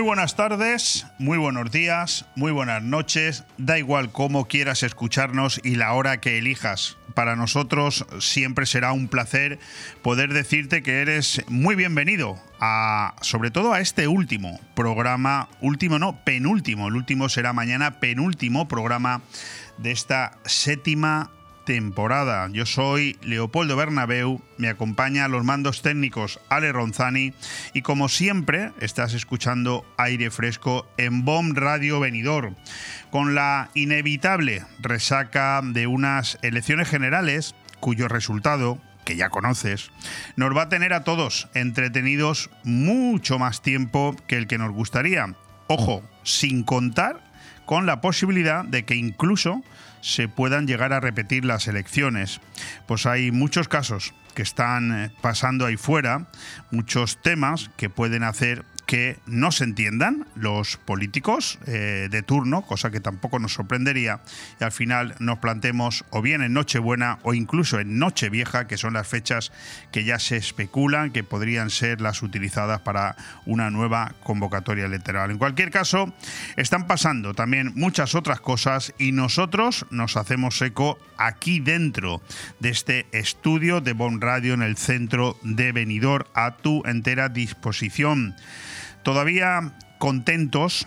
Muy buenas tardes, muy buenos días, muy buenas noches, da igual cómo quieras escucharnos y la hora que elijas. Para nosotros siempre será un placer poder decirte que eres muy bienvenido a, sobre todo a este último programa, último no, penúltimo, el último será mañana, penúltimo programa de esta séptima temporada. Yo soy Leopoldo Bernabeu, me acompaña a los mandos técnicos Ale Ronzani y como siempre estás escuchando aire fresco en BOM Radio Venidor, con la inevitable resaca de unas elecciones generales cuyo resultado que ya conoces, nos va a tener a todos entretenidos mucho más tiempo que el que nos gustaría. Ojo, sin contar con la posibilidad de que incluso se puedan llegar a repetir las elecciones. Pues hay muchos casos que están eh, pasando ahí fuera, muchos temas que pueden hacer que no se entiendan los políticos eh, de turno, cosa que tampoco nos sorprendería, y al final nos plantemos o bien en Nochebuena o incluso en Nochevieja, que son las fechas que ya se especulan que podrían ser las utilizadas para una nueva convocatoria electoral. En cualquier caso, están pasando también muchas otras cosas y nosotros nos hacemos eco aquí dentro de este estudio de Bon Radio en el centro de Benidor a tu entera disposición. Todavía contentos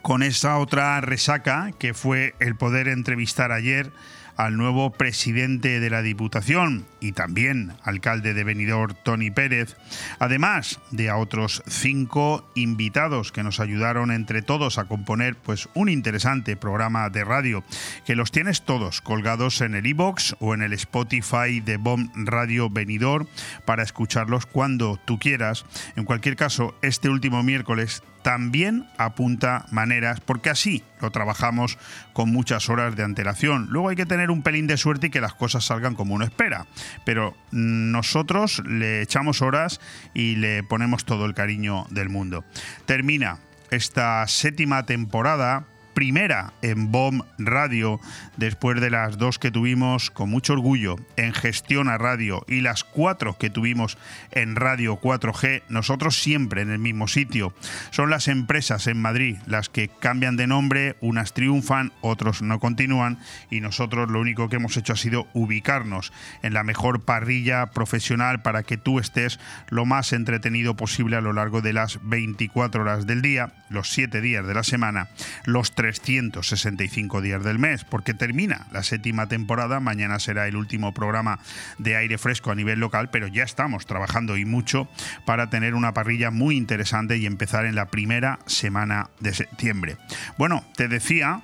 con esa otra resaca que fue el poder entrevistar ayer al nuevo presidente de la Diputación y también alcalde de Benidorm, Tony Pérez, además de a otros cinco invitados que nos ayudaron entre todos a componer pues un interesante programa de radio que los tienes todos colgados en el iBox o en el Spotify de BOM Radio Benidorm para escucharlos cuando tú quieras. En cualquier caso, este último miércoles también apunta maneras, porque así lo trabajamos con muchas horas de antelación. Luego hay que tener un pelín de suerte y que las cosas salgan como uno espera. Pero nosotros le echamos horas y le ponemos todo el cariño del mundo. Termina esta séptima temporada primera en BOM Radio, después de las dos que tuvimos con mucho orgullo en Gestión a Radio y las cuatro que tuvimos en Radio 4G, nosotros siempre en el mismo sitio. Son las empresas en Madrid las que cambian de nombre, unas triunfan, otros no continúan y nosotros lo único que hemos hecho ha sido ubicarnos en la mejor parrilla profesional para que tú estés lo más entretenido posible a lo largo de las 24 horas del día, los 7 días de la semana, los 365 días del mes, porque termina la séptima temporada, mañana será el último programa de aire fresco a nivel local, pero ya estamos trabajando y mucho para tener una parrilla muy interesante y empezar en la primera semana de septiembre. Bueno, te decía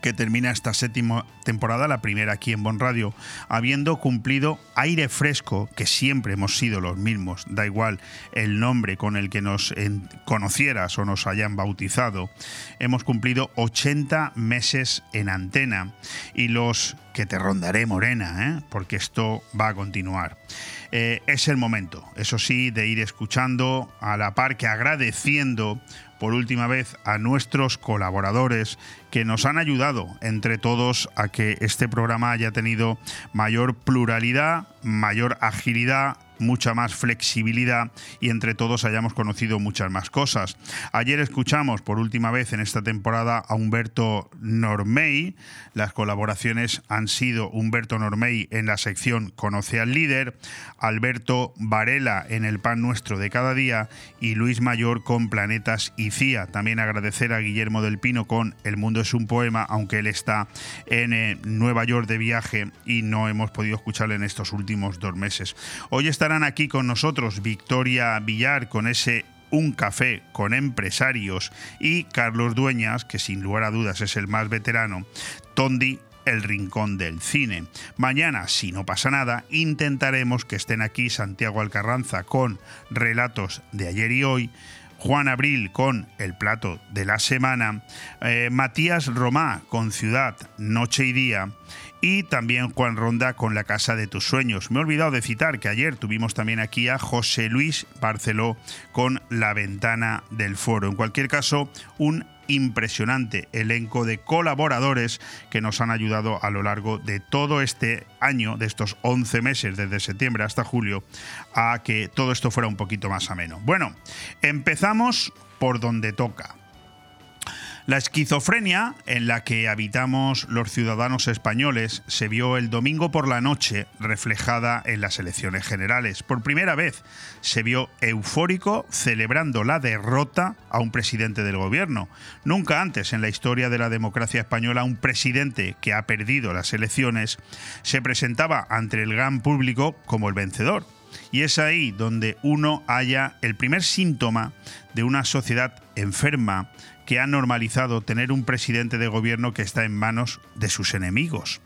que termina esta séptima temporada, la primera aquí en Bon Radio, habiendo cumplido aire fresco, que siempre hemos sido los mismos, da igual el nombre con el que nos conocieras o nos hayan bautizado, hemos cumplido 80 meses en antena y los que te rondaré morena, ¿eh? porque esto va a continuar. Eh, es el momento, eso sí, de ir escuchando a la par que agradeciendo por última vez a nuestros colaboradores que nos han ayudado entre todos a que este programa haya tenido mayor pluralidad, mayor agilidad, mucha más flexibilidad y entre todos hayamos conocido muchas más cosas. Ayer escuchamos por última vez en esta temporada a Humberto Normey. Las colaboraciones han sido Humberto Normey en la sección Conoce al líder, Alberto Varela en el pan nuestro de cada día y Luis Mayor con Planetas y CIA. También agradecer a Guillermo del Pino con El mundo es un poema, aunque él está en eh, Nueva York de viaje y no hemos podido escucharle en estos últimos dos meses. Hoy está aquí con nosotros Victoria Villar con ese un café con empresarios y Carlos Dueñas, que sin lugar a dudas es el más veterano, Tondi el rincón del cine. Mañana, si no pasa nada, intentaremos que estén aquí Santiago Alcarranza con relatos de ayer y hoy, Juan Abril con el plato de la semana, eh, Matías Romá con Ciudad, Noche y Día, y también Juan Ronda con La Casa de tus Sueños. Me he olvidado de citar que ayer tuvimos también aquí a José Luis Barceló con La Ventana del Foro. En cualquier caso, un impresionante elenco de colaboradores que nos han ayudado a lo largo de todo este año, de estos 11 meses, desde septiembre hasta julio, a que todo esto fuera un poquito más ameno. Bueno, empezamos por donde toca la esquizofrenia en la que habitamos los ciudadanos españoles se vio el domingo por la noche reflejada en las elecciones generales. Por primera vez se vio eufórico celebrando la derrota a un presidente del gobierno. Nunca antes en la historia de la democracia española un presidente que ha perdido las elecciones se presentaba ante el gran público como el vencedor. Y es ahí donde uno halla el primer síntoma de una sociedad enferma que ha normalizado tener un presidente de gobierno que está en manos de sus enemigos.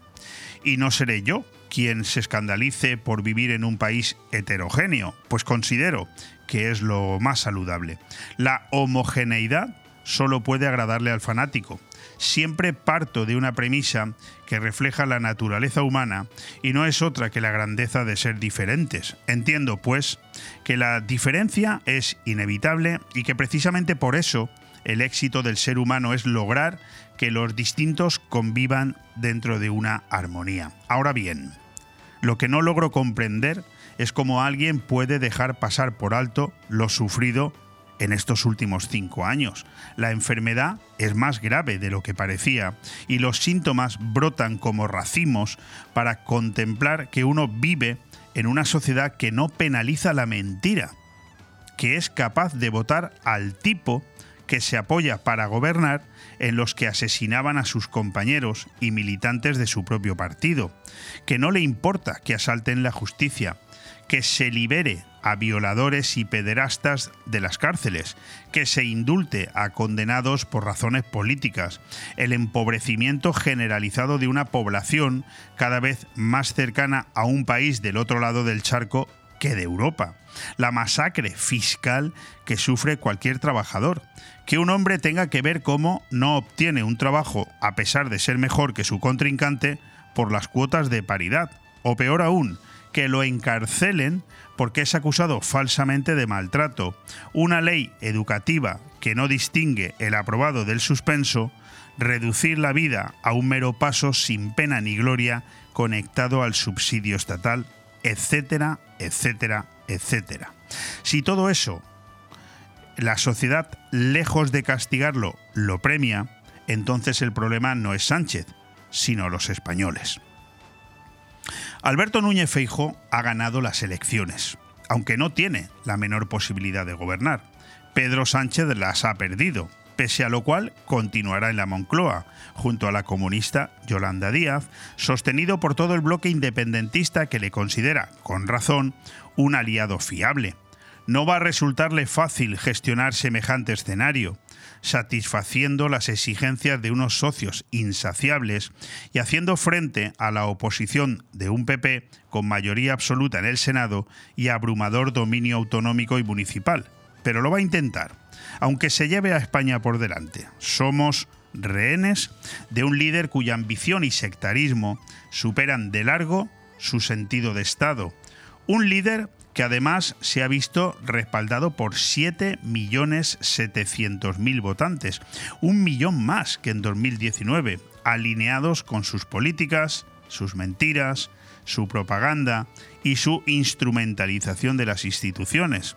Y no seré yo quien se escandalice por vivir en un país heterogéneo, pues considero que es lo más saludable. La homogeneidad solo puede agradarle al fanático. Siempre parto de una premisa que refleja la naturaleza humana y no es otra que la grandeza de ser diferentes. Entiendo, pues, que la diferencia es inevitable y que precisamente por eso el éxito del ser humano es lograr que los distintos convivan dentro de una armonía. Ahora bien, lo que no logro comprender es cómo alguien puede dejar pasar por alto lo sufrido en estos últimos cinco años. La enfermedad es más grave de lo que parecía y los síntomas brotan como racimos para contemplar que uno vive en una sociedad que no penaliza la mentira, que es capaz de votar al tipo que se apoya para gobernar en los que asesinaban a sus compañeros y militantes de su propio partido, que no le importa que asalten la justicia, que se libere a violadores y pederastas de las cárceles, que se indulte a condenados por razones políticas, el empobrecimiento generalizado de una población cada vez más cercana a un país del otro lado del charco que de Europa, la masacre fiscal que sufre cualquier trabajador, que un hombre tenga que ver cómo no obtiene un trabajo a pesar de ser mejor que su contrincante por las cuotas de paridad, o peor aún, que lo encarcelen porque es acusado falsamente de maltrato, una ley educativa que no distingue el aprobado del suspenso, reducir la vida a un mero paso sin pena ni gloria conectado al subsidio estatal, etcétera, etcétera, etcétera. Si todo eso la sociedad, lejos de castigarlo, lo premia, entonces el problema no es Sánchez, sino los españoles. Alberto Núñez Feijo ha ganado las elecciones, aunque no tiene la menor posibilidad de gobernar. Pedro Sánchez las ha perdido, pese a lo cual continuará en la Moncloa, junto a la comunista Yolanda Díaz, sostenido por todo el bloque independentista que le considera, con razón, un aliado fiable no va a resultarle fácil gestionar semejante escenario, satisfaciendo las exigencias de unos socios insaciables y haciendo frente a la oposición de un PP con mayoría absoluta en el Senado y abrumador dominio autonómico y municipal. Pero lo va a intentar, aunque se lleve a España por delante. Somos rehenes de un líder cuya ambición y sectarismo superan de largo su sentido de Estado. Un líder que además se ha visto respaldado por 7.700.000 votantes, un millón más que en 2019, alineados con sus políticas, sus mentiras, su propaganda y su instrumentalización de las instituciones.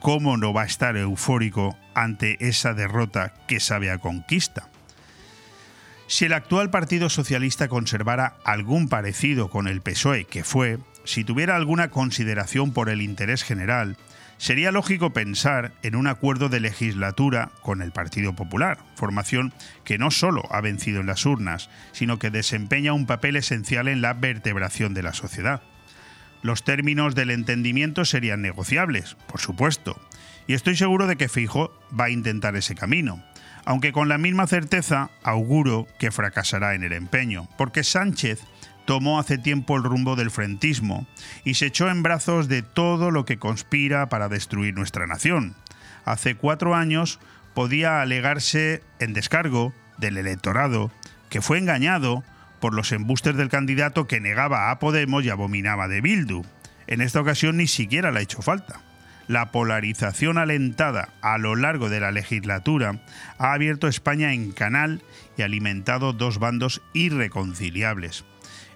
¿Cómo no va a estar eufórico ante esa derrota que sabe a conquista? Si el actual Partido Socialista conservara algún parecido con el PSOE, que fue, si tuviera alguna consideración por el interés general, sería lógico pensar en un acuerdo de legislatura con el Partido Popular, formación que no solo ha vencido en las urnas, sino que desempeña un papel esencial en la vertebración de la sociedad. Los términos del entendimiento serían negociables, por supuesto, y estoy seguro de que Fijo va a intentar ese camino, aunque con la misma certeza auguro que fracasará en el empeño, porque Sánchez tomó hace tiempo el rumbo del frentismo y se echó en brazos de todo lo que conspira para destruir nuestra nación. Hace cuatro años podía alegarse en descargo del electorado que fue engañado por los embustes del candidato que negaba a Podemos y abominaba de Bildu. En esta ocasión ni siquiera le ha hecho falta. la polarización alentada a lo largo de la legislatura ha abierto España en canal y alimentado dos bandos irreconciliables.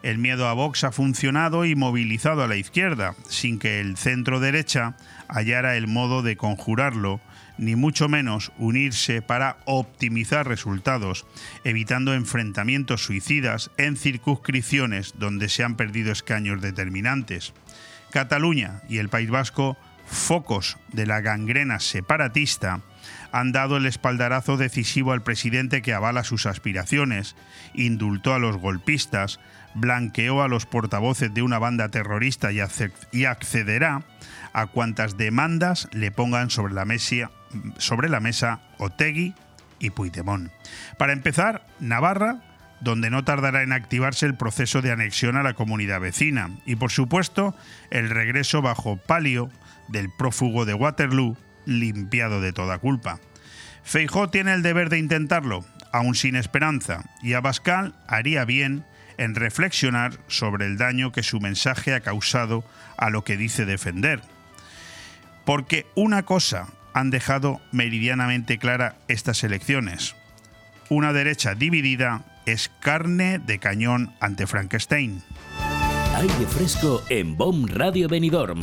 El miedo a Vox ha funcionado y movilizado a la izquierda, sin que el centro derecha hallara el modo de conjurarlo, ni mucho menos unirse para optimizar resultados, evitando enfrentamientos suicidas en circunscripciones donde se han perdido escaños determinantes. Cataluña y el País Vasco focos de la gangrena separatista, han dado el espaldarazo decisivo al presidente que avala sus aspiraciones, indultó a los golpistas, blanqueó a los portavoces de una banda terrorista y, accederá a cuantas demandas le pongan sobre la, mesa, sobre la mesa Otegui y Puigdemont. Para empezar, Navarra, donde no tardará en activarse el proceso de anexión a la comunidad vecina, y por supuesto, el regreso bajo palio del prófugo de Waterloo, limpiado de toda culpa. Feijó tiene el deber de intentarlo, aún sin esperanza, y Abascal haría bien en reflexionar sobre el daño que su mensaje ha causado a lo que dice defender. Porque una cosa han dejado meridianamente clara estas elecciones. Una derecha dividida es carne de cañón ante Frankenstein. Aire fresco en BOM Radio Benidorm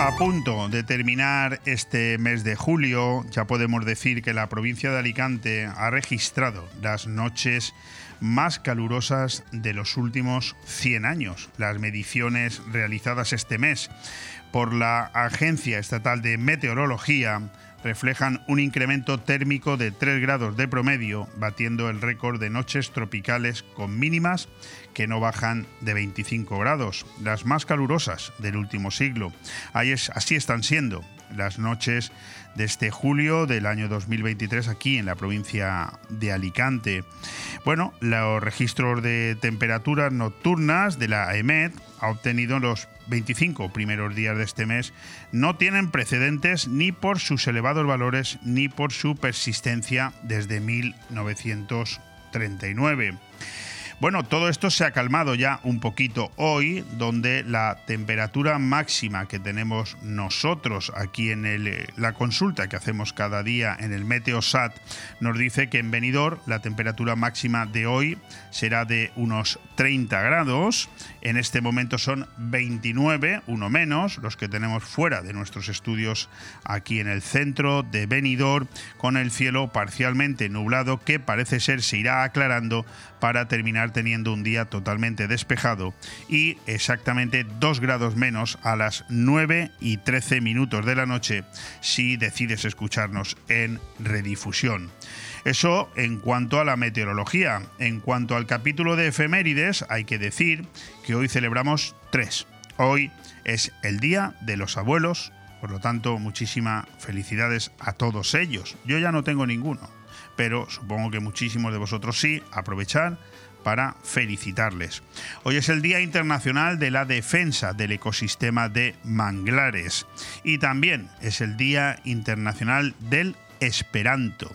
A punto de terminar este mes de julio, ya podemos decir que la provincia de Alicante ha registrado las noches más calurosas de los últimos 100 años. Las mediciones realizadas este mes por la Agencia Estatal de Meteorología reflejan un incremento térmico de 3 grados de promedio, batiendo el récord de noches tropicales con mínimas que no bajan de 25 grados, las más calurosas del último siglo. Así están siendo las noches de este julio del año 2023 aquí en la provincia de Alicante. Bueno, los registros de temperaturas nocturnas de la EMET ha obtenido los 25 primeros días de este mes no tienen precedentes ni por sus elevados valores ni por su persistencia desde 1939. Bueno, todo esto se ha calmado ya un poquito hoy, donde la temperatura máxima que tenemos nosotros aquí en la consulta que hacemos cada día en el Meteosat nos dice que en Benidorm la temperatura máxima de hoy será de unos 30 grados. En este momento son 29, uno menos, los que tenemos fuera de nuestros estudios aquí en el centro de Benidorm, con el cielo parcialmente nublado que parece ser se irá aclarando para terminar teniendo un día totalmente despejado y exactamente 2 grados menos a las 9 y 13 minutos de la noche si decides escucharnos en redifusión. Eso en cuanto a la meteorología. En cuanto al capítulo de efemérides, hay que decir que hoy celebramos tres. Hoy es el Día de los Abuelos, por lo tanto, muchísimas felicidades a todos ellos. Yo ya no tengo ninguno, pero supongo que muchísimos de vosotros sí. Aprovechar para felicitarles. Hoy es el Día Internacional de la Defensa del Ecosistema de Manglares y también es el Día Internacional del Esperanto.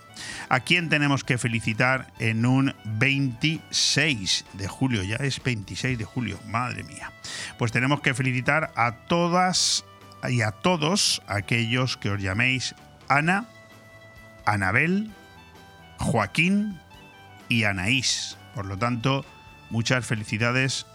¿A quién tenemos que felicitar en un 26 de julio? Ya es 26 de julio, madre mía. Pues tenemos que felicitar a todas y a todos aquellos que os llaméis Ana, Anabel, Joaquín y Anaís. Por lo tanto, muchas felicidades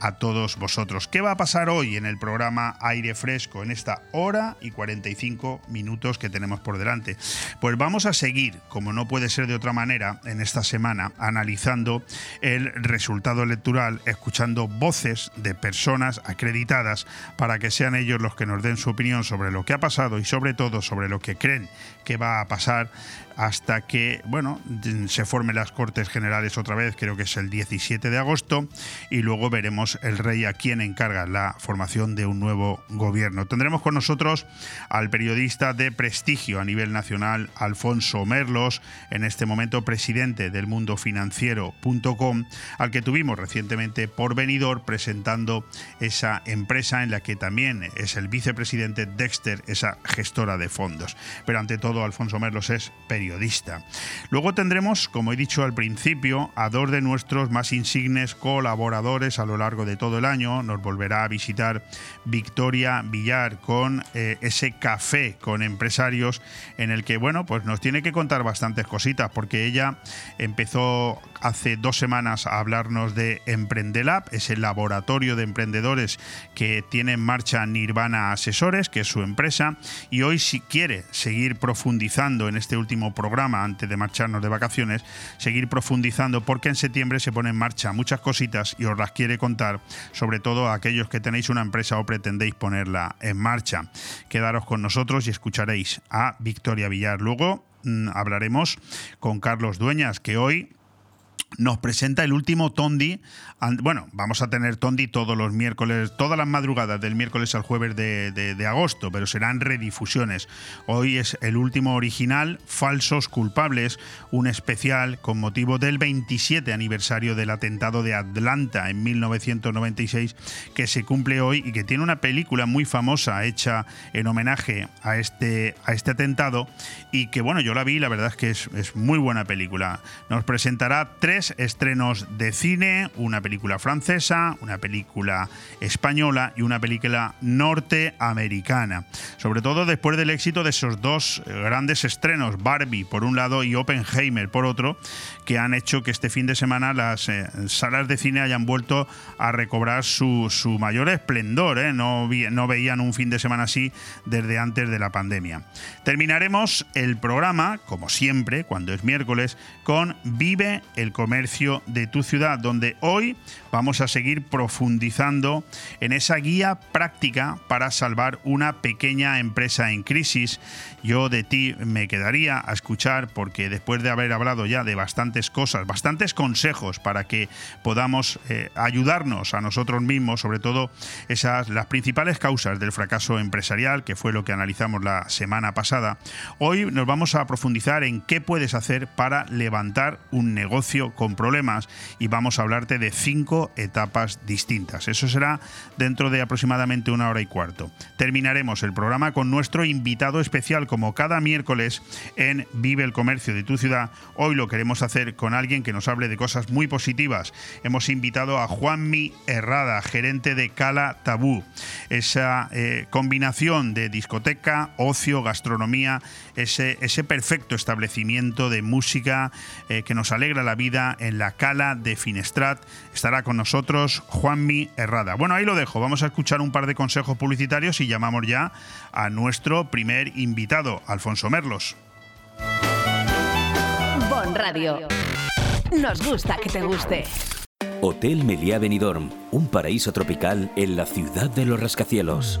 a todos vosotros. ¿Qué va a pasar hoy en el programa Aire Fresco, en esta hora y 45 minutos que tenemos por delante? Pues vamos a seguir, como no puede ser de otra manera, en esta semana, analizando el resultado electoral, escuchando voces de personas acreditadas para que sean ellos los que nos den su opinión sobre lo que ha pasado y sobre todo sobre lo que creen que va a pasar hasta que, bueno, se formen las Cortes Generales otra vez, creo que es el 17 de agosto, y luego veremos el rey a quien encarga la formación de un nuevo gobierno. Tendremos con nosotros al periodista de prestigio a nivel nacional, Alfonso Merlos, en este momento presidente del mundofinanciero.com, al que tuvimos recientemente por venidor presentando esa empresa en la que también es el vicepresidente Dexter, esa gestora de fondos. Pero ante todo, Alfonso Merlos es periodista. Luego tendremos, como he dicho al principio, a dos de nuestros más insignes colaboradores a lo largo de todo el año. Nos volverá a visitar Victoria Villar con eh, ese café con empresarios en el que, bueno, pues nos tiene que contar bastantes cositas, porque ella empezó hace dos semanas a hablarnos de Emprendelab, ese laboratorio de emprendedores que tiene en marcha Nirvana Asesores, que es su empresa, y hoy si quiere seguir profundizando en este último programa antes de marcharnos de vacaciones, seguir profundizando porque en septiembre se pone en marcha muchas cositas y os las quiere contar, sobre todo a aquellos que tenéis una empresa o pretendéis ponerla en marcha. Quedaros con nosotros y escucharéis a Victoria Villar. Luego mm, hablaremos con Carlos Dueñas, que hoy nos presenta el último Tondi. Bueno, vamos a tener Tondi todos los miércoles, todas las madrugadas del miércoles al jueves de, agosto, pero serán redifusiones. Hoy es el último original, Falsos Culpables, un especial con motivo del 27 aniversario del atentado de Atlanta en 1996, que se cumple hoy y que tiene una película muy famosa hecha en homenaje a este, a este atentado y que, bueno, yo la vi, la verdad es que es, es muy buena película. Nos presentará tres estrenos de cine, una película francesa, una película española y una película norteamericana. Sobre todo después del éxito de esos dos eh, grandes estrenos, Barbie por un lado y Oppenheimer por otro, que han hecho que este fin de semana las eh, salas de cine hayan vuelto a recobrar su, mayor esplendor. ¿eh? No, no veían un fin de semana así desde antes de la pandemia. Terminaremos el programa, como siempre, cuando es miércoles, con Vive el comercio de tu ciudad, donde hoy vamos a seguir profundizando en esa guía práctica para salvar una pequeña empresa en crisis. Yo de ti me quedaría a escuchar porque después de haber hablado ya de bastantes cosas, bastantes consejos para que podamos eh, ayudarnos a nosotros mismos, sobre todo esas las principales causas del fracaso empresarial, que fue lo que analizamos la semana pasada. Hoy nos vamos a profundizar en qué puedes hacer para levantar un negocio con problemas y vamos a hablarte de cinco etapas distintas. Eso será dentro de aproximadamente una hora y cuarto. Terminaremos el programa con nuestro invitado especial como cada miércoles en Vive el Comercio de tu ciudad. Hoy lo queremos hacer con alguien que nos hable de cosas muy positivas. Hemos invitado a Juanmi Herrada, gerente de Cala Tabú. Esa eh, combinación de discoteca, ocio, gastronomía, ese, ese perfecto establecimiento de música eh, que nos alegra la vida en la Cala de Finestrat. Estará con nosotros Juanmi Herrada. Bueno, ahí lo dejo. Vamos a escuchar un par de consejos publicitarios y llamamos ya a nuestro primer invitado, Alfonso Merlos. Bon Radio. Nos gusta que te guste. Hotel Meliá Benidorm, un paraíso tropical en la ciudad de los rascacielos.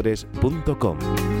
nirvanaasesores.com.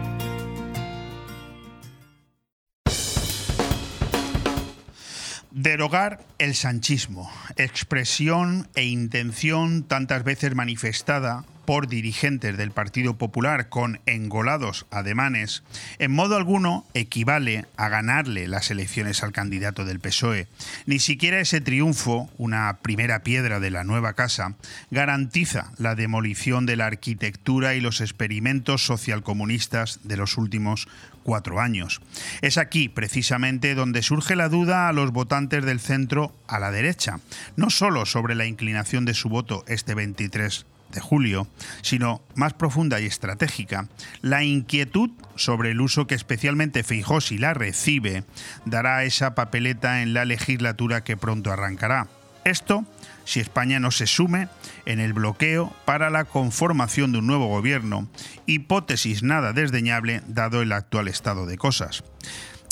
Derogar el sanchismo, expresión e intención tantas veces manifestada por dirigentes del Partido Popular con engolados ademanes, en modo alguno equivale a ganarle las elecciones al candidato del PSOE. Ni siquiera ese triunfo, una primera piedra de la nueva casa, garantiza la demolición de la arquitectura y los experimentos socialcomunistas de los últimos cuatro años. Es aquí, precisamente, donde surge la duda a los votantes del centro a la derecha, no solo sobre la inclinación de su voto este 23 de julio, sino más profunda y estratégica, la inquietud sobre el uso que especialmente Feijó si la recibe dará esa papeleta en la legislatura que pronto arrancará. Esto si España no se sume en el bloqueo para la conformación de un nuevo gobierno, hipótesis nada desdeñable dado el actual estado de cosas.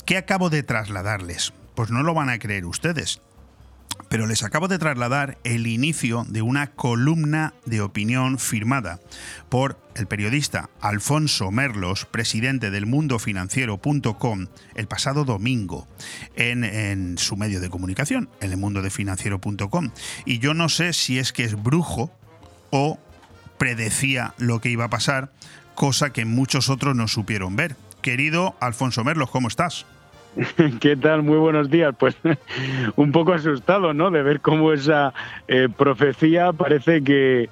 ¿Qué acabo de trasladarles? Pues no lo van a creer ustedes pero les acabo de trasladar el inicio de una columna de opinión firmada por el periodista Alfonso Merlos, presidente del mundofinanciero.com, el pasado domingo en, su medio de comunicación, en el mundofinanciero.com. Y yo no sé si es que es brujo o predecía lo que iba a pasar, cosa que muchos otros no supieron ver. Querido Alfonso Merlos, ¿cómo estás? ¿Qué tal? Muy buenos días. Pues un poco asustado, ¿no? De ver cómo esa eh, profecía parece que,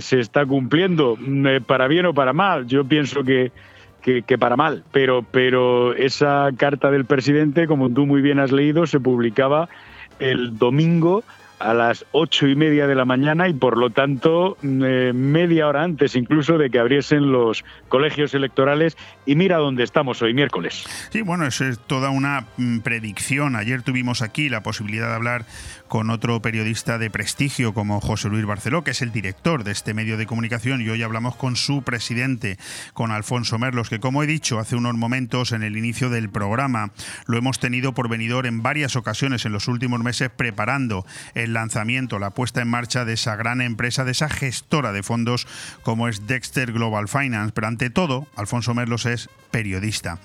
se está cumpliendo, mm, eh, para bien o para mal. Yo pienso que, que, para mal, pero, pero esa carta del presidente, como tú muy bien has leído, se publicaba el domingo a las ocho y media de la mañana y por lo tanto mm, eh, media hora antes incluso de que abriesen los colegios electorales y mira dónde estamos hoy miércoles. Sí, bueno, eso es toda una mm, predicción. Ayer tuvimos aquí la posibilidad de hablar con otro periodista de prestigio como José Luis Barceló, que es el director de este medio de comunicación y hoy hablamos con su presidente, con Alfonso Merlos, que como he dicho hace unos momentos en el inicio del programa, lo hemos tenido por venidor en varias ocasiones en los últimos meses preparando el lanzamiento, la puesta en marcha de esa gran empresa, de esa gestora de fondos como es Dexter Global Finance. Pero ante todo, Alfonso Merlos es periodista.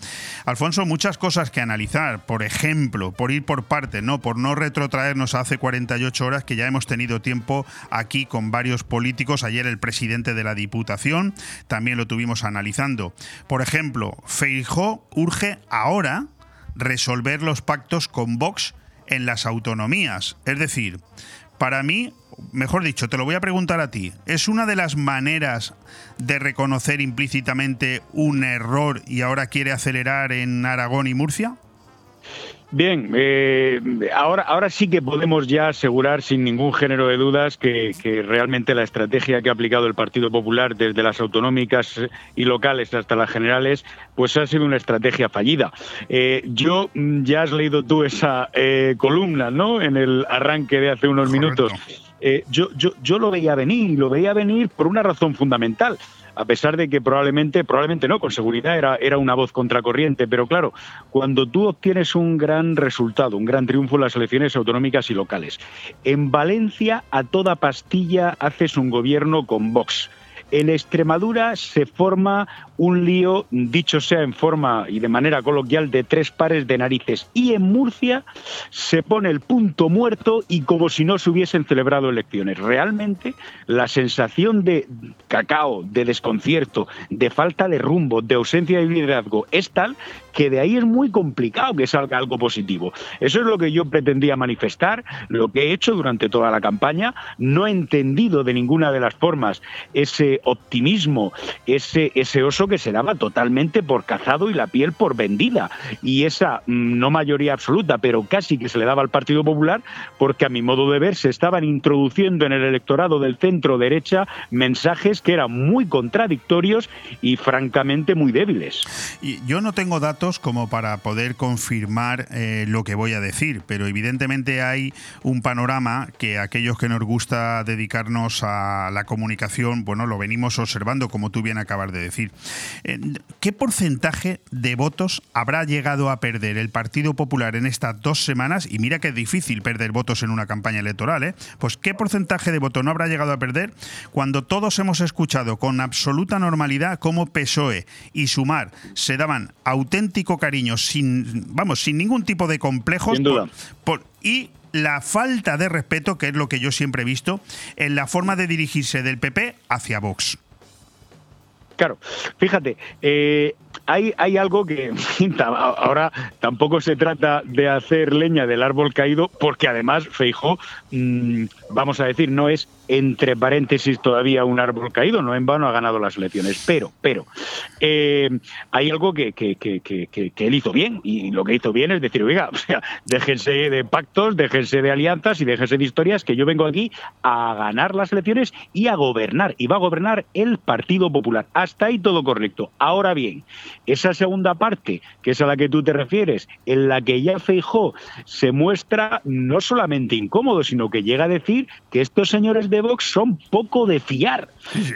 Alfonso, muchas cosas que analizar, por ejemplo, por ir por parte, no, por no retrotraernos a hace 48 horas que ya hemos tenido tiempo aquí con varios políticos, ayer el presidente de la Diputación también lo tuvimos analizando. Por ejemplo, Feijó urge ahora resolver los pactos con Vox en las autonomías. Es decir, para mí, mejor dicho, te lo voy a preguntar a ti, ¿es una de las maneras de reconocer implícitamente un error y ahora quiere acelerar en Aragón y Murcia? Bien, eh, ahora, ahora sí que podemos ya asegurar sin ningún género de dudas que, realmente la estrategia que ha aplicado el Partido Popular desde las autonómicas y locales hasta las generales, pues ha sido una estrategia fallida. Eh, yo, mm, ya has leído tú esa eh, columna, ¿no? En el arranque de hace unos minutos. yo, yo, yo lo veía venir, y lo veía venir por una razón fundamental a pesar de que probablemente, probablemente no, con seguridad era, era una voz contracorriente, pero claro, cuando tú obtienes un gran resultado, un gran triunfo en las elecciones autonómicas y locales, en Valencia a toda pastilla haces un gobierno con Vox en Extremadura se forma un lío, dicho sea en forma y de manera coloquial, de tres pares de narices. Y en Murcia se pone el punto muerto y como si no se hubiesen celebrado elecciones. Realmente la sensación de cacao, de desconcierto, de falta de rumbo, de ausencia de liderazgo es tal que de ahí es muy complicado que salga algo positivo. Eso es lo que yo pretendía manifestar, lo que he hecho durante toda la campaña. No he entendido de ninguna de las formas ese optimismo, ese, ese oso que se daba totalmente por cazado y la piel por vendida. Y esa, mm, no mayoría absoluta, pero casi que se le daba al Partido Popular, porque a mi modo de ver se estaban introduciendo en el electorado del centro derecha mensajes que eran muy contradictorios y francamente muy débiles. Y yo no tengo datos como para poder confirmar eh, lo que voy a decir, pero evidentemente hay un panorama que aquellos que nos gusta dedicarnos a la comunicación, bueno, lo venimos observando, como tú bien acabas de decir. Eh, ¿Qué porcentaje de votos habrá llegado a perder el Partido Popular en estas dos semanas? Y mira que es difícil perder votos en una campaña electoral, ¿eh? Pues ¿qué porcentaje de votos no habrá llegado a perder cuando todos hemos escuchado con absoluta normalidad cómo PSOE y Sumar se daban auténtico cariño sin, vamos, sin ningún tipo de complejos? Sin duda. y la falta de respeto, que es lo que yo siempre he visto, en la forma de dirigirse del PP hacia Vox. Claro, fíjate, eh, hay, hay, algo que ahora tampoco se trata de hacer leña del árbol caído, porque además Feijó, mm, vamos a decir, no es entre paréntesis todavía un árbol caído, no en vano ha ganado las elecciones. Pero, pero, eh, hay algo que, que, que, que, él hizo bien, y lo que hizo bien es decir, oiga, o sea, déjense de pactos, déjense de alianzas y déjense de historias, que yo vengo aquí a ganar las elecciones y a gobernar, y va a gobernar el Partido Popular. Hasta ahí todo correcto. Ahora bien, esa segunda parte, que es a la que tú te refieres, en la que ya Feijó se muestra no solamente incómodo, sino que llega a decir que estos señores de Vox son poco de fiar.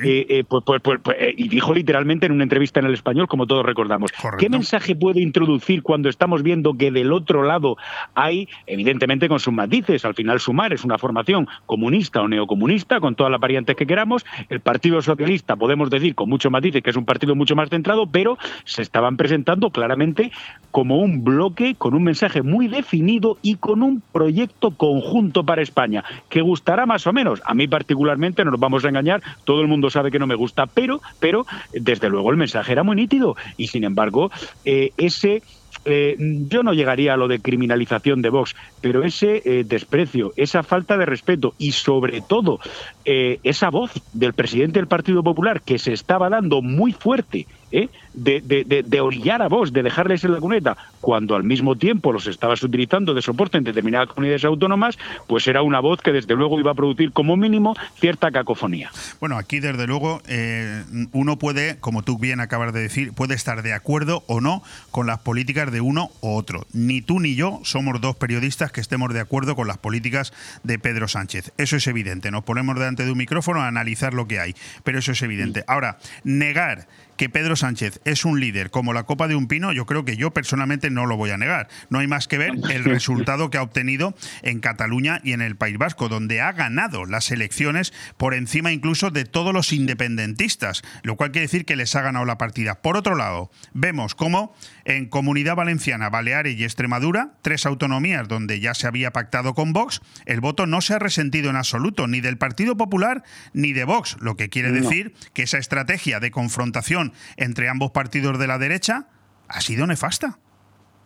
Eh, eh, pues, pues, pues, eh, y dijo literalmente en una entrevista en el español, como todos recordamos. ¿Qué mensaje puede introducir cuando estamos viendo que del otro lado hay, evidentemente con sus matices, al final Sumar es una formación comunista o neocomunista, con todas las variantes que queramos, el Partido Socialista, podemos decir con muchos matices que es un partido mucho más centrado, pero se estaban presentando claramente como un bloque con un mensaje muy definido y con un proyecto conjunto para España, que gustará más o menos. A mí particularmente, no nos vamos a engañar, todo el mundo sabe que no me gusta, pero, pero desde luego el mensaje era muy nítido y sin embargo eh, ese eh, yo no llegaría a lo de criminalización de Vox, pero ese eh, desprecio, esa falta de respeto y sobre todo esa voz del presidente del Partido Popular que se estaba dando muy fuerte ¿eh? de, de, de, orillar a vos, de dejarles en la cuneta, cuando al mismo tiempo los estabas utilizando de soporte en determinadas comunidades autónomas, pues era una voz que desde luego iba a producir como mínimo cierta cacofonía. Bueno, aquí desde luego eh, uno puede, como tú bien acabas de decir, puede estar de acuerdo o no con las políticas de uno u otro. Ni tú ni yo somos dos periodistas que estemos de acuerdo con las políticas de Pedro Sánchez. Eso es evidente. Nos ponemos delante de un micrófono a analizar lo que hay, pero eso es evidente. Ahora, negar que Pedro Sánchez es un líder como la copa de un pino, yo creo que yo personalmente no lo voy a negar. No hay más que ver el resultado que ha obtenido en Cataluña y en el País Vasco, donde ha ganado las elecciones por encima incluso de todos los independentistas, lo cual quiere decir que les ha ganado la partida. Por otro lado, vemos cómo en Comunidad Valenciana, Baleares y Extremadura, tres autonomías donde ya se había pactado con Vox, el voto no se ha resentido en absoluto ni del Partido Popular ni de Vox, lo que quiere decir que esa estrategia de confrontación entre ambos partidos de la derecha ha sido nefasta.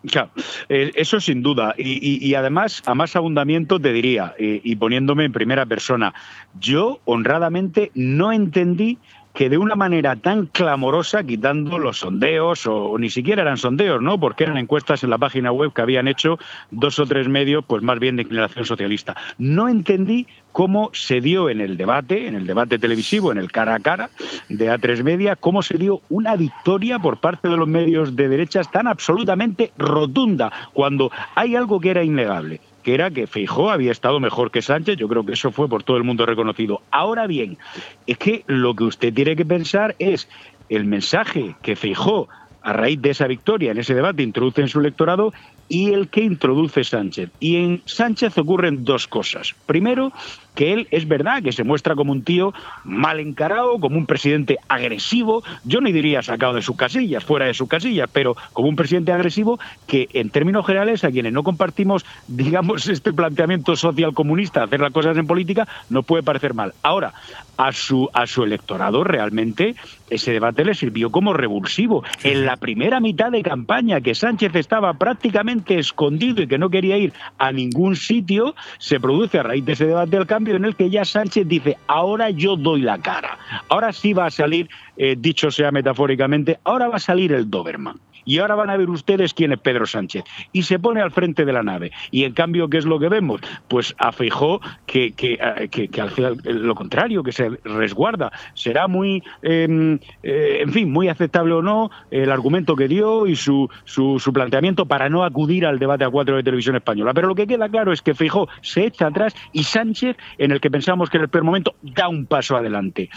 Claro, eh, eso sin duda. Y, además, a más abundamiento te diría, y, y poniéndome en primera persona, yo honradamente no entendí que de una manera tan clamorosa, quitando los sondeos, o, ni siquiera eran sondeos, ¿no? Porque eran encuestas en la página web que habían hecho dos o tres medios, pues más bien de inclinación socialista. No entendí cómo se dio en el debate, en el debate televisivo, en el cara a cara de A3 Media, cómo se dio una victoria por parte de los medios de derechas tan absolutamente rotunda, cuando hay algo que era innegable que era que Feijó había estado mejor que Sánchez, yo creo que eso fue por todo el mundo reconocido. Ahora bien, es que lo que usted tiene que pensar es el mensaje que Feijó a raíz de esa victoria en ese debate introduce en su electorado y el que introduce Sánchez. Y en Sánchez ocurren dos cosas. Primero, que él es verdad que se muestra como un tío mal encarado, como un presidente agresivo, yo no diría sacado de sus casillas, fuera de sus casillas, pero como un presidente agresivo que en términos generales a quienes no compartimos, digamos, este planteamiento social comunista, hacer las cosas en política, nos puede parecer mal. Ahora, a su, a su electorado realmente ese debate le sirvió como revulsivo. En la primera mitad de campaña, que Sánchez estaba prácticamente escondido y que no quería ir a ningún sitio, se produce a raíz de ese debate del cambio en el que ya Sánchez dice, ahora yo doy la cara, ahora sí va a salir, eh, dicho sea metafóricamente, ahora va a salir el Doberman y ahora van a ver ustedes quién es Pedro Sánchez. Y se pone al frente de la nave. Y en cambio, ¿qué es lo que vemos? Pues a Feijó que, que, eh, que, que al final lo contrario, que se resguarda. Será muy, em, eh, en fin, muy aceptable o no el argumento que dio y su, su, su, planteamiento para no acudir al debate a cuatro de televisión española. Pero lo que queda claro es que Feijó se echa atrás y Sánchez, en el que pensamos que en el peor momento, da un paso adelante.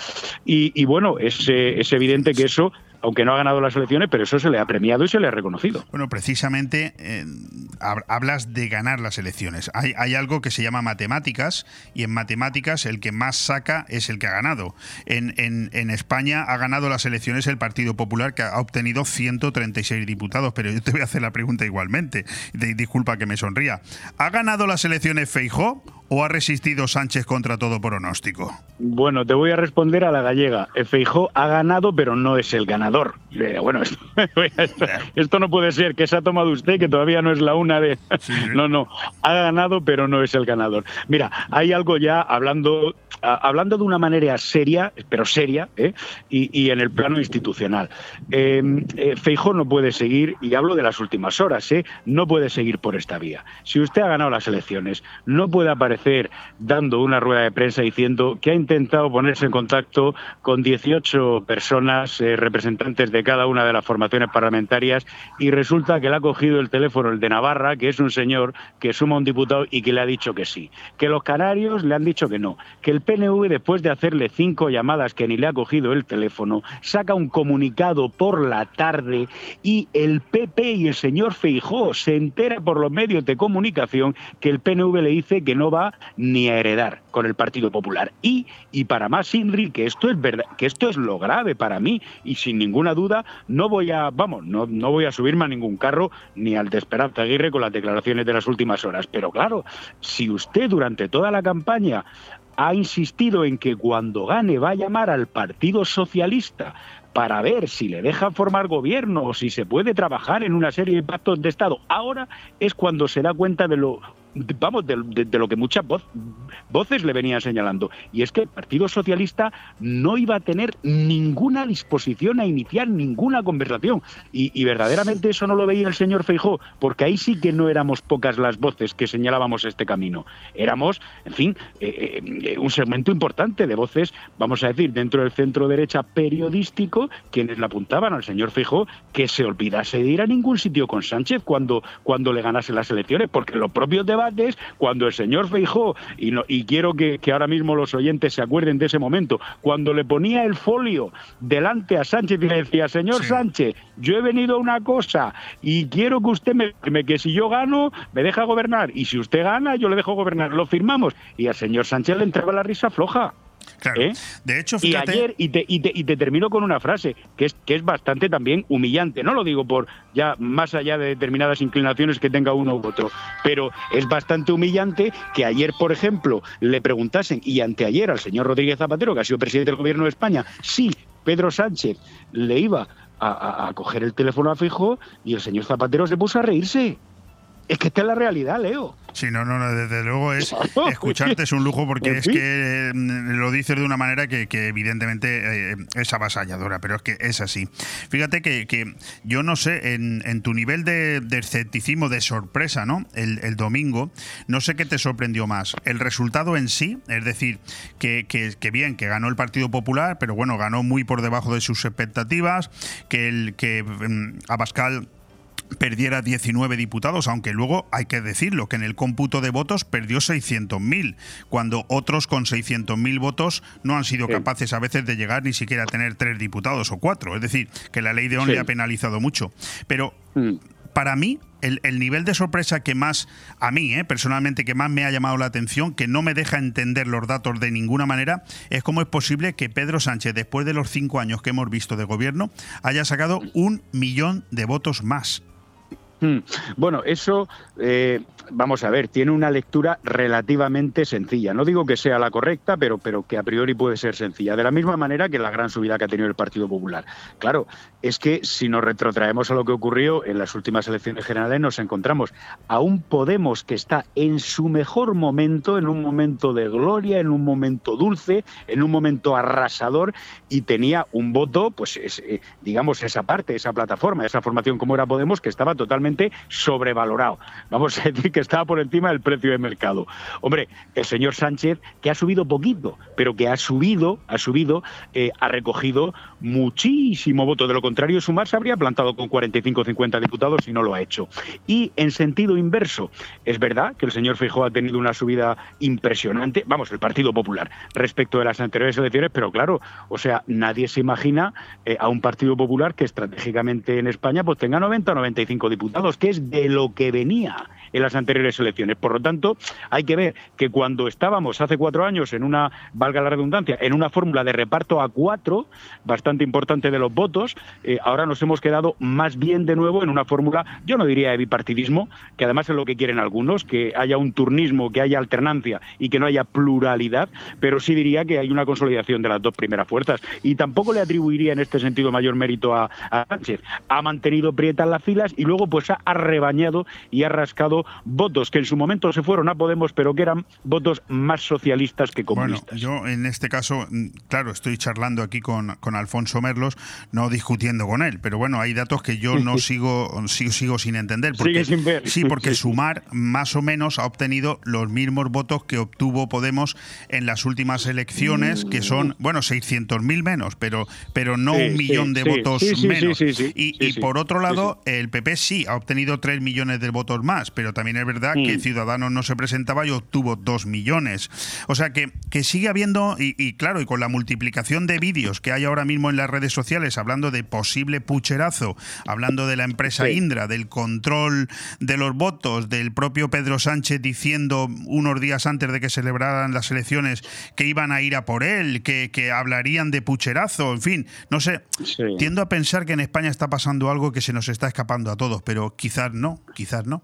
Y, y bueno, es, es evidente que eso aunque no ha ganado las elecciones, pero eso se le ha premiado y se le ha reconocido. Bueno, precisamente eh, hablas de ganar las elecciones. Hay, algo que se llama matemáticas y en matemáticas el que más saca es el que ha ganado. En España ha ganado las elecciones el Partido Popular que ha obtenido 136 diputados, pero yo te voy a hacer la pregunta igualmente. Disculpa que me sonría. ¿Ha ganado las elecciones Feijó o ha resistido Sánchez contra todo pronóstico? Bueno, te voy a responder a la gallega. Feijó ha ganado, pero no es el ganador. Eh, bueno, esto, esto, esto, no puede ser, que se ha tomado usted, que todavía no es la una de... Sí. No, no, ha ganado, pero no es el ganador. Mira, hay algo ya hablando, hablando de una manera seria, pero seria, ¿eh? y, en el plano institucional. Eh, eh, Feijó no puede seguir, y hablo de las últimas horas, ¿eh? no puede seguir por esta vía. Si usted ha ganado las elecciones, no puede aparecer dando una rueda de prensa diciendo que ha intentado ponerse en contacto con 18 personas, eh, representantes de cada una de las formaciones parlamentarias, y resulta que le ha cogido el teléfono el de Navarra, que es un señor que suma un diputado y que le ha dicho que sí, que los canarios le han dicho que no, que el PNV, después de hacerle cinco llamadas que ni le ha cogido el teléfono, saca un comunicado por la tarde y el PP y el señor Feijó se entera por los medios de comunicación que el PNV le dice que no va ni a heredar con el Partido Popular. Y, y para más, Indri, que esto es verdad, que esto es lo grave para mí, y sin ninguna duda, no voy a, vamos, no, no voy a subirme a ningún carro ni al de Esperanza Aguirre con las declaraciones de las últimas horas. Pero claro, si usted durante toda la campaña ha insistido en que cuando gane va a llamar al Partido Socialista para ver si le dejan formar gobierno o si se puede trabajar en una serie de pactos de Estado. Ahora es cuando se da cuenta de lo vamos, de, de, lo que muchas voces le venían señalando. Y es que el Partido Socialista no iba a tener ninguna disposición a iniciar ninguna conversación. Y, y, verdaderamente eso no lo veía el señor Feijó, porque ahí sí que no éramos pocas las voces que señalábamos este camino. Éramos, en fin, eh, eh, un segmento importante de voces, vamos a decir, dentro del centro derecha periodístico, quienes le apuntaban al señor Feijó que se olvidase de ir a ningún sitio con Sánchez cuando, cuando le ganase las elecciones, porque los propios debates debates cuando el señor Feijó, y, no, y quiero que, que, ahora mismo los oyentes se acuerden de ese momento, cuando le ponía el folio delante a Sánchez y le decía, señor sí. Sánchez, yo he venido a una cosa y quiero que usted me firme que si yo gano, me deja gobernar, y si usted gana, yo le dejo gobernar, lo firmamos. Y al señor Sánchez le entraba la risa floja. Claro. ¿Eh? De hecho, fíjate... Y ayer, y te, y, te, y te, termino con una frase que es, que es bastante también humillante. No lo digo por ya más allá de determinadas inclinaciones que tenga uno u otro, pero es bastante humillante que ayer, por ejemplo, le preguntasen, y anteayer al señor Rodríguez Zapatero, que ha sido presidente del gobierno de España, si Pedro Sánchez le iba a, a, a coger el teléfono a fijo y el señor Zapatero se puso a reírse. Es que esta es la realidad, Leo. Sí, no, no, desde luego es escucharte es un lujo porque es que lo dices de una manera que, que evidentemente eh, es avasalladora, pero es que es así. Fíjate que, que yo no sé, en, en tu nivel de, de, escepticismo, de sorpresa, ¿no? El, el, domingo, no sé qué te sorprendió más. El resultado en sí, es decir, que, que, bien, que ganó el Partido Popular, pero bueno, ganó muy por debajo de sus expectativas, que el que um, Abascal perdiera 19 diputados, aunque luego hay que decirlo, que en el cómputo de votos perdió 600.000, cuando otros con 600.000 votos no han sido sí. capaces a veces de llegar ni siquiera a tener tres diputados o cuatro. Es decir, que la ley de ON sí. le ha penalizado mucho. Pero... Mm para mí, el, nivel de sorpresa que más, a mí, eh, personalmente, que más me ha llamado la atención, que no me deja entender los datos de ninguna manera, es cómo es posible que Pedro Sánchez, después de los cinco años que hemos visto de gobierno, haya sacado un millón de votos más. Hmm. Bueno, eso eh, vamos a ver, tiene una lectura relativamente sencilla. No digo que sea la correcta, pero, pero que a priori puede ser sencilla. De la misma manera que la gran subida que ha tenido el Partido Popular. Claro, es que si nos retrotraemos a lo que ocurrió en las últimas elecciones generales, nos encontramos a un Podemos que está en su mejor momento, en un momento de gloria, en un momento dulce, en un momento arrasador, y tenía un voto, pues eh, digamos, esa parte, esa plataforma, esa formación como era Podemos, que estaba totalmente sobrevalorado. Vamos a decir que estaba por encima del precio de mercado. Hombre, el señor Sánchez, que ha subido poquito, pero que ha subido, ha subido, eh, ha recogido muchísimo voto. De lo contrario, Sumar se habría plantado con 45 o 50 diputados y no lo ha hecho. Y en sentido inverso, es verdad que el señor Feijóo ha tenido una subida impresionante, vamos, el Partido Popular, respecto de las anteriores elecciones, pero claro, o sea, nadie se imagina eh, a un Partido Popular que estratégicamente en España pues tenga 90 o 95 diputados, que es de lo que venía en las anteriores elecciones. Por lo tanto, hay que ver que cuando estábamos hace cuatro años en una, valga la redundancia, en una fórmula de reparto a cuatro, bastante importante de los votos, eh, ahora nos hemos quedado más bien de nuevo en una fórmula, yo no diría de bipartidismo, que además es lo que quieren algunos, que haya un turnismo, que haya alternancia y que no haya pluralidad, pero sí diría que hay una consolidación de las dos primeras fuerzas. Y tampoco le atribuiría en este sentido mayor mérito a, Sánchez. Ha mantenido prietas las filas y luego pues ha rebañado y ha rascado votos que en su momento se fueron a Podemos, pero que eran votos más socialistas que comunistas. Bueno, yo en este caso, mm, claro, estoy charlando aquí con, con Alfonso Merlos, no discutiendo con él, pero bueno, hay datos que yo no sigo, sigo, sigo sin entender. Porque, sin ver. Sí, porque Sumar más o menos ha obtenido los mismos votos que obtuvo Podemos en las últimas elecciones, que son, bueno, 600.000 menos, pero, pero no un millón de votos menos. Y, y por otro lado, el PP sí ha obtenido 3 millones de votos más, pero también es verdad que mm. Ciudadanos no se presentaba y obtuvo dos millones. O sea que, que sigue habiendo, y, claro, y con la multiplicación de vídeos que hay ahora mismo en las redes sociales hablando de posible pucherazo, hablando de la empresa Indra, del control de los votos, del propio Pedro Sánchez diciendo unos días antes de que celebraran las elecciones que iban a ir a por él, que, que hablarían de pucherazo, en fin, no sé, tiendo a pensar que en España está pasando algo que se nos está escapando a todos, pero quizás no, quizás no.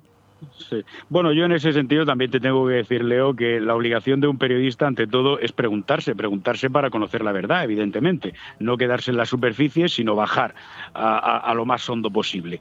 Bueno, yo en ese sentido también te tengo que decir, Leo, que la obligación de un periodista, ante todo, es preguntarse, preguntarse para conocer la verdad, evidentemente, no quedarse en la superficie, sino bajar a, lo más hondo posible.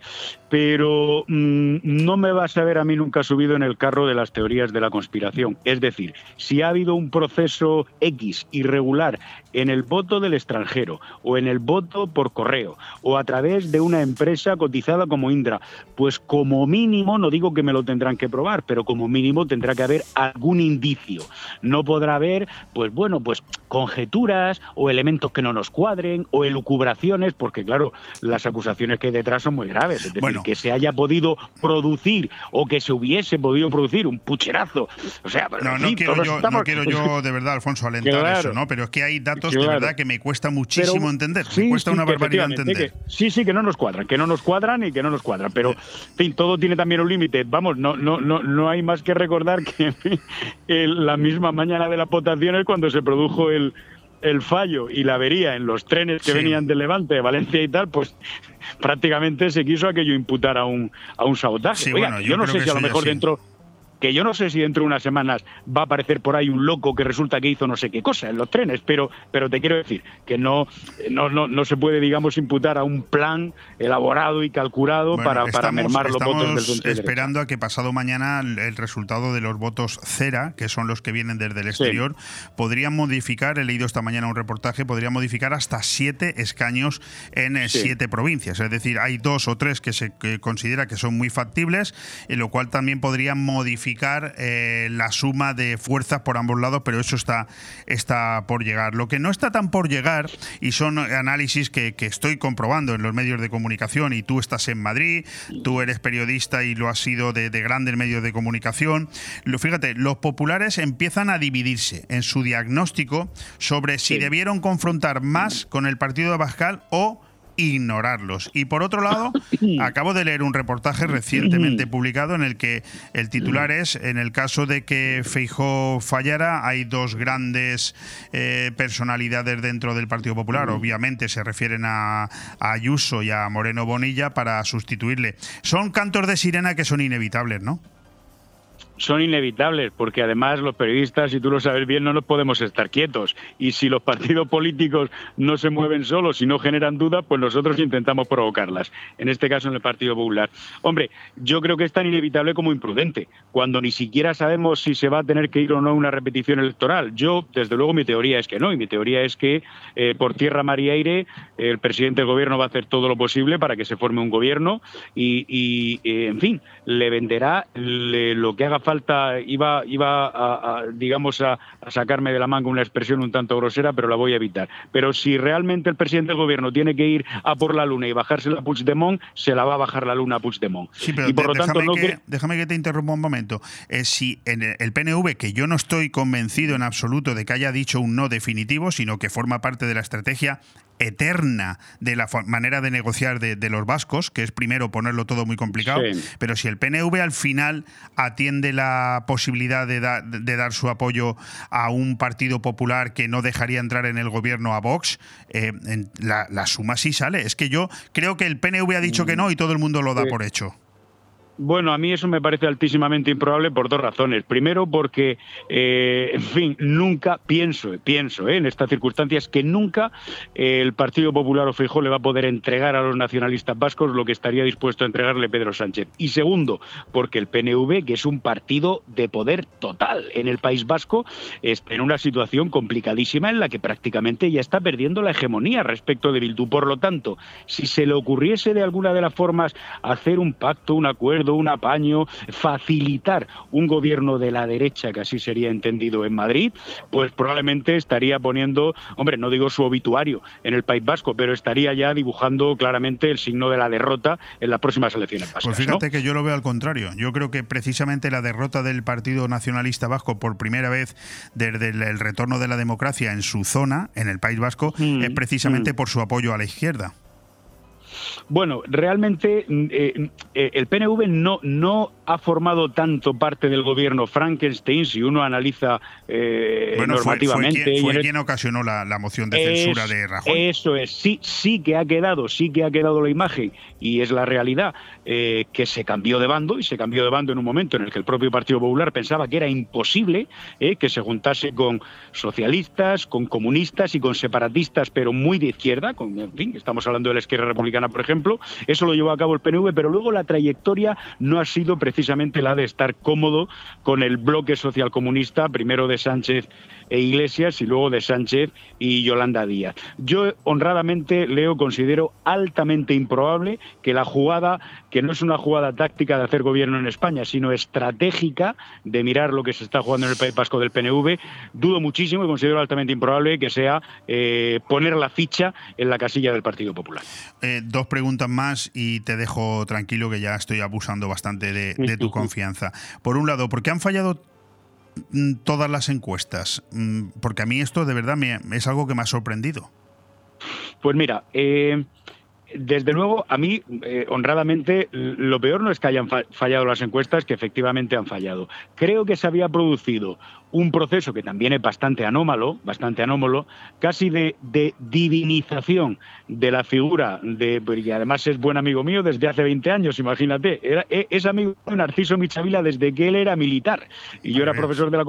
Pero mm, no me vas a ver a mí nunca subido en el carro de las teorías de la conspiración. Es decir, si ha habido un proceso X irregular en el voto del extranjero o en el voto por correo o a través de una empresa cotizada como Indra, pues como mínimo, no digo que me lo tendrán que probar, pero como mínimo tendrá que haber algún indicio. No podrá haber, pues bueno, pues conjeturas o elementos que no nos cuadren o elucubraciones, porque claro, las acusaciones que hay detrás son muy graves. Es decir, que se haya podido producir o que se hubiese podido producir un pucherazo. O sea, no, no, quiero, yo, no quiero yo de verdad, Alfonso, alentar eso, ¿no? Pero es que hay datos de verdad que me cuesta muchísimo entender. me cuesta una barbaridad entender. sí, sí, que no nos cuadran, que no nos cuadran y que no nos cuadran. Pero, en fin, todo tiene también un límite vamos, no, no, no, no hay más que recordar que la misma mañana de las votaciones, cuando se produjo el, el fallo y la avería en los trenes que venían de Levante, de Valencia y tal, pues prácticamente se quiso aquello imputar a un, a un sabotaje. yo, yo no sé si a lo mejor dentro que yo no sé si dentro de unas semanas va a aparecer por ahí un loco que resulta que hizo no sé qué cosa en los trenes, pero, pero te quiero decir que no, no, no, se puede, digamos, imputar a un plan elaborado y calculado para, para mermar los votos del esperando a que pasado mañana el, resultado de los votos cera, que son los que vienen desde el exterior, podrían modificar, he leído esta mañana un reportaje, podría modificar hasta siete escaños en eh, siete provincias. Es decir, hay dos o tres que se considera que son muy factibles, en lo cual también podrían modificar eh, la suma de fuerzas por ambos lados, pero eso está, está por llegar. Lo que no está tan por llegar, y son análisis que, estoy comprobando en los medios de comunicación, y tú estás en Madrid, tú eres periodista y lo has sido de, grandes medios de comunicación, lo, fíjate, los populares empiezan a dividirse en su diagnóstico sobre si debieron confrontar más con el partido de Bascal o ignorarlos. Y por otro lado, acabo de leer un reportaje recientemente publicado en el que el titular es, en el caso de que Feijó fallara, hay dos grandes eh, personalidades dentro del Partido Popular, obviamente se refieren a, a Ayuso y a Moreno Bonilla para sustituirle. Son cantos de sirena que son inevitables, ¿no? Son inevitables, porque además los periodistas, si tú lo sabes bien, no nos podemos estar quietos. Y si los partidos políticos no se mueven solos y no generan dudas, pues nosotros intentamos provocarlas. En este caso, en el Partido Popular. Hombre, yo creo que es tan inevitable como imprudente, cuando ni siquiera sabemos si se va a tener que ir o no una repetición electoral. Yo, desde luego, mi teoría es que no, y mi teoría es que eh, por tierra, mar y aire, el presidente del gobierno va a hacer todo lo posible para que se forme un gobierno y, eh, en fin, le venderá lo que haga falta, iba, iba a, digamos, a, sacarme de la manga una expresión un tanto grosera, pero la voy a evitar. Pero si realmente el presidente del gobierno tiene que ir a por la luna y bajarse la Puigdemont, se la va a bajar la luna a Puigdemont. Sí, pero y por lo tanto, que, déjame que te interrumpa un momento. Eh, si en el PNV, que yo no estoy convencido en absoluto de que haya dicho un no definitivo, sino que forma parte de la estrategia, eterna de la manera de negociar de, los vascos, que es primero ponerlo todo muy complicado, pero si el PNV al final atiende la posibilidad de, de, dar su apoyo a un partido popular que no dejaría entrar en el gobierno a Vox, eh, la, suma sí sale. Es que yo creo que el PNV ha dicho que no y todo el mundo lo da por hecho. Bueno, a mí eso me parece altísimamente improbable por dos razones. Primero, porque, eh, en fin, nunca pienso, pienso eh, en estas circunstancias que nunca eh, el Partido Popular o Feijóo le va a poder entregar a los nacionalistas vascos lo que estaría dispuesto a entregarle Pedro Sánchez. Y segundo, porque el PNV, que es un partido de poder total en el País Vasco, está en una situación complicadísima en la que prácticamente ya está perdiendo la hegemonía respecto de Bildu. Por lo tanto, si se le ocurriese de alguna de las formas hacer un pacto, un acuerdo, un apaño, facilitar un gobierno de la derecha, que así sería entendido en Madrid, pues probablemente estaría poniendo, hombre, no digo su obituario en el País Vasco, pero estaría ya dibujando claramente el signo de la derrota en las próximas elecciones vascas. Pues fíjate que yo lo veo al contrario. Yo creo que precisamente la derrota del Partido Nacionalista Vasco por primera vez desde el retorno de la democracia en su zona, en el País Vasco, mm, es precisamente mm. por su apoyo a la izquierda. Bueno, realmente mm, eh, eh, el PNV no, no ha formado tanto parte del gobierno Frankenstein, si uno analiza eh, normativamente. Fue, quien, ocasionó la, moción de censura de Rajoy. Eso es, sí, sí que ha quedado, sí que ha quedado la imagen, y es la realidad, que se cambió de bando, y se cambió de bando en un momento en el que el propio Partido Popular pensaba que era imposible que se juntase con socialistas, con comunistas y con separatistas, pero muy de izquierda, con, en fin, estamos hablando de la izquierda republicana, por ejemplo, eso lo llevó a cabo el PNV, pero luego la trayectoria no ha sido precisamente la de estar cómodo con el bloque socialcomunista, primero de Sánchez e Iglesias y luego de Sánchez y Yolanda Díaz. Yo honradamente, Leo, considero altamente improbable que la jugada, que no es una jugada táctica de hacer gobierno en España, sino estratégica de mirar lo que se está jugando en el País Vasco del PNV, dudo muchísimo y considero altamente improbable que sea eh, poner la ficha en la casilla del Partido Popular. Eh, dos preguntas más y te dejo tranquilo que ya estoy abusando bastante de tu confianza. Por un lado, ¿por qué han fallado todas las encuestas? Mm, porque a mí esto de verdad me, es algo que me ha sorprendido. Pues mira, eh, desde luego, a mí, eh, honradamente, lo peor no es que hayan fallado las encuestas, que efectivamente han fallado. Creo que se había producido un proceso que también es bastante anómalo, bastante anómalo, casi de, divinización de la figura de, y además es buen amigo mío desde hace 20 años, imagínate, era, e, es amigo de Narciso Michavila desde que él era militar y yo era profesor de la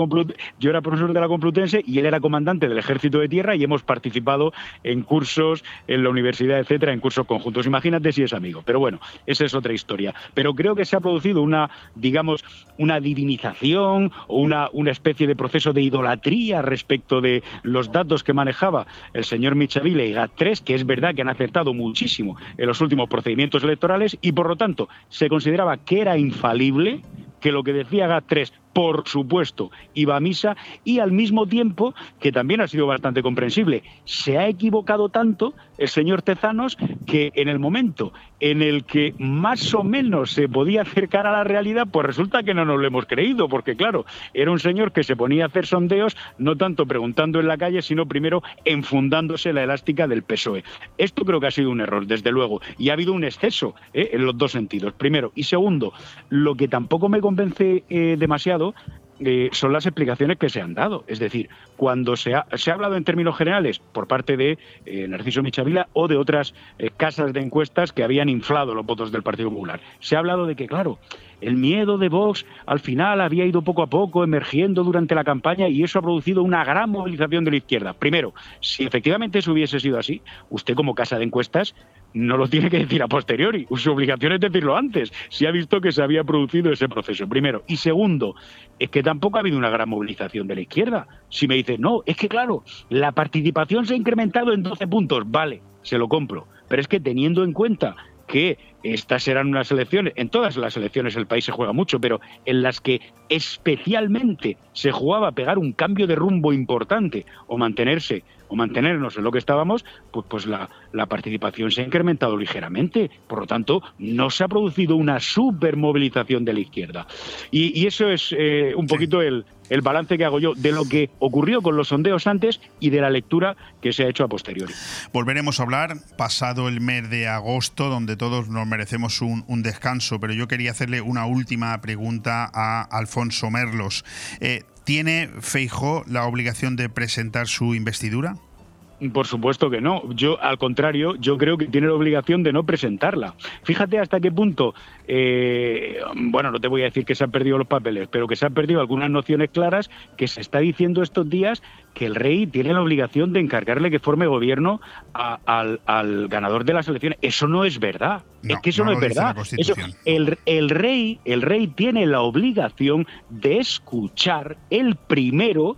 yo era profesor de la Complutense y él era comandante del Ejército de Tierra y hemos participado en cursos en la universidad, etcétera, en cursos conjuntos. Imagínate si es amigo, pero bueno, esa es otra historia. Pero creo que se ha producido una, digamos, una divinización o una, una especie de proceso de idolatría respecto de los datos que manejaba el señor Michavile y GAT3, que es verdad que han acertado muchísimo en los últimos procedimientos electorales y por lo tanto se consideraba que era infalible, que lo que decía GAT3 por supuesto, iba a misa y al mismo tiempo, que también ha sido bastante comprensible, se ha equivocado tanto el señor Tezanos que en el momento en el que más o menos se podía acercar a la realidad, pues resulta que no nos lo hemos creído, porque claro, era un señor que se ponía a hacer sondeos, no tanto preguntando en la calle, sino primero enfundándose la elástica del PSOE. Esto creo que ha sido un error, desde luego, y ha habido un exceso ¿eh? en los dos sentidos. Primero. Y segundo, lo que tampoco me convence eh, demasiado eh, son las explicaciones que se han dado. Es decir, cuando se ha, se ha hablado en términos generales por parte de eh, Narciso Michavila o de otras eh, casas de encuestas que habían inflado los votos del Partido Popular, se ha hablado de que, claro, el miedo de Vox al final había ido poco a poco emergiendo durante la campaña y eso ha producido una gran movilización de la izquierda. Primero, si efectivamente eso hubiese sido así, usted como casa de encuestas no lo tiene que decir a posteriori. Su obligación es decirlo antes, si ha visto que se había producido ese proceso. Primero. Y segundo, es que tampoco ha habido una gran movilización de la izquierda. Si me dice, no, es que claro, la participación se ha incrementado en 12 puntos, vale, se lo compro. Pero es que teniendo en cuenta que estas serán unas elecciones, en todas las elecciones el país se juega mucho, pero en las que especialmente se jugaba pegar un cambio de rumbo importante o mantenerse o mantenernos en lo que estábamos, pues, pues la, la participación se ha incrementado ligeramente. Por lo tanto, no se ha producido una supermovilización de la izquierda. Y, y eso es eh, un poquito el, el balance que hago yo de lo que ocurrió con los sondeos antes y de la lectura que se ha hecho a posteriori. Volveremos a hablar pasado el mes de agosto, donde todos nos merecemos un, un descanso, pero yo quería hacerle una última pregunta a Alfonso Merlos. Eh, ¿Tiene Feijo la obligación de presentar su investidura? Por supuesto que no. Yo, al contrario, yo creo que tiene la obligación de no presentarla. Fíjate hasta qué punto, eh, bueno, no te voy a decir que se han perdido los papeles, pero que se han perdido algunas nociones claras que se está diciendo estos días que el rey tiene la obligación de encargarle que forme gobierno a, al, al, ganador de las elecciones. Eso no es verdad. No, es que eso no, no es verdad. Eso, el, el, rey, el rey tiene la obligación de escuchar el primero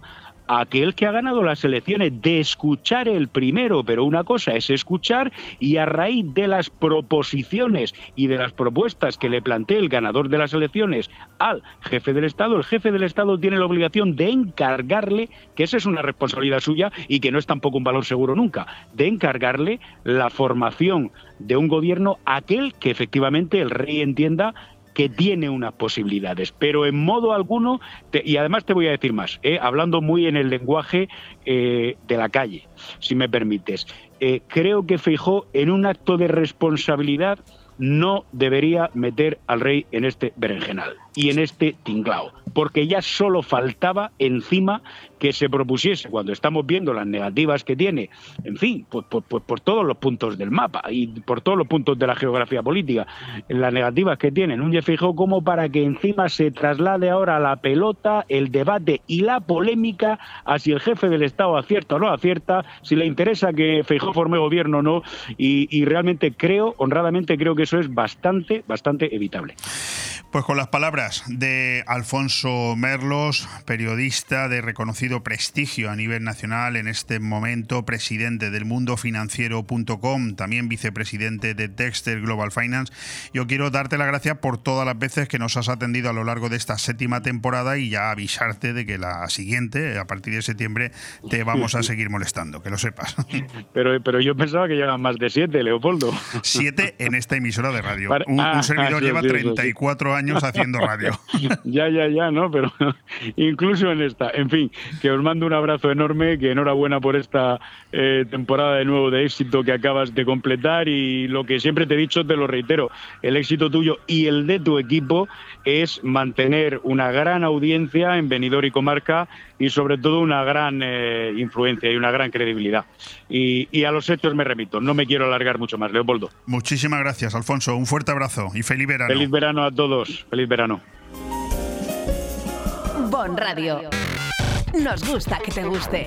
aquel que ha ganado las elecciones, de escuchar el primero, pero una cosa es escuchar y a raíz de las proposiciones y de las propuestas que le plantee el ganador de las elecciones al jefe del Estado, el jefe del Estado tiene la obligación de encargarle, que esa es una responsabilidad suya y que no es tampoco un valor seguro nunca, de encargarle la formación de un gobierno aquel que efectivamente el rey entienda que tiene unas posibilidades, pero en modo alguno, y además te voy a decir más, eh, hablando muy en el lenguaje eh, de la calle, si me permites, eh, creo que Feijó en un acto de responsabilidad no debería meter al rey en este berenjenal y en este tinglao, porque ya solo faltaba encima que se propusiese, cuando estamos viendo las negativas que tiene, en fin, pues, pues, pues, por todos los puntos del mapa y por todos los puntos de la geografía política, las negativas que tiene Núñez Fijó, como para que encima se traslade ahora la pelota, el debate y la polémica a si el jefe del Estado acierta o no acierta, si le interesa que Fijó forme gobierno o no, y, y realmente creo, honradamente creo que eso es bastante, bastante evitable. Pues con las palabras de Alfonso Merlos, periodista de reconocido prestigio a nivel nacional, en este momento presidente del mundofinanciero.com, también vicepresidente de Dexter Global Finance, yo quiero darte la gracia por todas las veces que nos has atendido a lo largo de esta séptima temporada y ya avisarte de que la siguiente, a partir de septiembre, te vamos a seguir molestando, que lo sepas. Pero, pero yo pensaba que llegan más de siete, Leopoldo. Siete en esta emisora de radio. Un, un servidor lleva 34 años años haciendo radio. ya, ya, ya, ¿no? Pero incluso en esta. En fin, que os mando un abrazo enorme, que enhorabuena por esta eh, temporada de nuevo de éxito que acabas de completar y lo que siempre te he dicho, te lo reitero, el éxito tuyo y el de tu equipo es mantener una gran audiencia en Benidorm y Comarca y sobre todo una gran eh, influencia y una gran credibilidad. Y, y, a los hechos me remito, no me quiero alargar mucho más, Leopoldo. Muchísimas gracias, Alfonso. Un fuerte abrazo y feliz verano. Feliz verano a todos, feliz verano. Bon Radio. Nos gusta que te guste.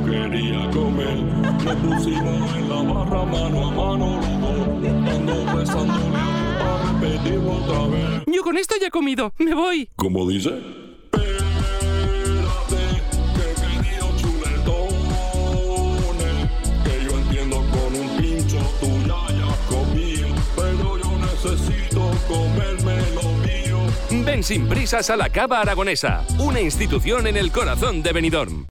quería comer. Nos pusimos en la barra mano a mano los dos, estando a repetir otra vez. Yo con esto ya he comido, me voy. ¿Cómo dice? Espérate, que querido chuletones, que yo entiendo con un pincho tú ya ya has comido, pero yo necesito comerme lo mío. Ven sin prisas a la Cava Aragonesa, una institución en el corazón de Benidorm.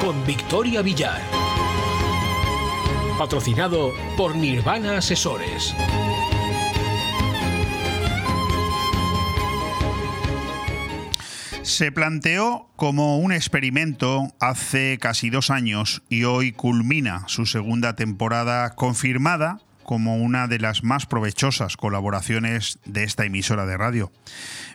Con Victoria Villar. Patrocinado por Nirvana Asesores. Se planteó como un experimento hace casi dos años y hoy culmina su segunda temporada confirmada como una de las más provechosas colaboraciones de esta emisora de radio.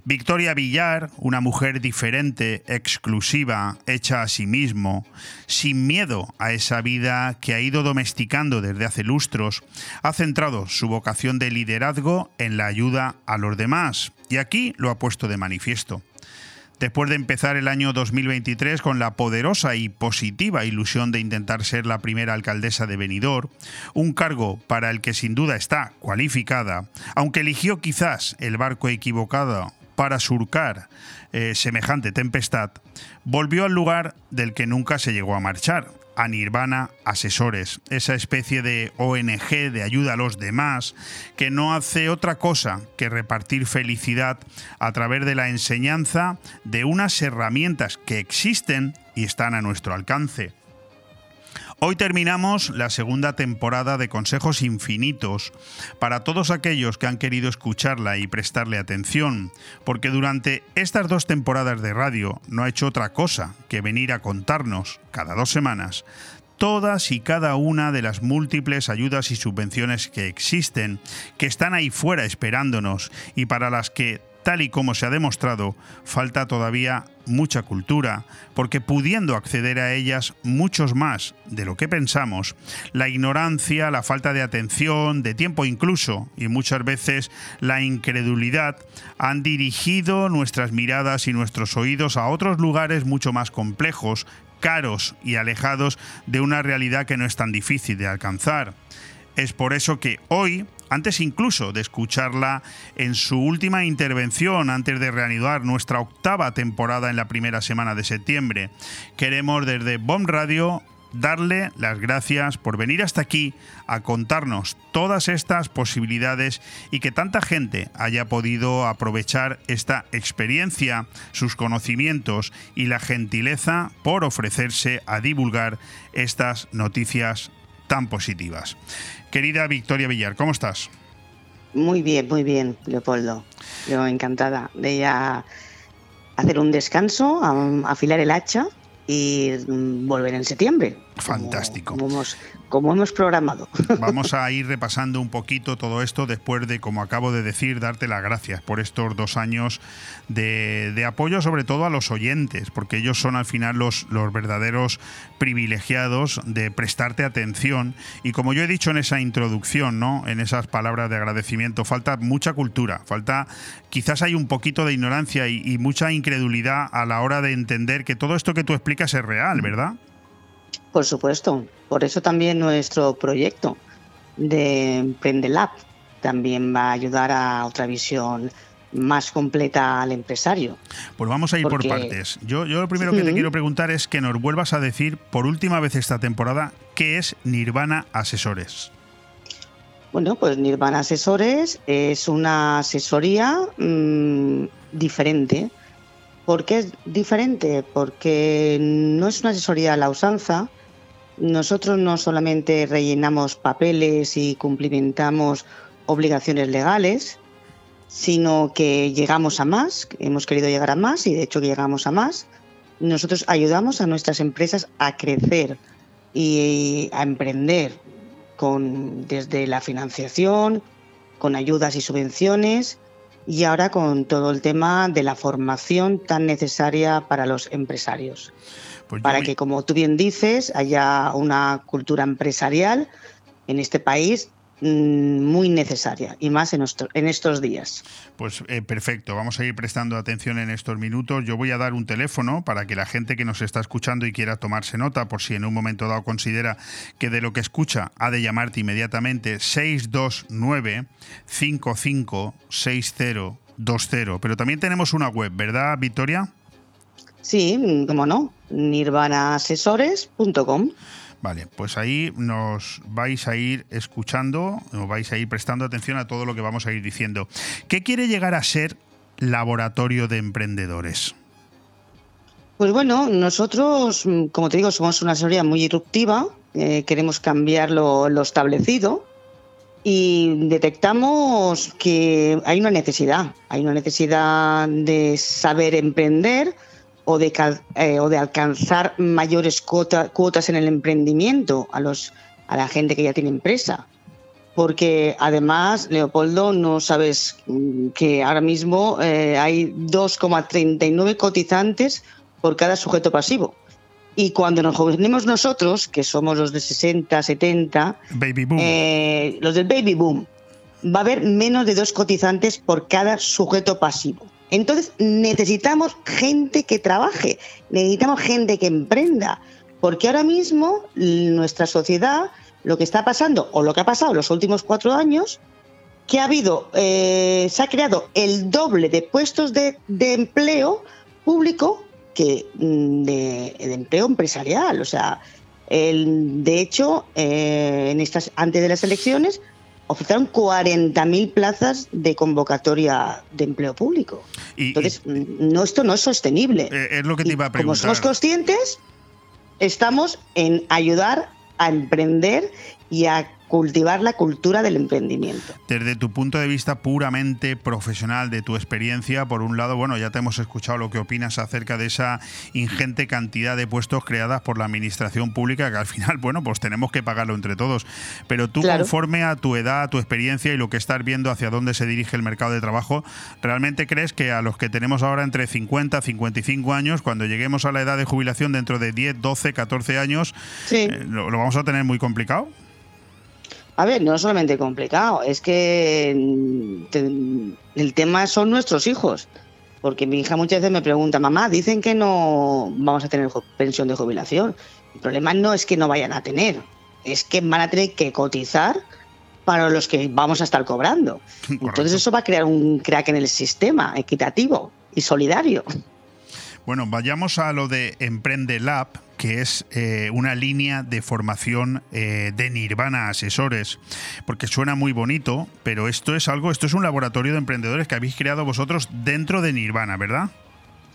Victoria Villar, una mujer diferente, exclusiva, hecha a sí mismo, sin miedo a esa vida que ha ido domesticando desde hace lustros, ha centrado su vocación de liderazgo en la ayuda a los demás y aquí lo ha puesto de manifiesto. Después de empezar el año 2023 con la poderosa y positiva ilusión de intentar ser la primera alcaldesa de Benidorm, un cargo para el que sin duda está cualificada, aunque eligió quizás el barco equivocado para surcar eh, semejante tempestad, volvió al lugar del que nunca se llegó a marchar, a Nirvana Asesores, esa especie de ONG de ayuda a los demás que no hace otra cosa que repartir felicidad a través de la enseñanza de unas herramientas que existen y están a nuestro alcance. Hoy terminamos la segunda temporada de Consejos Infinitos. Para todos aquellos que han querido escucharla y prestarle atención, porque durante estas dos temporadas de radio no ha hecho otra cosa que venir a contarnos, cada dos semanas, todas y cada una de las múltiples ayudas y subvenciones que existen, que están ahí fuera esperándonos y para las que tal y como se ha demostrado, falta todavía mucha cultura, porque pudiendo acceder a ellas muchos más de lo que pensamos, la ignorancia, la falta de atención, de tiempo incluso, y muchas veces la incredulidad, han dirigido nuestras miradas y nuestros oídos a otros lugares mucho más complejos, caros y alejados de una realidad que no es tan difícil de alcanzar. Es por eso que hoy antes incluso de escucharla en su última intervención, antes de reanudar nuestra octava temporada en la primera semana de septiembre. Queremos desde Bomb Radio darle las gracias por venir hasta aquí a contarnos todas estas posibilidades y que tanta gente haya podido aprovechar esta experiencia, sus conocimientos y la gentileza por ofrecerse a divulgar estas noticias tan positivas. Querida Victoria Villar, ¿cómo estás? Muy bien, muy bien, Leopoldo. Yo encantada de ya hacer un descanso, afilar el hacha y mm, volver en septiembre. Fantástico. Como hemos, como hemos programado. Vamos a ir repasando un poquito todo esto después de, como acabo de decir, darte las gracias por estos dos años de, apoyo, sobre todo a los oyentes, porque ellos son al final los, verdaderos privilegiados de prestarte atención. Y como yo he dicho en esa introducción, ¿no? en esas palabras de agradecimiento, falta mucha cultura, falta quizás hay un poquito de ignorancia y mucha incredulidad a la hora de entender que todo esto que tú explicas es real, ¿verdad? Por supuesto. Por eso también nuestro proyecto de Emprende Lab también va a ayudar a otra visión más completa al empresario. Pues vamos a ir Porque- por partes. Yo, yo lo primero que te quiero preguntar es que nos vuelvas a decir por última vez esta temporada qué es Nirvana Asesores. Bueno, pues Nirvana Asesores es una asesoría mm, diferente. ¿Por qué es diferente? Porque no es una asesoría a la usanza. Nosotros no solamente rellenamos papeles y cumplimentamos obligaciones legales, sino que llegamos a más, hemos querido llegar a más y de hecho que llegamos a más. Nosotros ayudamos a nuestras empresas a crecer y a emprender desde la financiación, con ayudas y subvenciones y ahora con todo el tema de la formación tan necesaria para los empresarios. Pues para me- que, como tú bien dices, haya una cultura empresarial en este país mm, muy necesaria y más en, nuestro- en estos días. Pues eh, perfecto, vamos a ir prestando atención en estos minutos. Yo voy a dar un teléfono para que la gente que nos está escuchando y quiera tomarse nota, por si en un momento dado considera que de lo que escucha ha de llamarte inmediatamente 629 55 6020. Pero también tenemos una web, ¿verdad, Victoria? Sí, cómo no, nirvanaasesores.com. Vale, pues ahí nos vais a ir escuchando, nos vais a ir prestando atención a todo lo que vamos a ir diciendo. ¿Qué quiere llegar a ser Laboratorio de Emprendedores? Pues bueno, nosotros, mm, como te digo, somos una asesoría muy disruptiva, eh, queremos cambiar lo, lo establecido y detectamos que hay una necesidad, hay una necesidad de saber emprender o de, cal- eh, o de alcanzar mayores cuota- cuotas en el emprendimiento a, los, a la gente que ya tiene empresa. Porque además, Leopoldo, no sabes mm, que ahora mismo eh, hay 2,39 cotizantes por cada sujeto pasivo. Y cuando nos jubilemos nosotros, que somos los de 60, 70, Baby Boom. eh, los del baby boom, va a haber menos de dos cotizantes por cada sujeto pasivo. Entonces necesitamos gente que trabaje, necesitamos gente que emprenda, porque ahora mismo nuestra sociedad, lo que está pasando o lo que ha pasado en los últimos cuatro años, que ha habido, eh, se ha creado el doble de puestos de, empleo público que mm, de, de empleo empresarial. O sea, el, de hecho, eh, en estas, antes de las elecciones, ofertaron 40.000 plazas de convocatoria de empleo público. Y- Entonces, no, esto no es sostenible. Eh, es lo que te iba a Como preguntar. somos conscientes, estamos en ayudar a emprender y a cultivar la cultura del emprendimiento. Desde tu punto de vista puramente profesional, de tu experiencia, por un lado, bueno, ya te hemos escuchado lo que opinas acerca de esa ingente cantidad de puestos creadas por la administración pública, que al final, bueno, pues tenemos que pagarlo entre todos. Pero tú, Claro. conforme a tu edad, a tu experiencia y lo que estás viendo hacia dónde se dirige el mercado de trabajo, ¿realmente crees que a los que tenemos ahora entre 50 y 55 años, cuando lleguemos a la edad de jubilación dentro de 10, 12, 14 años, Sí. eh, lo, lo vamos a tener muy complicado? A ver, no solamente complicado, es que mm, te- el tema son nuestros hijos. Porque mi hija muchas veces me pregunta, mamá, dicen que no vamos a tener pensión de jubilación. El problema no es que no vayan a tener, es que van a tener que cotizar para los que vamos a estar cobrando. Entonces eso va a crear un crack en el sistema equitativo y solidario. Bueno, vayamos a lo de Emprende Lab, que es eh, una línea de formación eh, de Nirvana Asesores, porque suena muy bonito, pero esto es algo, esto es un laboratorio de emprendedores que habéis creado vosotros dentro de Nirvana, ¿verdad?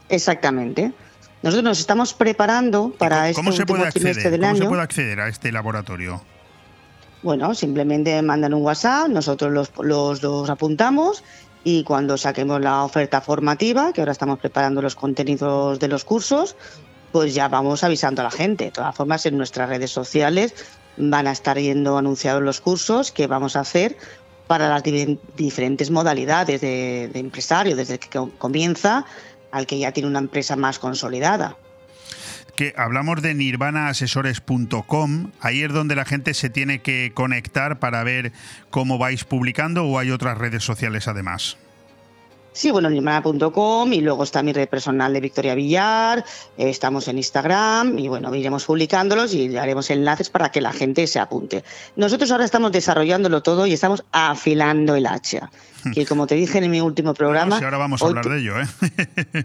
Exactamente. Nosotros nos estamos preparando para este ¿Cómo se último puede acceder? del ¿Cómo se puede acceder a este laboratorio? Bueno, simplemente mandan un WhatsApp, nosotros los, los, los apuntamos y cuando saquemos la oferta formativa, que ahora estamos preparando los contenidos de los cursos, pues ya vamos avisando a la gente. De todas formas, en nuestras redes sociales van a estar yendo anunciados los cursos que vamos a hacer para las diferentes modalidades de, empresario, desde que comienza al que ya tiene una empresa más consolidada que hablamos de nirvanaasesores.com, ahí es donde la gente se tiene que conectar para ver cómo vais publicando o hay otras redes sociales además. Sí, bueno, nirvana.com y luego está mi red personal de Victoria Villar, eh, estamos en Instagram y bueno, iremos publicándolos y haremos enlaces para que la gente se apunte. Nosotros ahora estamos desarrollándolo todo y estamos afilando el hacha. Que como te dije en mi último programa. sí, ahora vamos a hablar de ello, ¿eh?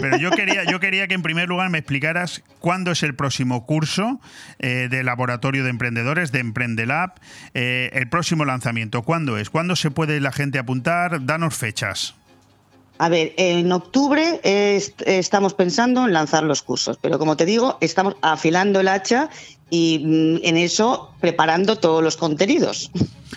Pero yo quería, yo quería que en primer lugar me explicaras cuándo es el próximo curso eh, de Laboratorio de Emprendedores, de Emprendelab, eh, el próximo lanzamiento. ¿Cuándo es? ¿Cuándo se puede la gente apuntar? Danos fechas. A ver, en octubre estamos pensando en lanzar los cursos, pero como te digo, estamos afilando el hacha y mm, en eso preparando todos los contenidos.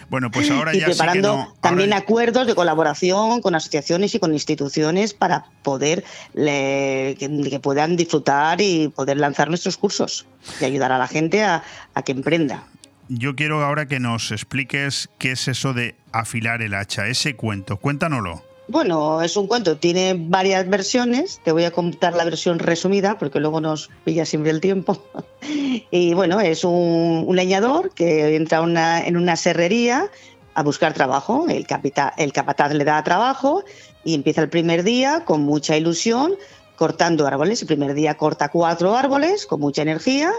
Bueno, pues ahora ya preparando también acuerdos de colaboración con asociaciones y con instituciones para poder que, puedan disfrutar y poder lanzar nuestros cursos y ayudar a la gente a que emprenda. Yo quiero ahora que nos expliques qué es eso de afilar el hacha, ese cuento. Cuéntanoslo. Bueno, es un cuento, tiene varias versiones. Te voy a contar la versión resumida porque luego nos pilla siempre el tiempo. y bueno, es un, leñador que entra en una serrería a buscar trabajo. El, el capataz le da trabajo y empieza el primer día con mucha ilusión cortando árboles. El primer día corta cuatro árboles con mucha energía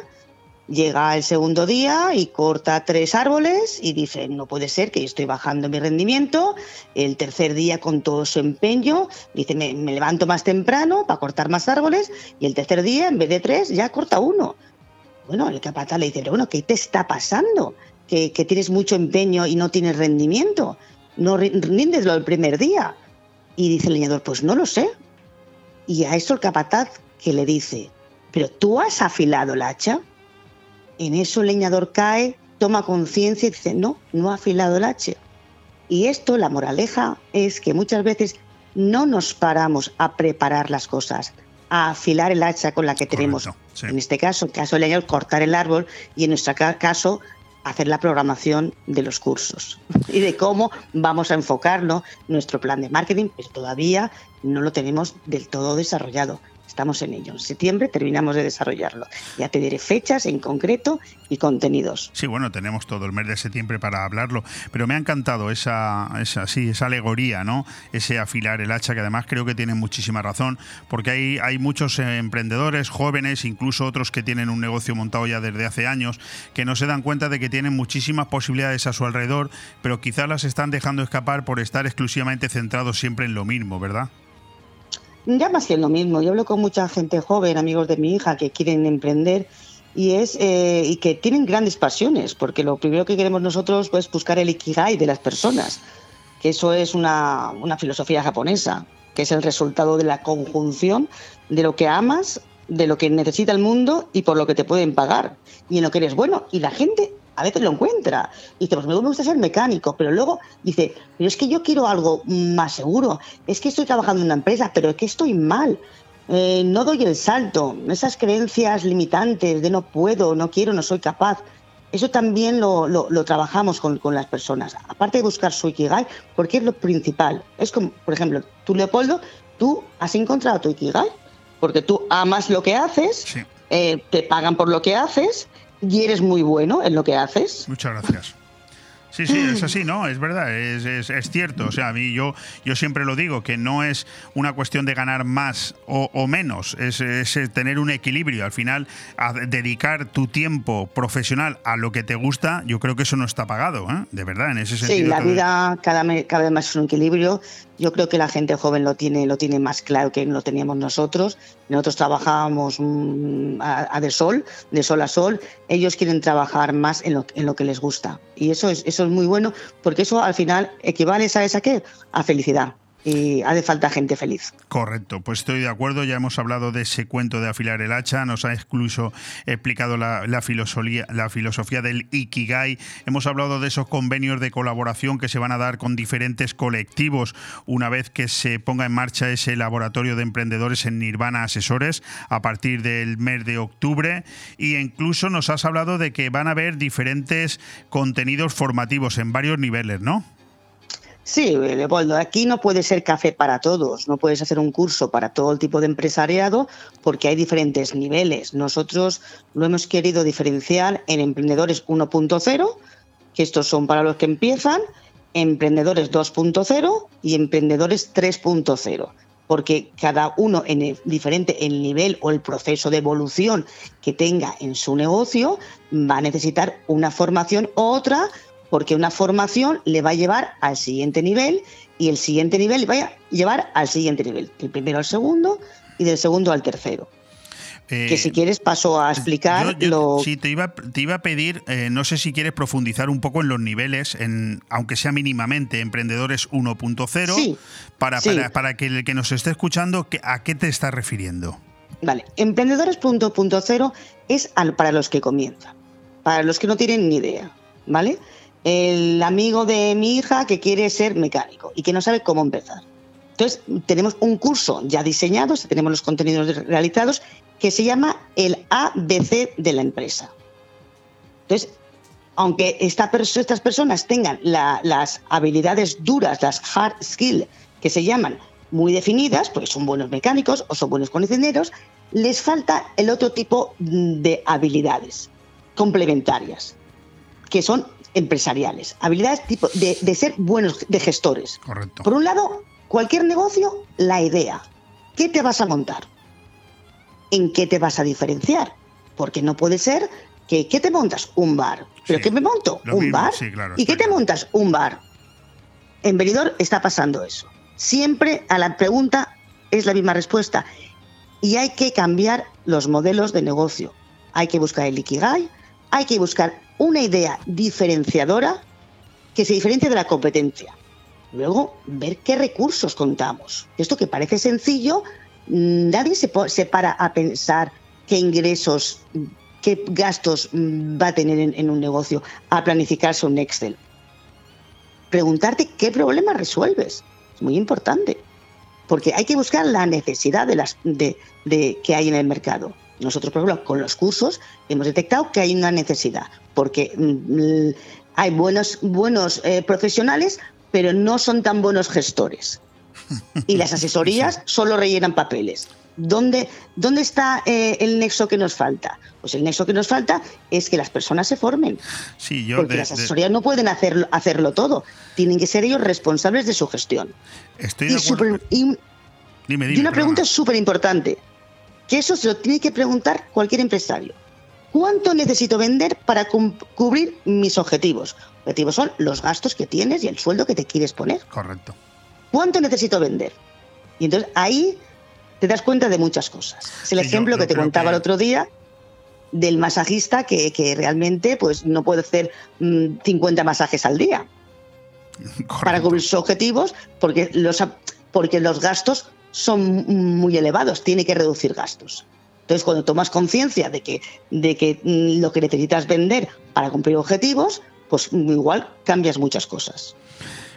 Llega el segundo día y corta tres árboles y dice, no puede ser que estoy bajando mi rendimiento. El tercer día, con todo su empeño, dice, me, levanto más temprano para cortar más árboles y el tercer día, en vez de tres, ya corta uno. Bueno, el capataz le dice, bueno, ¿qué te está pasando? Que, tienes mucho empeño y no tienes rendimiento. No rindes lo del primer día. Y dice el leñador, pues no lo sé. Y a eso el capataz que le dice, pero tú has afilado el hacha. En eso el leñador cae, toma conciencia y dice, no, no ha afilado el hacha. Y esto, la moraleja, es que muchas veces no nos paramos a preparar las cosas, a afilar el hacha con la que tenemos. En este caso, en caso del leñador, cortar el árbol y en nuestro caso, hacer la programación de los cursos y de cómo vamos a enfocarlo, nuestro plan de marketing, pero todavía no lo tenemos del todo desarrollado. Estamos en ello. En septiembre terminamos de desarrollarlo. Ya te diré fechas en concreto y contenidos. Sí, bueno, tenemos todo el mes de septiembre para hablarlo, pero me ha encantado esa, esa, sí, esa alegoría, ¿no? Ese afilar el hacha, que además creo que tiene muchísima razón, porque hay, hay muchos emprendedores jóvenes, incluso otros que tienen un negocio montado ya desde hace años, que no se dan cuenta de que tienen muchísimas posibilidades a su alrededor, pero quizás las están dejando escapar por estar exclusivamente centrados siempre en lo mismo, ¿verdad? Ya más que lo mismo. Yo hablo con mucha gente joven, amigos de mi hija, que quieren emprender y es eh, y que tienen grandes pasiones, porque lo primero que queremos nosotros es buscar el ikigai de las personas, que eso es una, una filosofía japonesa, que es el resultado de la conjunción de lo que amas, de lo que necesita el mundo y por lo que te pueden pagar, y en lo que eres bueno. Y la gente a veces lo encuentra. Y dice, pues me gusta ser mecánico, pero luego dice, pero es que yo quiero algo más seguro, es que estoy trabajando en una empresa, pero es que estoy mal. Eh, no doy el salto, esas creencias limitantes de no puedo, no quiero, no soy capaz. Eso también lo, lo, trabajamos con, con, las personas. Aparte de buscar su Ikigai, porque es lo principal. Es como, por ejemplo, tú, Leopoldo, tú has encontrado tu Ikigai, porque tú amas lo que haces, eh, te pagan por lo que haces y eres muy bueno en lo que haces. Muchas gracias. Sí, sí, es así, ¿no? Es verdad, es, es, cierto. O sea, a mí yo, yo siempre lo digo, que no es una cuestión de ganar más o, menos, es, tener un equilibrio. Al final, dedicar tu tiempo profesional a lo que te gusta, yo creo que eso no está pagado, ¿eh? De verdad, en ese sentido. Sí, la vida cada, cada vez más es un equilibrio. Yo creo que la gente joven lo tiene, lo tiene más claro que lo teníamos nosotros. Nosotros trabajábamos mm, a, de sol, de sol a sol. Ellos quieren trabajar más en lo, en lo que les gusta. Y eso es, eso es muy bueno porque eso al final equivale, ¿sabes a qué? A felicidad. Y hace falta gente feliz. Correcto, pues estoy de acuerdo, ya hemos hablado de ese cuento de afilar el hacha, nos ha incluso explicado la, la, filosofía, la filosofía del Ikigai, hemos hablado de esos convenios de colaboración que se van a dar con diferentes colectivos una vez que se ponga en marcha ese laboratorio de emprendedores en Nirvana Asesores a partir del mes de octubre y incluso nos has hablado de que van a haber diferentes contenidos formativos en varios niveles, ¿no? Sí, Leopoldo, aquí no puede ser café para todos, no puedes hacer un curso para todo el tipo de empresariado porque hay diferentes niveles. Nosotros lo hemos querido diferenciar en emprendedores 1.0, que estos son para los que empiezan, emprendedores 2.0 y emprendedores 3.0 porque cada uno en diferente el nivel o el proceso de evolución que tenga en su negocio va a necesitar una formación u otra porque una formación le va a llevar al siguiente nivel y el siguiente nivel le va a llevar al siguiente nivel, el primero al segundo y del segundo al tercero. que si quieres paso a explicar lo... Sí, te iba, te iba a pedir, eh, no sé si quieres profundizar un poco en los niveles, en, aunque sea mínimamente, Emprendedores 1.0, para, para, para, que el que nos esté escuchando, ¿a qué te estás refiriendo? Vale, Emprendedores 1.0 es al, para los que comienzan, para los que no tienen ni idea, ¿vale? El amigo de mi hija que quiere ser mecánico y que no sabe cómo empezar. Entonces, tenemos un curso ya diseñado, tenemos los contenidos realizados, que se llama el ABC de la empresa. Entonces, aunque esta estas personas tengan las habilidades duras, las hard skills, que se llaman muy definidas, porque son buenos mecánicos o son buenos cocineros, les falta el otro tipo de habilidades complementarias, que son empresariales, habilidades tipo de, de, ser buenos de gestores. Correcto. Por un lado, cualquier negocio, la idea. ¿Qué te vas a montar? ¿En qué te vas a diferenciar? Porque no puede ser que ¿qué te montas? Un bar. ¿Pero qué me monto? ¿Un bar? ¿Y qué te montas? Un bar. En Benidorm está pasando eso. Siempre a la pregunta es la misma respuesta. Y hay que cambiar los modelos de negocio. Hay que buscar el Ikigai, hay que buscar una idea diferenciadora que se diferencie de la competencia. Luego, ver qué recursos contamos. Esto que parece sencillo, nadie se, para a pensar qué ingresos, qué gastos va a tener en, un negocio, a planificarse un Excel. Preguntarte qué problema resuelves. Es muy importante. Porque hay que buscar la necesidad de, las, de que hay en el mercado. Nosotros, por ejemplo, con los cursos hemos detectado que hay una necesidad, porque mm, hay buenos, buenos eh, profesionales, pero no son tan buenos gestores. Y las asesorías solo rellenan papeles. ¿Dónde, dónde está eh, el nexo que nos falta? Pues el nexo que nos falta es que las personas se formen. Sí, yo porque las asesorías no pueden hacerlo, hacerlo todo. Tienen que ser ellos responsables de su gestión. Estoy de y, acuerdo. y, dime, dime, y una perdona. pregunta súper importante que eso se lo tiene que preguntar cualquier empresario. ¿Cuánto necesito vender para cubrir mis objetivos? Objetivos son los gastos que tienes y el sueldo que te quieres poner. Correcto. ¿Cuánto necesito vender? Y entonces ahí te das cuenta de muchas cosas. Es el Sí, ejemplo yo que te contaba que- el otro día del masajista que, que realmente pues no puede hacer mm, 50 masajes al día para cubrir sus objetivos porque los, porque los gastos son muy elevados, tiene que reducir gastos. Entonces, cuando tomas conciencia de que, de que mm, lo que necesitas vender para cumplir objetivos, pues igual cambias muchas cosas.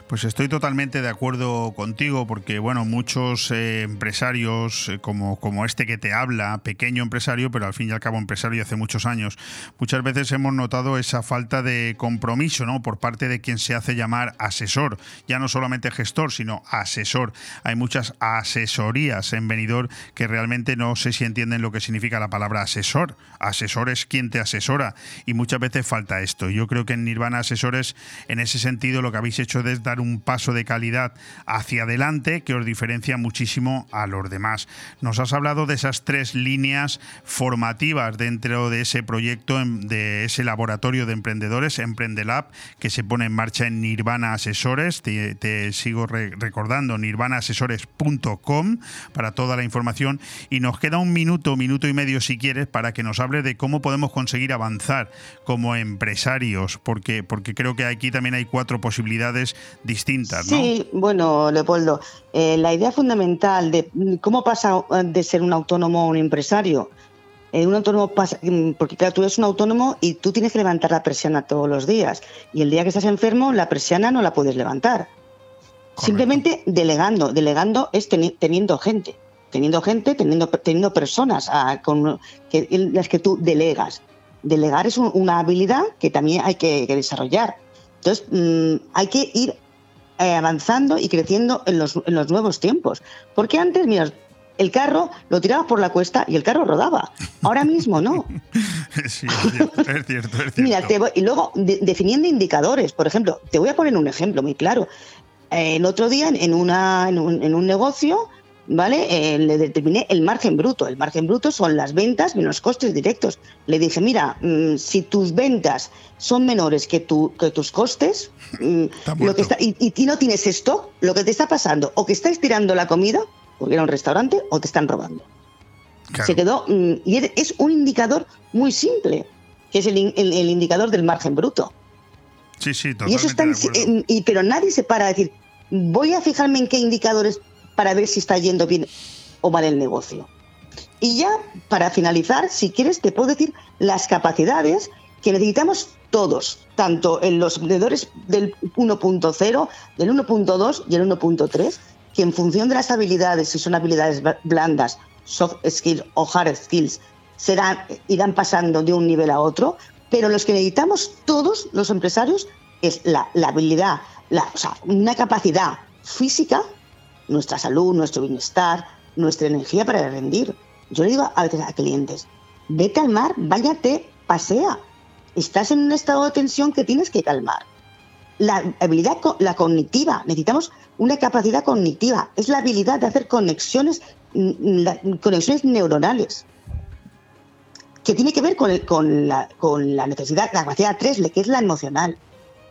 Pues estoy totalmente de acuerdo contigo porque, bueno, muchos eh, empresarios, eh, como, como este que te habla, pequeño empresario, pero al fin y al cabo empresario hace muchos años, muchas veces hemos notado esa falta de compromiso, ¿no? Por parte de quien se hace llamar asesor, ya no solamente gestor, sino asesor. Hay muchas asesorías en venidor que realmente no sé si entienden lo que significa la palabra asesor. Asesor es quien te asesora y muchas veces falta esto. Yo creo que en Nirvana Asesores, en ese sentido, lo que habéis hecho es dar un paso de calidad hacia adelante que os diferencia muchísimo a los demás. Nos has hablado de esas tres líneas formativas dentro de ese proyecto, en- de ese laboratorio de emprendedores, Emprendelab, que se pone en marcha en Nirvana Asesores. Te, sigo re- recordando, nirvanaasesores.com para toda la información. Y nos queda un minuto, minuto y medio si quieres, para que nos hable de cómo podemos conseguir avanzar como empresarios, porque, porque creo que aquí también hay cuatro posibilidades distintas, ¿no? Sí, bueno, Leopoldo, eh, la idea fundamental de cómo pasa de ser un autónomo a un empresario. Eh, un autónomo pasa, mm, porque claro, tú eres un autónomo y tú tienes que levantar la persiana todos los días. Y el día que estás enfermo, la persiana no la puedes levantar. Simplemente delegando. Delegando es teni- teniendo gente. Teniendo gente, teniendo, teniendo personas ah, con, que, en las que tú delegas. Delegar es un- una habilidad que también hay que, que desarrollar. Entonces, mm, hay que ir eh, avanzando y creciendo en los, en los nuevos tiempos. Porque antes, mira, el carro lo tirabas por la cuesta y el carro rodaba. Ahora mismo no. sí, es cierto, es cierto. es cierto. Mira, te voy- y luego de- definiendo indicadores, por ejemplo, te voy a poner un ejemplo muy claro. Eh, el otro día en- en, una, en, un, en un negocio, ¿vale? Eh, le determiné el margen bruto. El margen bruto son las ventas menos costes directos. Le dije, mira, mm, si tus ventas son menores que, tu, que tus costes, mm, lo que está, y, y- y no tienes stock, lo que te está pasando, o que estáis tirando la comida, porque era un restaurante, o te están robando. Se quedó, mm, y es- un indicador muy simple, que es el, el- el indicador del margen bruto. Sí, sí, Y totalmente. eso está en- de acuerdo. en- y- pero nadie se para a decir, voy a fijarme en qué indicadores para ver si está yendo bien o mal el negocio. Y ya, para finalizar, si quieres, te puedo decir las capacidades que necesitamos todos, tanto en los vendedores del 1.0, del 1.2 y el 1.3, que en función de las habilidades, si son habilidades bla- blandas, soft skills o hard skills, serán, irán pasando de un nivel a otro, pero los que necesitamos todos los empresarios es la, la habilidad, la, o sea, una capacidad física, nuestra salud, nuestro bienestar, nuestra energía para rendir. Yo le digo a veces a clientes, vete al mar, váyate, pasea. Estás en un estado de tensión que tienes que calmar. La habilidad, la cognitiva, necesitamos una capacidad cognitiva, es la habilidad de hacer conexiones, mm, conexiones neuronales que tiene que ver con, con la, con la necesidad, la capacidad 3, que es la emocional.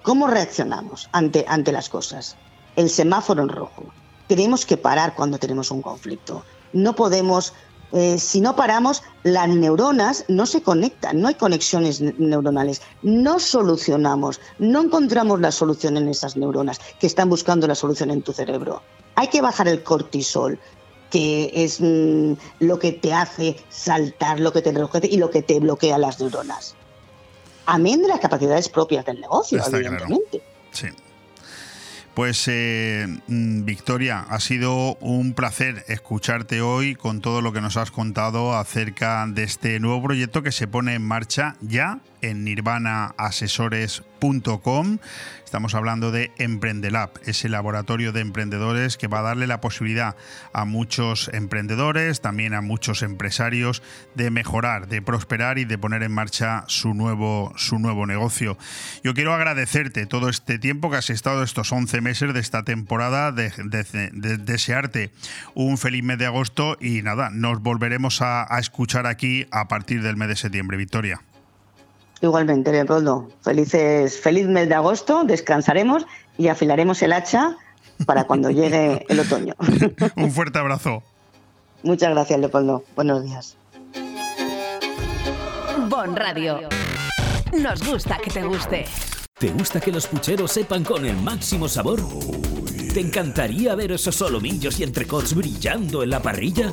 ¿Cómo reaccionamos ante, ante las cosas? El semáforo en rojo. Tenemos que parar cuando tenemos un conflicto. No podemos, eh, si no paramos, las neuronas no se conectan, no hay conexiones ne- neuronales, no solucionamos, no encontramos la solución en esas neuronas que están buscando la solución en tu cerebro. Hay que bajar el cortisol, que es mm, lo que te hace saltar, lo que te y lo que te bloquea las neuronas. Amén de las capacidades propias del negocio, Está claro. evidentemente. Sí. Pues eh, mm, Victoria, ha sido un placer escucharte hoy con todo lo que nos has contado acerca de este nuevo proyecto que se pone en marcha ya en nirvanaasesores.com. Estamos hablando de Emprendelab, ese laboratorio de emprendedores que va a darle la posibilidad a muchos emprendedores, también a muchos empresarios, de mejorar, de prosperar y de poner en marcha su nuevo, su nuevo negocio. Yo quiero agradecerte todo este tiempo que has estado, estos 11 meses de esta temporada, de, de- de- desearte un feliz mes de agosto y nada, nos volveremos a, a escuchar aquí a partir del mes de septiembre. Victoria. Igualmente, Leopoldo. Felices, feliz mes de agosto, descansaremos y afilaremos el hacha para cuando llegue el otoño. Un fuerte abrazo. Muchas gracias, Leopoldo. Buenos días. Bon Radio. Nos gusta que te guste. ¿Te gusta que los pucheros sepan con el máximo sabor? ¿Te encantaría ver esos solomillos y entrecots brillando en la parrilla?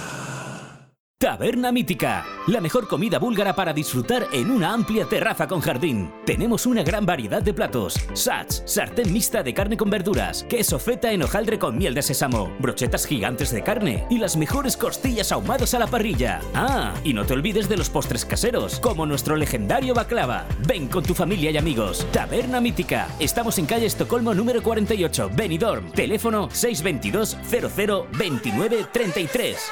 Taberna Mítica, la mejor comida búlgara para disfrutar en una amplia terraza con jardín. Tenemos una gran variedad de platos: sats, sartén mixta de carne con verduras, queso feta en hojaldre con miel de sésamo, brochetas gigantes de carne y las mejores costillas ahumadas a la parrilla. Ah, y no te olvides de los postres caseros, como nuestro legendario baklava. Ven con tu familia y amigos. Taberna Mítica. Estamos en calle Estocolmo número 48, Benidorm. Teléfono 622 00 29 33.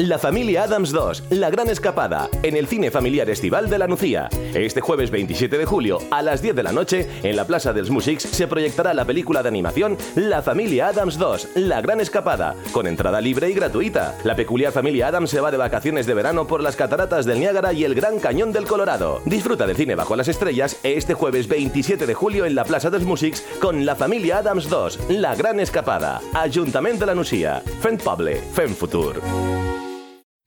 La familia Adams 2, La Gran Escapada, en el Cine Familiar Estival de la Nucía. Este jueves 27 de julio a las 10 de la noche, en la Plaza dels Músics, se proyectará la película de animación La familia Adams 2, La Gran Escapada, con entrada libre y gratuita. La peculiar familia Adams se va de vacaciones de verano por las cataratas del Niágara y el Gran Cañón del Colorado. Disfruta de cine bajo las estrellas este jueves 27 de julio en la Plaza dels Músics con La familia Adams 2, La Gran Escapada. Ayuntamiento de la Nucía. Fent Poble, Fent Futur.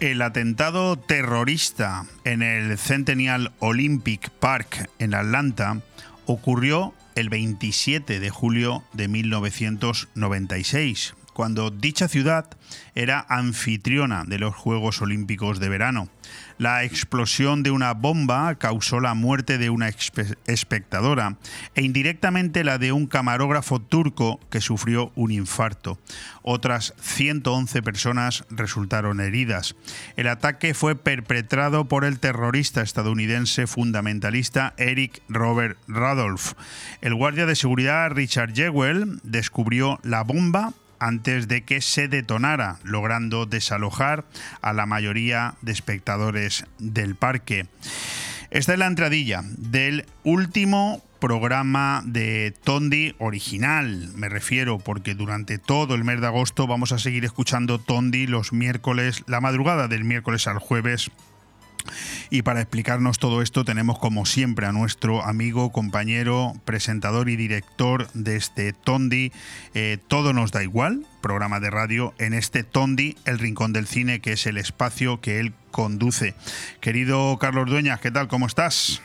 El atentado terrorista en el Centennial Olympic Park en Atlanta ocurrió el 27 de julio de 1996, cuando dicha ciudad era anfitriona de los Juegos Olímpicos de verano. La explosión de una bomba causó la muerte de una espectadora e indirectamente la de un camarógrafo turco que sufrió un infarto. Otras 111 personas resultaron heridas. El ataque fue perpetrado por el terrorista estadounidense fundamentalista Eric Robert Radolf. El guardia de seguridad Richard Jewell descubrió la bomba antes de que se detonara, logrando desalojar a la mayoría de espectadores del parque. Esta es la entradilla del último programa de Tondi original, me refiero, porque durante todo el mes de agosto vamos a seguir escuchando Tondi los miércoles, la madrugada del miércoles al jueves y para explicarnos todo esto tenemos como siempre a nuestro amigo, compañero, presentador y director de este Tondi, eh, Todo nos da igual, programa de radio, en este Tondi, el Rincón del Cine, que es el espacio que él conduce. Querido Carlos Dueñas, ¿qué tal? ¿Cómo estás?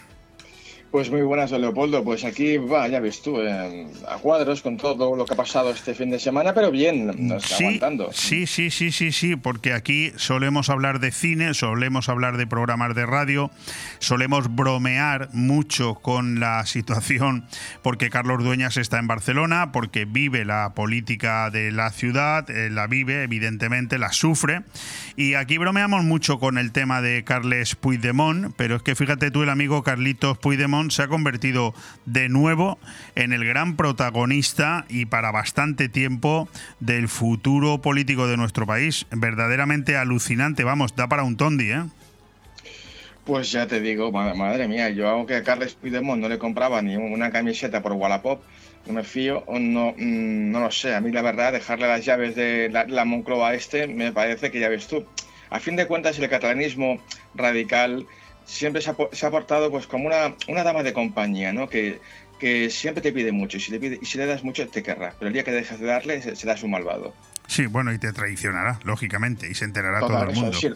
Pues muy buenas, Leopoldo. Pues aquí va, ya ves tú, eh, a cuadros con todo lo que ha pasado este fin de semana, pero bien, nos está sí, aguantando. Sí, sí, sí, sí, sí, porque aquí solemos hablar de cine, solemos hablar de programas de radio, solemos bromear mucho con la situación, porque Carlos Dueñas está en Barcelona, porque vive la política de la ciudad, eh, la vive, evidentemente, la sufre, y aquí bromeamos mucho con el tema de Carles Puigdemont, pero es que fíjate tú, el amigo Carlitos Puigdemont se ha convertido de nuevo en el gran protagonista y para bastante tiempo del futuro político de nuestro país. Verdaderamente alucinante, vamos, da para un tondi, ¿eh? Pues ya te digo, madre, mía, yo aunque a Carles Puigdemont no le compraba ni una camiseta por Wallapop, no me fío, no, mm, no lo sé. A mí la verdad, dejarle las llaves de la, la Moncloa a este, me parece que ya ves tú. A fin de cuentas, el catalanismo radical siempre se ha, se ha portado pues como una, una, dama de compañía, ¿no? Que, que siempre te pide mucho y si, le pide, y si le das mucho te querrá, pero el día que dejas de darle serás un malvado. Sí, bueno, y te traicionará, lógicamente, y se enterará todo el mundo. Sí,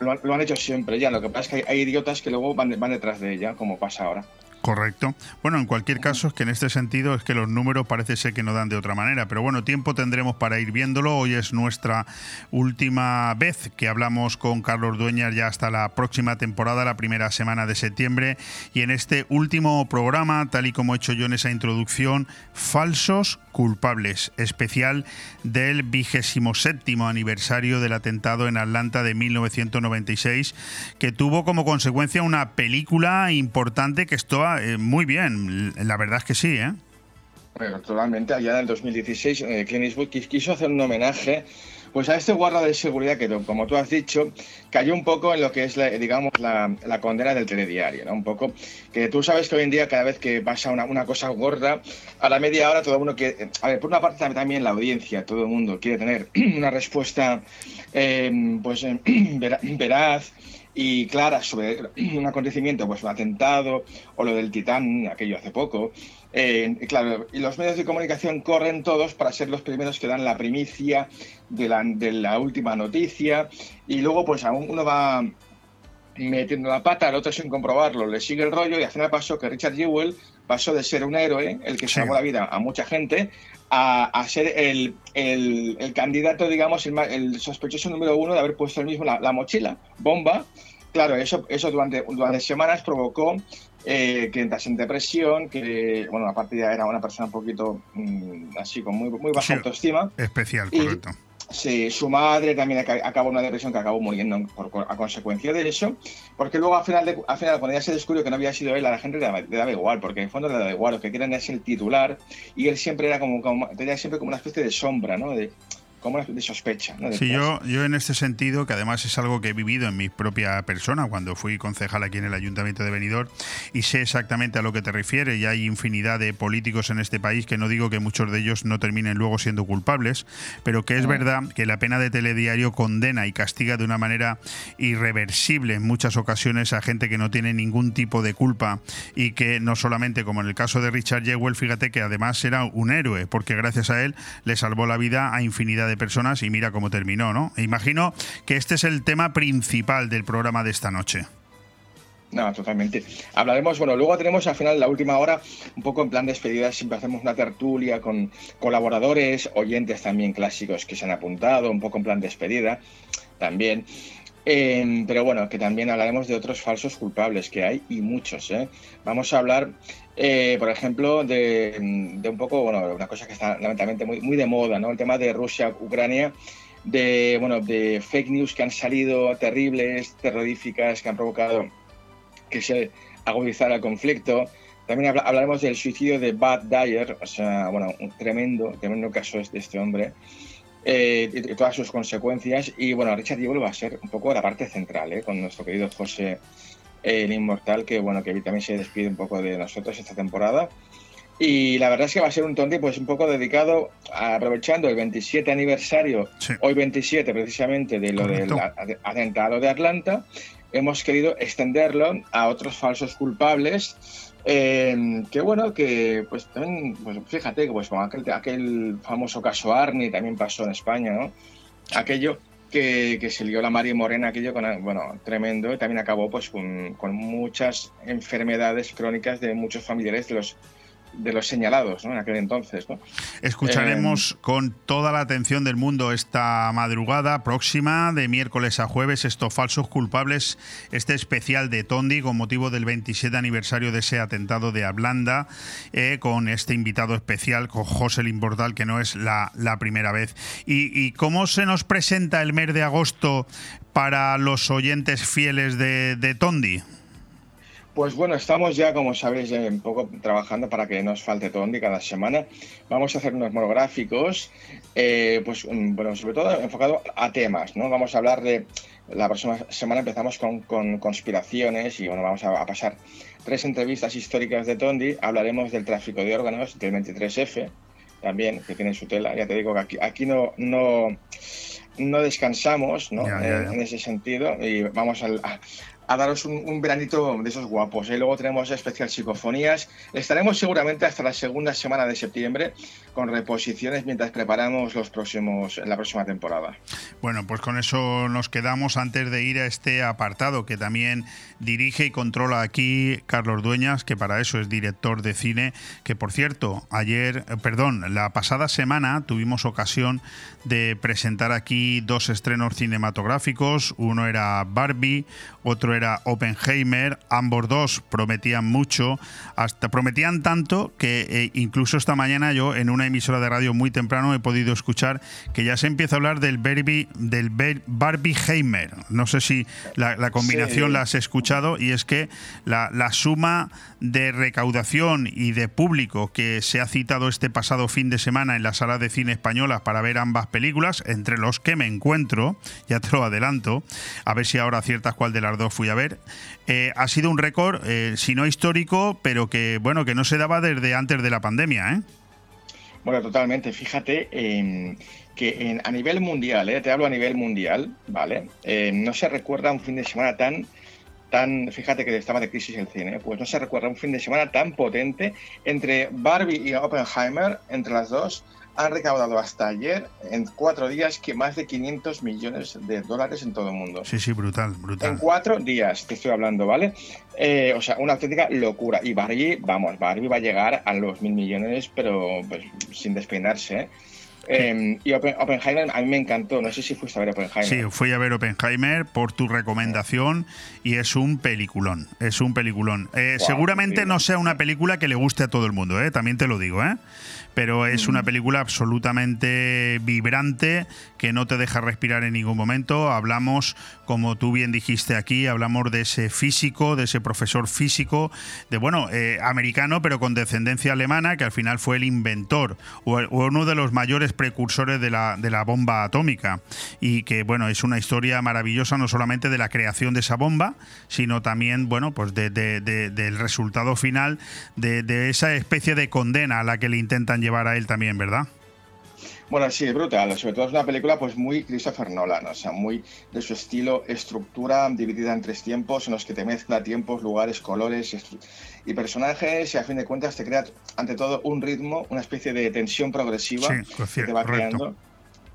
lo, han hecho siempre ya, lo que pasa es que hay, hay idiotas que luego van, van detrás de ella, como pasa ahora. Correcto. Bueno, en cualquier caso es que en este sentido es que los números parece ser que no dan de otra manera, pero bueno, tiempo tendremos para ir viéndolo. Hoy es nuestra última vez que hablamos con Carlos Dueñas ya hasta la próxima temporada, la primera semana de septiembre, y en este último programa, tal y como he hecho yo en esa introducción, falsos culpables, especial del vigésimo séptimo aniversario del atentado en Atlanta de 1996, que tuvo como consecuencia una película importante que eh, muy bien, la verdad es que sí, ¿eh? Bueno, totalmente, allá en el 2016, eh, Clint Eastwood quiso hacer un homenaje pues a este guarda de seguridad que, como tú has dicho, cayó un poco en lo que es, la, digamos, la, la, condena del telediario, ¿no? Un poco que tú sabes que hoy en día cada vez que pasa una, una cosa gorda, a la media hora todo el mundo quiere... A ver, por una parte también la audiencia, todo el mundo quiere tener una respuesta, eh, pues, veraz, y claras sobre un acontecimiento, pues un atentado o lo del Titán, aquello hace poco. Eh, claro, y los medios de comunicación corren todos para ser los primeros que dan la primicia de la, de la última noticia y luego pues aún uno va metiendo la pata, al otro sin comprobarlo, le sigue el rollo y al final pasó que Richard Jewell pasó de ser un héroe, el que salvó la vida a mucha gente, a, ser el, el, candidato, digamos, el, sospechoso número uno de haber puesto el mismo la, mochila, bomba. Claro, eso, eso durante, durante semanas provocó eh, que entrase en depresión, que, bueno, aparte ya era una persona un poquito mm, así, con muy, muy baja autoestima. Especial, correcto. Sí, su madre también acabó una depresión que acabó muriendo a consecuencia de eso, porque luego al final, de, al final cuando ya se descubrió que no había sido él, a la gente le daba, igual, porque en el fondo le daba igual, lo que quieren es el titular, y él siempre era como, como tenía siempre como una especie de sombra, ¿no? De, como de sospecha. ¿no? Sí, yo, yo en este sentido, que además es algo que he vivido en mi propia persona cuando fui concejal aquí en el Ayuntamiento de Benidorm y sé exactamente a lo que te refieres y hay infinidad de políticos en este país que no digo que muchos de ellos no terminen luego siendo culpables, pero que es verdad que la pena de telediario condena y castiga de una manera irreversible en muchas ocasiones a gente que no tiene ningún tipo de culpa y que no solamente como en el caso de Richard Jewell, fíjate que además era un héroe porque gracias a él le salvó la vida a infinidad de de personas y mira cómo terminó, ¿no? E imagino que este es el tema principal del programa de esta noche. No, totalmente. Hablaremos, bueno, luego tenemos al final, la última hora, un poco en plan de despedida, siempre hacemos una tertulia con colaboradores, oyentes también clásicos que se han apuntado, un poco en plan de despedida también. Em, pero bueno, que también hablaremos de otros falsos culpables que hay y muchos. ¿eh? Vamos a hablar, eh, por ejemplo, de, un poco, bueno, una cosa que está lamentablemente muy, muy de moda, ¿no? El tema de Rusia-Ucrania, de, bueno, de fake news que han salido terribles, terroríficas, que han provocado que se agudizara el conflicto. También hablaremos del suicidio de Bad Dyer, o sea, bueno, un tremendo, tremendo caso de este hombre eh, y todas sus consecuencias. Y bueno, Richard Jewell va a ser un poco la parte central, ¿eh? con nuestro querido José el Inmortal, que bueno, que también se despide un poco de nosotros esta temporada. Y la verdad es que va a ser un tonti pues un poco dedicado, aprovechando el 27 aniversario, hoy 27 precisamente, de lo del atentado de Atlanta, hemos querido extenderlo a otros falsos culpables eh, que bueno, que pues también, pues fíjate, pues con aquel, aquel famoso caso Arni también pasó en España, ¿no? Aquello que, que se lió la Mari Morena, aquello con, bueno, tremendo, y también acabó pues con, con muchas enfermedades crónicas de muchos familiares de los de los señalados ¿no? en aquel entonces. ¿no? Escucharemos eh, con toda la atención del mundo esta madrugada próxima, de miércoles a jueves, estos falsos culpables, este especial de Tondi con motivo del 27 aniversario de ese atentado de Ablanda, eh, con este invitado especial, con José Limbortal, que no es la, la primera vez. Y, ¿Y cómo se nos presenta el mes de agosto para los oyentes fieles de, de Tondi? Pues bueno, estamos ya, como sabéis, un poco trabajando para que nos falte Tondi cada semana. Vamos a hacer unos monográficos, eh, pues mm, bueno, sobre todo enfocado a temas, ¿no? Vamos a hablar de la próxima semana empezamos con, conspiraciones y bueno, vamos a, pasar tres entrevistas históricas de Tondi. Hablaremos del tráfico de órganos, del 23F, también, que tiene su tela. Ya te digo que aquí, aquí no, no, no descansamos ¿no? En, ese sentido y vamos al, a daros un, veranito de esos guapos. Y ¿eh? Luego tenemos especial psicofonías. Estaremos seguramente hasta la segunda semana de septiembre con reposiciones mientras preparamos los próximos, la próxima temporada. Bueno, pues con eso nos quedamos antes de ir a este apartado que también dirige y controla aquí Carlos Dueñas, que para eso es director de cine, que por cierto, ayer, eh, perdón, la pasada semana tuvimos ocasión de presentar aquí dos estrenos cinematográficos. Uno era Barbie, otro era Oppenheimer. Ambos dos prometían mucho, hasta prometían tanto que eh, incluso esta mañana yo en una emisora de radio muy temprano he podido escuchar que ya se empieza a hablar del Barbie, del Barbieheimer. No sé si la, combinación la has escuchado y es que la, la suma de recaudación y de público que se ha citado este pasado fin de semana en la sala de cine española para ver ambas películas, entre los que me encuentro, ya te lo adelanto, a ver si ahora aciertas cuál de las dos fui a ver, eh, ha sido un récord, eh, si no histórico, pero que bueno, que no se daba desde antes de la pandemia, ¿eh? Bueno, totalmente. Fíjate em, que a nivel mundial, ¿eh? te hablo a nivel mundial, ¿vale? Em, no se recuerda un fin de semana tan, tan, fíjate que estaba de crisis el cine, pues no se recuerda un fin de semana tan potente entre Barbie y Oppenheimer, entre las dos, han recaudado hasta ayer, en cuatro días, que más de 500 millones de dólares en todo el mundo. Sí, sí, brutal, brutal. En cuatro días, te estoy hablando, ¿vale? Eh, o sea, una auténtica locura. Y Barbie, vamos, Barbie va a llegar a los mil millones, pero pues, sin despeinarse, ¿eh? Eh, y Oppen- Oppenheimer a mí me encantó. No sé si fuiste a ver Oppenheimer. Sí, fui a ver Oppenheimer por tu recomendación y es un peliculón, es un peliculón. Eh, seguramente sí. no sea una película que le guste a todo el mundo, ¿eh? también te lo digo, ¿eh? Pero es una película absolutamente vibrante que no te deja respirar en ningún momento. Hablamos, como tú bien dijiste aquí, hablamos de ese físico, de ese profesor físico, de bueno, eh, americano, pero con descendencia alemana, que al final fue el inventor o, o uno de los mayores precursores de la, de la bomba atómica. Y que bueno, es una historia maravillosa no solamente de la creación de esa bomba, sino también, bueno, pues de- de- de- del resultado final de, de esa especie de condena a la que le intentan llevar a él también, ¿verdad? Bueno, sí, es brutal. Sobre todo es una película pues muy Christopher Nolan, o sea, muy de su estilo, estructura dividida en tres tiempos en los que te mezcla tiempos, lugares, colores y personajes y a fin de cuentas te crea ante todo un ritmo, una especie de tensión progresiva Sí, que te va correcto. creando.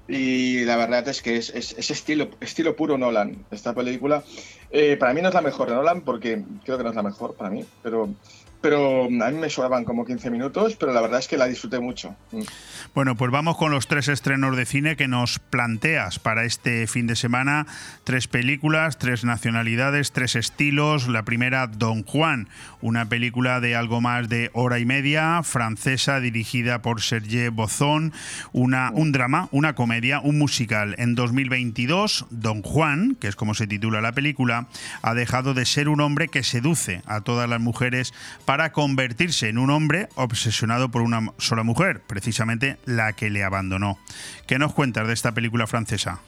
Y la verdad es que es, es, es estilo, estilo puro Nolan. Esta película, eh, para mí no es la mejor de Nolan, porque creo que no es la mejor para mí, pero, pero a mí me sobraban como 15 minutos, pero la verdad es que la disfruté mucho. Mm. Bueno, pues vamos con los tres estrenos de cine que nos planteas para este fin de semana. Tres películas, tres nacionalidades, tres estilos. La primera, Don Juan, una película de algo más de hora y media, francesa, dirigida por Serge Bozón. Una, un drama, una comedia, un musical. En 2022, Don Juan, que es como se titula la película, ha dejado de ser un hombre que seduce a todas las mujeres convertirse en un hombre obsesionado por una sola mujer, precisamente la que le abandonó. ¿Qué nos cuentas de esta película francesa?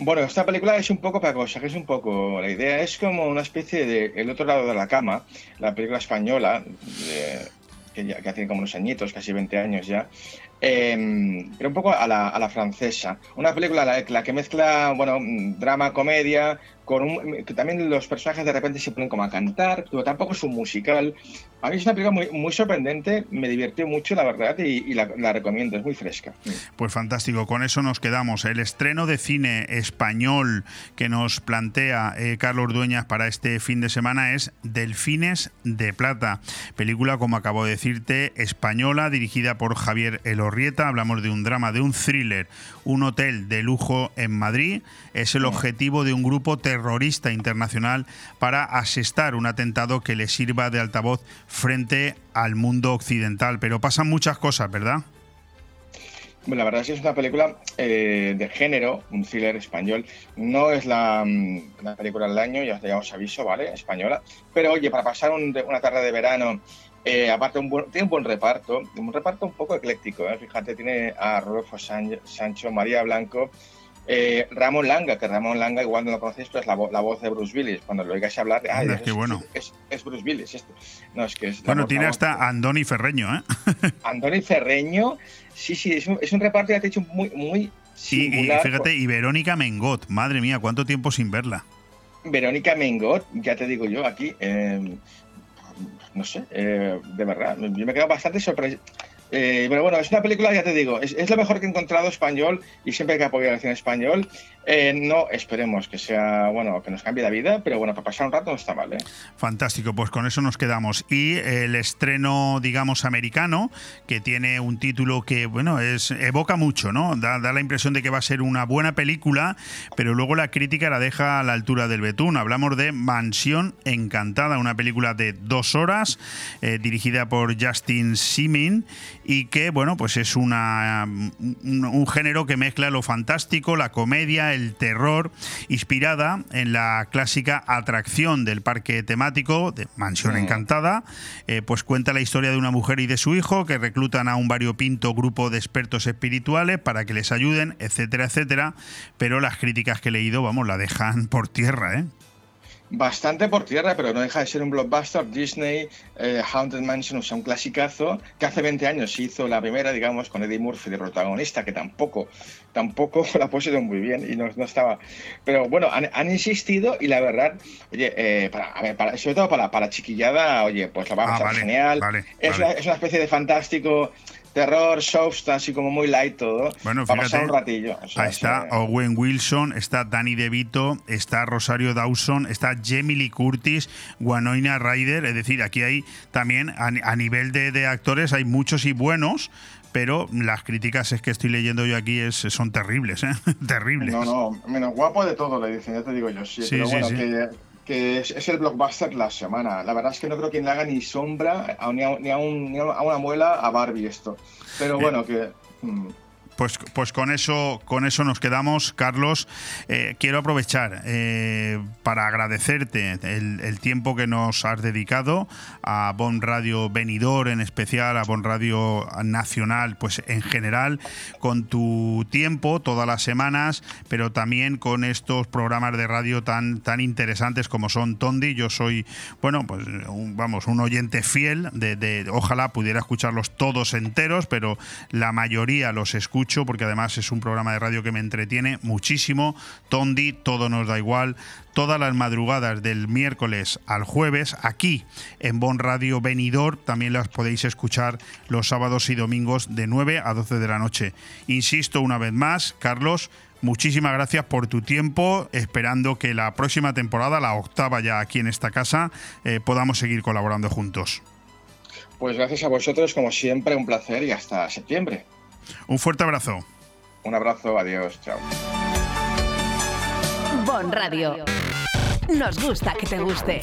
Bueno, esta película es un poco para cosa, que es un poco. La idea es como una especie de El otro lado de la cama, la película española, que tiene como unos añitos, casi 20 años ya, eh, pero un poco a la, francesa. Una película la, la que mezcla, bueno, drama, comedia, con un, que también los personajes de repente se ponen como a cantar, pero tampoco es un musical. A mí es una película muy, muy sorprendente, me divirtió mucho, la verdad, y, y la, la recomiendo, es muy fresca. Pues fantástico, con eso nos quedamos. El estreno de cine español que nos plantea eh, Carlos Dueñas para este fin de semana es Delfines de Plata, película, como acabo de decirte, española, dirigida por Javier Elorrieta. Hablamos de un drama, de un thriller, un hotel de lujo en Madrid. Es el objetivo de un grupo terrorista internacional para asestar un atentado que le sirva de altavoz frente al mundo occidental. Pero pasan muchas cosas, ¿verdad? Bueno, la verdad es que es una película eh, de género, un thriller español. No es la, mm, la película del año, ya, ya os aviso, ¿vale? Española. Pero oye, para pasar un- una tarde de verano, eh, aparte un buen- tiene un buen reparto, un reparto un poco ecléctico, ¿eh? Fíjate, tiene a Rodolfo San- Sancho, María Blanco, eh, Ramón Langa, que Ramón Langa igual no lo conocéis, pero es la, vo- la voz de Bruce Willis. Cuando lo oigáis hablar, Anda, es, qué bueno. es, es Bruce Willis. Esto. No, es que es Bueno, tiene voz- hasta Andoni Ferreño, ¿eh? Andoni Ferreño, sí, sí, es un, es un reparto, ya te he dicho, muy, muy Y, y singular. fíjate, y Verónica Mengot, madre mía, cuánto tiempo sin verla. Verónica Mengot, ya te digo yo aquí, eh, no sé, eh, de verdad, yo me quedo bastante sorprendido. Eh, pero bueno, es una película, ya te digo, es, lo mejor que he encontrado español y siempre hay que apoyar el cine español. Eh, no esperemos que sea, bueno, que nos cambie la vida, pero bueno, para pasar un rato está mal, ¿eh? Fantástico, pues con eso nos quedamos. Y el estreno, digamos, americano, que tiene un título que, bueno, es evoca mucho, ¿no? Da, da la impresión de que va a ser una buena película, pero luego la crítica la deja a la altura del betún. Hablamos de Mansión Encantada, una película de dos horas, eh, dirigida por Justin Simin, y que, bueno, pues es una, un, un género que mezcla lo fantástico, la comedia, el terror, inspirada en la clásica atracción del parque temático de Mansión. Encantada, eh, pues cuenta la historia de una mujer y de su hijo que reclutan a un variopinto grupo de expertos espirituales para que les ayuden, etcétera, etcétera, pero las críticas que he leído, vamos, la dejan por tierra, ¿eh? Bastante por tierra, pero no deja de ser un blockbuster. Disney, eh, Haunted Mansion, o sea, un clasicazo que hace 20 años hizo la primera, digamos, con Eddie Murphy de protagonista, que tampoco, tampoco la puesto muy bien y no, no estaba. Pero bueno, han, insistido y la verdad, oye, eh, para, a ver, para, sobre todo para, para chiquillada, oye, pues la vamos a ah, pasar genial. es, Una, es una especie de fantástico terror, está así como muy light todo. Bueno, fíjate, un ratillo. ahí está Owen Wilson, está Danny DeVito, está Rosario Dawson, está Jamie Lee Curtis, Wanoina Ryder. Es decir, aquí hay también, a, nivel de, actores, hay muchos y buenos pero las críticas es que estoy leyendo yo aquí es, son terribles, ¿eh? terribles. No, no, menos guapo de todo le dicen, ya te digo yo, sí, pero bueno, que que es, el blockbuster la semana. La verdad es que no creo que le haga ni sombra ni, a, ni, a una muela a Barbie esto. Pero eh, bueno, que... Mm, pues, pues con eso con eso nos quedamos, Carlos. Eh, quiero aprovechar eh, para agradecerte el, tiempo que nos has dedicado a Bon Radio Venidor, en especial a Bon Radio Nacional, pues en general, con tu tiempo todas las semanas, pero también con estos programas de radio tan, tan interesantes como son Tondi. Yo soy, bueno, pues un, vamos, un oyente fiel de, ojalá pudiera escucharlos todos enteros, pero la mayoría los escucho porque además es un programa de radio que me entretiene muchísimo. Tondi, todo nos da igual. Todas las madrugadas del miércoles al jueves aquí en Bon Radio Venidor también las podéis escuchar los sábados y domingos de 9 a 12 de la noche. Insisto una vez más, Carlos, Muchísimas gracias por tu tiempo, esperando que la próxima temporada, la octava ya aquí en esta casa, eh, podamos seguir colaborando juntos. Pues gracias a vosotros, como siempre, un placer y hasta septiembre. Un fuerte abrazo. Un abrazo, adiós, chao. Bon Radio. Nos gusta que te guste.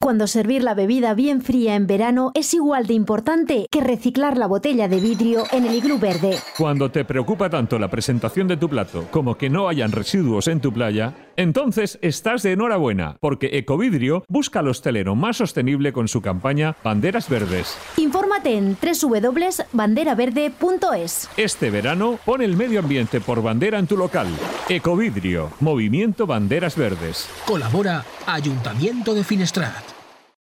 Cuando servir la bebida bien fría en verano es igual de importante que reciclar la botella de vidrio en el iglú verde. Cuando te preocupa tanto la presentación de tu plato como que no hayan residuos en tu playa, entonces estás de enhorabuena, porque Ecovidrio busca al hostelero más sostenible con su campaña Banderas Verdes. Infórmate en www.banderaverde.es. Este verano pon el medio ambiente por bandera en tu local. Ecovidrio, Movimiento Banderas Verdes. Colabora Ayuntamiento de Finestrat.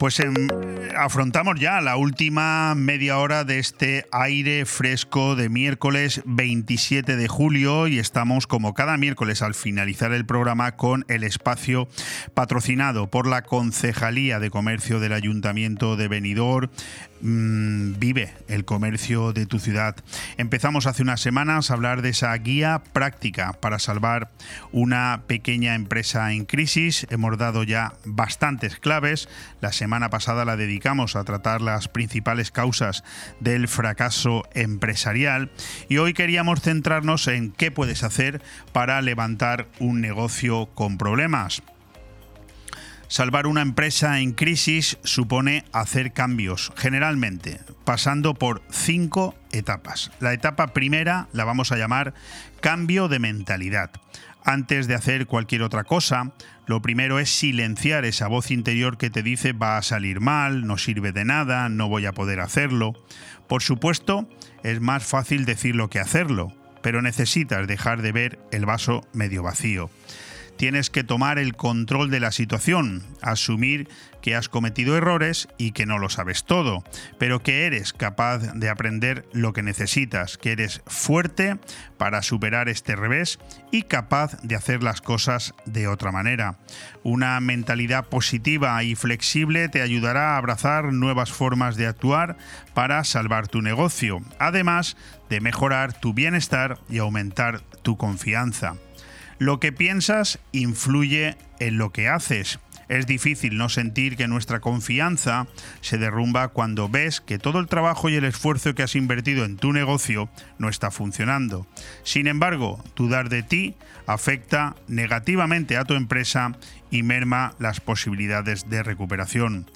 Pues em, afrontamos ya la última media hora de este aire fresco de miércoles 27 de julio y estamos como cada miércoles al finalizar el programa con el espacio patrocinado por la Concejalía de Comercio del Ayuntamiento de Benidorm mm, vive el comercio de tu ciudad. Empezamos hace unas semanas a hablar de esa guía práctica para salvar una pequeña empresa en crisis. Hemos dado ya bastantes claves. La semana pasada la dedicamos a tratar las principales causas del fracaso empresarial y hoy queríamos centrarnos en qué puedes hacer para levantar un negocio con problemas. Salvar una empresa en crisis supone hacer cambios, generalmente, pasando por cinco etapas. La etapa primera la vamos a llamar cambio de mentalidad. Antes de hacer cualquier otra cosa, lo primero es silenciar esa voz interior que te dice va a salir mal, no sirve de nada, no voy a poder hacerlo. Por supuesto, es más fácil decirlo que hacerlo, pero necesitas dejar de ver el vaso medio vacío. Tienes que tomar el control de la situación, asumir que has cometido errores y que no lo sabes todo, pero que eres capaz de aprender lo que necesitas, que eres fuerte para superar este revés y capaz de hacer las cosas de otra manera. Una mentalidad positiva y flexible te ayudará a abrazar nuevas formas de actuar para salvar tu negocio, además de mejorar tu bienestar y aumentar tu confianza. Lo que piensas influye en lo que haces. Es difícil no sentir que nuestra confianza se derrumba cuando ves que todo el trabajo y el esfuerzo que has invertido en tu negocio no está funcionando. Sin embargo, dudar de ti afecta negativamente a tu empresa y merma las posibilidades de recuperación.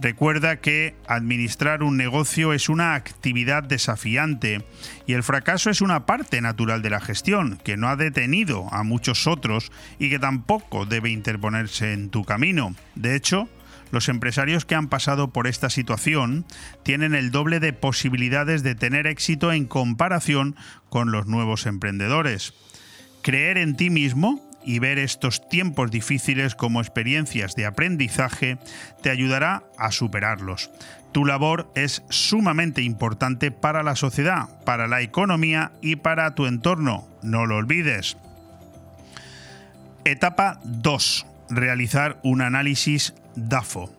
Recuerda que administrar un negocio es una actividad desafiante y el fracaso es una parte natural de la gestión que no ha detenido a muchos otros y que tampoco debe interponerse en tu camino. De hecho, los empresarios que han pasado por esta situación tienen el doble de posibilidades de tener éxito en comparación con los nuevos emprendedores. Creer en ti mismo y ver estos tiempos difíciles como experiencias de aprendizaje te ayudará a superarlos. Tu labor es sumamente importante para la sociedad, para la economía y para tu entorno. No lo olvides. Etapa 2. Realizar un análisis DAFO.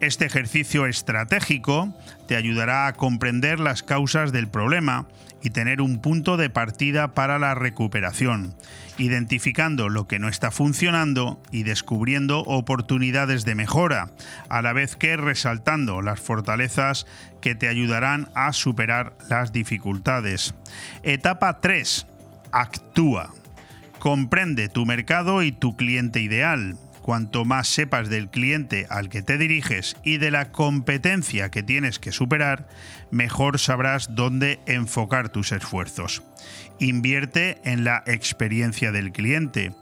Este ejercicio estratégico te ayudará a comprender las causas del problema y tener un punto de partida para la recuperación, identificando lo que no está funcionando y descubriendo oportunidades de mejora, a la vez que resaltando las fortalezas que te ayudarán a superar las dificultades. Etapa 3. Actúa. Comprende tu mercado y tu cliente ideal Cuanto más sepas del cliente al que te diriges y de la competencia que tienes que superar, mejor sabrás dónde enfocar tus esfuerzos. Invierte en la experiencia del cliente.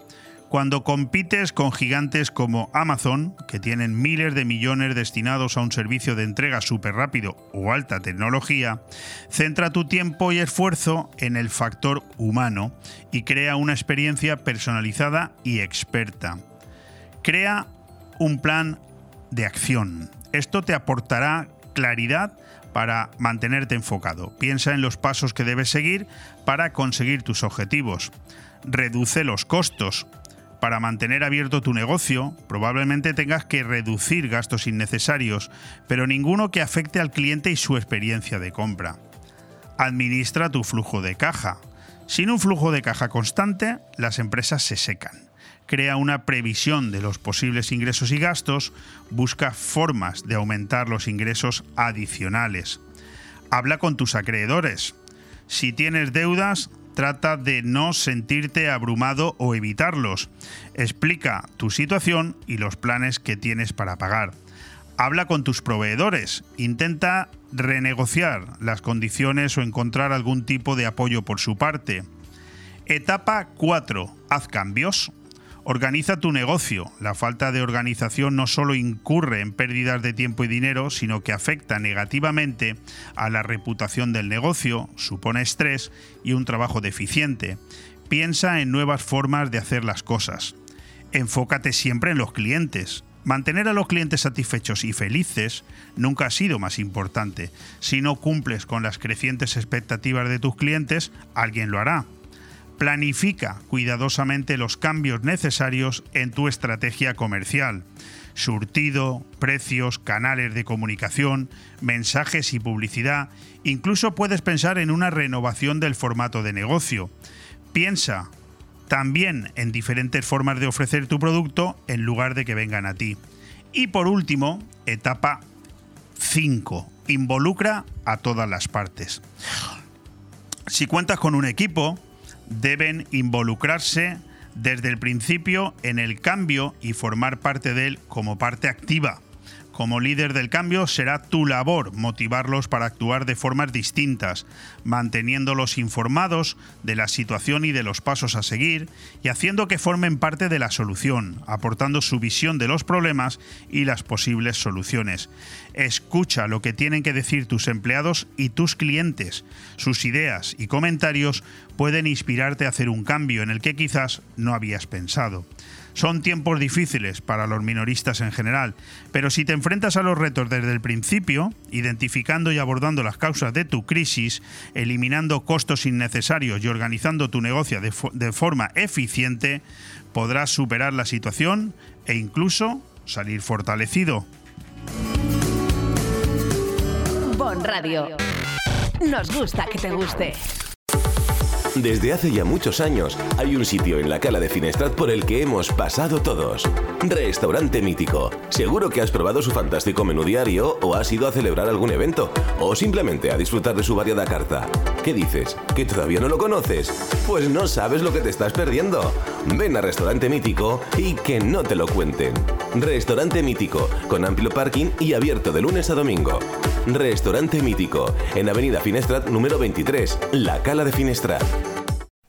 Cuando compites con gigantes como Amazon, que tienen miles de millones destinados a un servicio de entrega súper rápido o alta tecnología, centra tu tiempo y esfuerzo en el factor humano y crea una experiencia personalizada y experta. Crea un plan de acción. Esto te aportará claridad para mantenerte enfocado. Piensa en los pasos que debes seguir para conseguir tus objetivos. Reduce los costos. Para mantener abierto tu negocio, probablemente tengas que reducir gastos innecesarios, pero ninguno que afecte al cliente y su experiencia de compra. Administra tu flujo de caja. Sin un flujo de caja constante, las empresas se secan crea una previsión de los posibles ingresos y gastos, busca formas de aumentar los ingresos adicionales. Habla con tus acreedores. Si tienes deudas, trata de no sentirte abrumado o evitarlos. Explica tu situación y los planes que tienes para pagar. Habla con tus proveedores. Intenta renegociar las condiciones o encontrar algún tipo de apoyo por su parte. Etapa 4. Haz cambios. Organiza tu negocio. La falta de organización no solo incurre en pérdidas de tiempo y dinero, sino que afecta negativamente a la reputación del negocio, supone estrés y un trabajo deficiente. Piensa en nuevas formas de hacer las cosas. Enfócate siempre en los clientes. Mantener a los clientes satisfechos y felices nunca ha sido más importante. Si no cumples con las crecientes expectativas de tus clientes, alguien lo hará Planifica cuidadosamente los cambios necesarios en tu estrategia comercial. Surtido, precios, canales de comunicación, mensajes y publicidad. Incluso puedes pensar en una renovación del formato de negocio. Piensa también en diferentes formas de ofrecer tu producto en lugar de que vengan a ti. Y por último, etapa 5. Involucra a todas las partes. Si cuentas con un equipo, deben involucrarse desde el principio en el cambio y formar parte de él como parte activa. Como líder del cambio será tu labor motivarlos para actuar de formas distintas, manteniéndolos informados de la situación y de los pasos a seguir y haciendo que formen parte de la solución, aportando su visión de los problemas y las posibles soluciones. Escucha lo que tienen que decir tus empleados y tus clientes. Sus ideas y comentarios pueden inspirarte a hacer un cambio en el que quizás no habías pensado. Son tiempos difíciles para los minoristas en general, pero si te enfrentas a los retos desde el principio, identificando y abordando las causas de tu crisis, eliminando costos innecesarios y organizando tu negocio de, forma eficiente, podrás superar la situación e incluso salir fortalecido. Bon Radio. Nos gusta que te guste. Desde hace ya muchos años hay un sitio en la cala de Finestrat por el que hemos pasado todos. Restaurante Mítico. Seguro que has probado su fantástico menú diario o has ido a celebrar algún evento o simplemente a disfrutar de su variada carta. ¿Qué dices? ¿Que todavía no lo conoces? Pues no sabes lo que te estás perdiendo. Ven a Restaurante Mítico y que no te lo cuenten. Restaurante Mítico, con amplio parking y abierto de lunes a domingo. Restaurante Mítico, en Avenida Finestrat número 23, La Cala de Finestrat.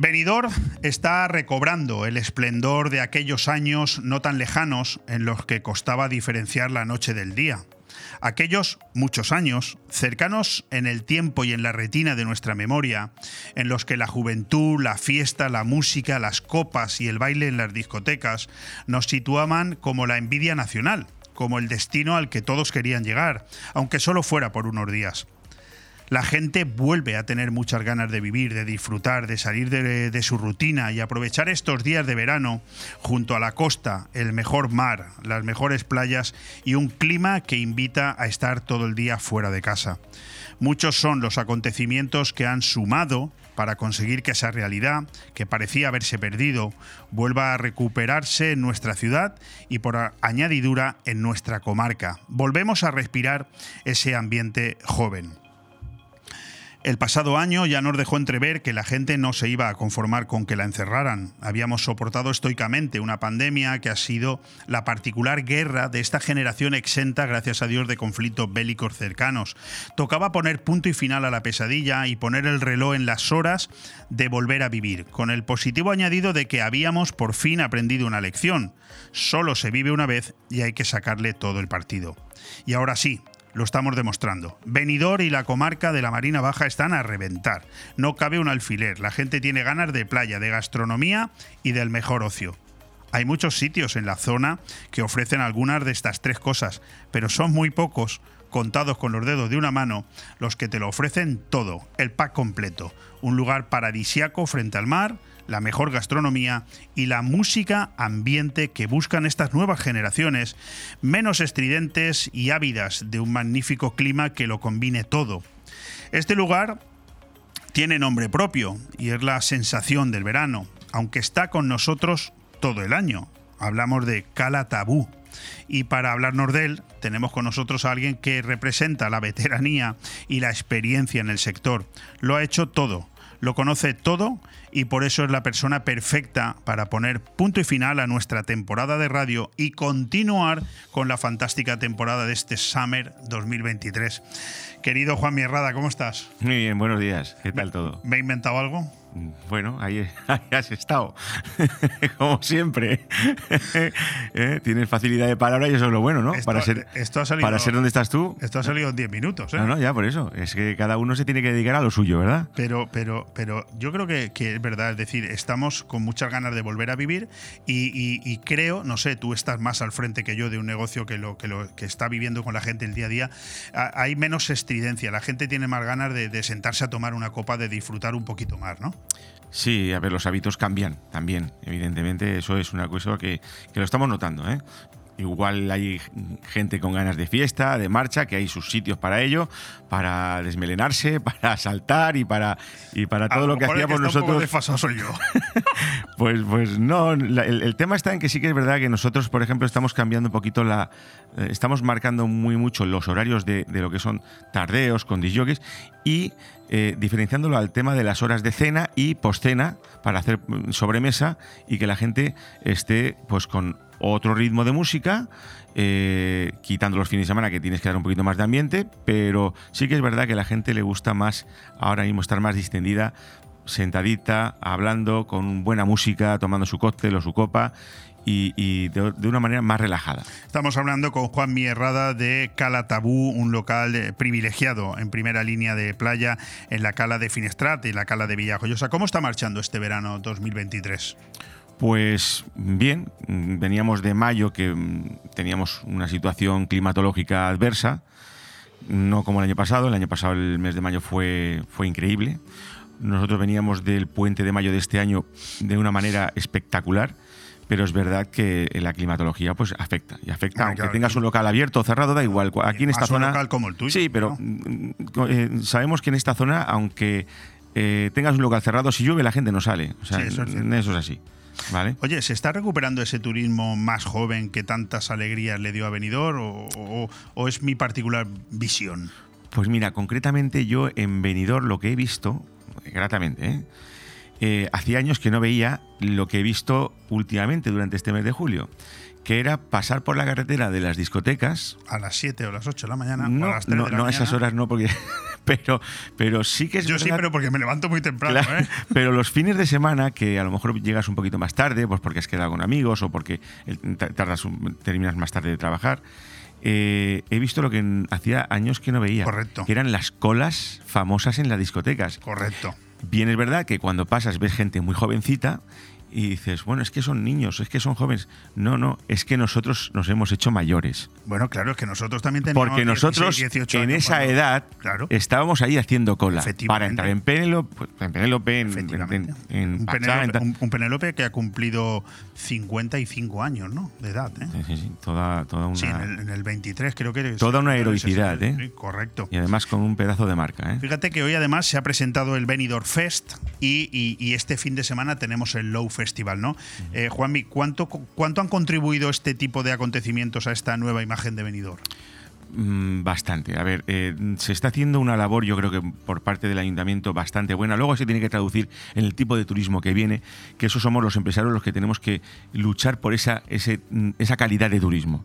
Benidorm está recobrando el esplendor de aquellos años no tan lejanos en los que costaba diferenciar la noche del día. Aquellos muchos años, cercanos en el tiempo y en la retina de nuestra memoria, en los que la juventud, la fiesta, la música, las copas y el baile en las discotecas nos situaban como la envidia nacional, como el destino al que todos querían llegar, aunque solo fuera por unos días la gente vuelve a tener muchas ganas de vivir, de disfrutar, de salir de, su rutina y aprovechar estos días de verano junto a la costa, el mejor mar, las mejores playas y un clima que invita a estar todo el día fuera de casa. Muchos son los acontecimientos que han sumado para conseguir que esa realidad, que parecía haberse perdido, vuelva a recuperarse en nuestra ciudad y por añadidura en nuestra comarca. Volvemos a respirar ese ambiente joven. El pasado año ya nos dejó entrever que la gente no se iba a conformar con que la encerraran. Habíamos soportado estoicamente una pandemia que ha sido la particular guerra de esta generación exenta, gracias a Dios, de conflictos bélicos cercanos. Tocaba poner punto y final a la pesadilla y poner el reloj en las horas de volver a vivir, con el positivo añadido de que habíamos por fin aprendido una lección. Solo se vive una vez y hay que sacarle todo el partido. Y ahora sí, lo estamos demostrando. Benidorm y la comarca de la Marina Baja están a reventar. No cabe un alfiler. La gente tiene ganas de playa, de gastronomía y del mejor ocio. Hay muchos sitios en la zona que ofrecen algunas de estas tres cosas, pero son muy pocos, contados con los dedos de una mano, los que te lo ofrecen todo, el pack completo. Un lugar paradisiaco frente al mar, la mejor gastronomía y la música ambiente que buscan estas nuevas generaciones, menos estridentes y ávidas de un magnífico clima que lo combine todo. Este lugar tiene nombre propio y es la sensación del verano, aunque está con nosotros todo el año. Hablamos de Cala Tabú. Y para hablarnos de él, tenemos con nosotros a alguien que representa la veteranía y la experiencia en el sector. Lo ha hecho todo, lo conoce todo y por eso es la persona perfecta para poner punto y final a nuestra temporada de radio y continuar con la fantástica temporada de este Summer 2023. Querido Juan Mierrada, ¿cómo estás? Muy bien, buenos días. ¿Qué tal todo? ¿Me he inventado algo? Bueno, ahí, ahí has estado, como siempre. ¿Eh? Tienes facilidad de palabra y eso es lo bueno, ¿no? Esto- para ser, esto ha salido- para ser donde estás tú. Esto ha salido en 10 minutos, ¿eh? No, no, ya por eso. Es que cada uno se tiene que dedicar a lo suyo, ¿verdad? Pero, pero, pero yo creo que, que es verdad, es decir, estamos con muchas ganas de volver a vivir y, creo, no sé, tú estás más al frente que yo de un negocio que lo que, está viviendo con la gente el día a día. Ha- Hay menos estridencia, la gente tiene más ganas de, de sentarse a tomar una copa, de disfrutar un poquito más, ¿no? Sí, a ver, los hábitos cambian también. Evidentemente, eso es una cosa que, que lo estamos notando, ¿eh? Igual hay gente con ganas de fiesta, de marcha, que hay sus sitios para ello, para desmelenarse, para saltar y para, y para todo lo, que hacíamos nosotros. soy yo. Pues, pues no, la- el, el tema está en que sí que es verdad que nosotros, por ejemplo, estamos cambiando un poquito la. eh, estamos marcando muy mucho los horarios de, de lo que son tardeos con disjockeys y eh, diferenciándolo al tema de las horas de cena y postcena para hacer mm, sobremesa y que la gente esté pues con otro ritmo de música, eh, quitando los fines de semana que tienes que dar un poquito más de ambiente, pero sí que es verdad que a la gente le gusta más ahora mismo estar más distendida sentadita, hablando, con buena música, tomando su cóctel o su copa y, de, una manera más relajada. Estamos hablando con Juan Mierrada de Cala Tabú, un local eh, privilegiado en primera línea de playa en la Cala de Finestrate y la Cala de Villajoyosa. ¿Cómo está marchando este verano 2023? Pues bien, veníamos de mayo que mm, teníamos una situación climatológica adversa, no como el año pasado, el año pasado el mes de mayo fue, fue increíble. Nosotros veníamos del puente de mayo de este año de una manera espectacular, pero es verdad que la climatología pues afecta y afecta, Bueno, aunque claro, tengas un local abierto o cerrado, da igual. Aquí en esta Más un zona local como el tuyo. Sí, pero mm, eh, sabemos que en esta zona, aunque eh, tengas un local cerrado, si llueve la gente no sale. O sea, Sí, eso es eso, cierto. es así. ¿Vale? Oye, ¿se está recuperando ese turismo más joven que tantas alegrías le dio a Benidorm o, o- o es mi particular visión? Pues mira, concretamente yo en Benidorm lo que he visto, gratamente, ¿eh? Eh, hacía años que no veía lo que he visto últimamente durante este mes de julio, que era pasar por la carretera de las discotecas. A las 7 o las 8 de la mañana o No, a las 3 no, de la no a mañana. esas horas no, porque. Pero, pero sí que es Yo sí, verdad- pero porque me levanto muy temprano, Claro, ¿eh? Pero los fines de semana, que a lo mejor llegas un poquito más tarde, pues porque has quedado con amigos o porque tardas un- terminas más tarde de trabajar, eh, he visto lo que hacía años que no veía. Correcto. Que eran las colas famosas en las discotecas. Correcto. Bien es verdad que cuando pasas ves gente muy jovencita y dices, bueno, es que son niños, es que son jóvenes. No, no, es que nosotros nos hemos hecho mayores. Bueno, claro, es que nosotros también teníamos Porque 16, nosotros 18 en años esa cuando- edad Claro. estábamos ahí haciendo cola para entrar en Penélope, en, Penélope, en, en, en Un Pachá, en Penélope, tal. un- un Penélope que ha cumplido 55 años, ¿no? De edad, ¿eh? Sí, sí, sí, toda, toda una, Sí, en el, en el 23 creo que... toda una heroicidad, ¿eh? correcto. Y además con un pedazo de marca, ¿eh? Fíjate que hoy además se ha presentado el Benidorm Fest y, y- y este fin de semana tenemos el Low Festival, ¿no? Eh, Juanmi, ¿cuánto, ¿cuánto han contribuido este tipo de acontecimientos a esta nueva imagen de Benidorm? Mm, Bastante. A ver, eh, se está haciendo una labor, yo creo que por parte del ayuntamiento bastante buena. Luego se tiene que traducir en el tipo de turismo que viene, que eso somos los empresarios los que tenemos que luchar por esa, ese, mm, esa calidad de turismo.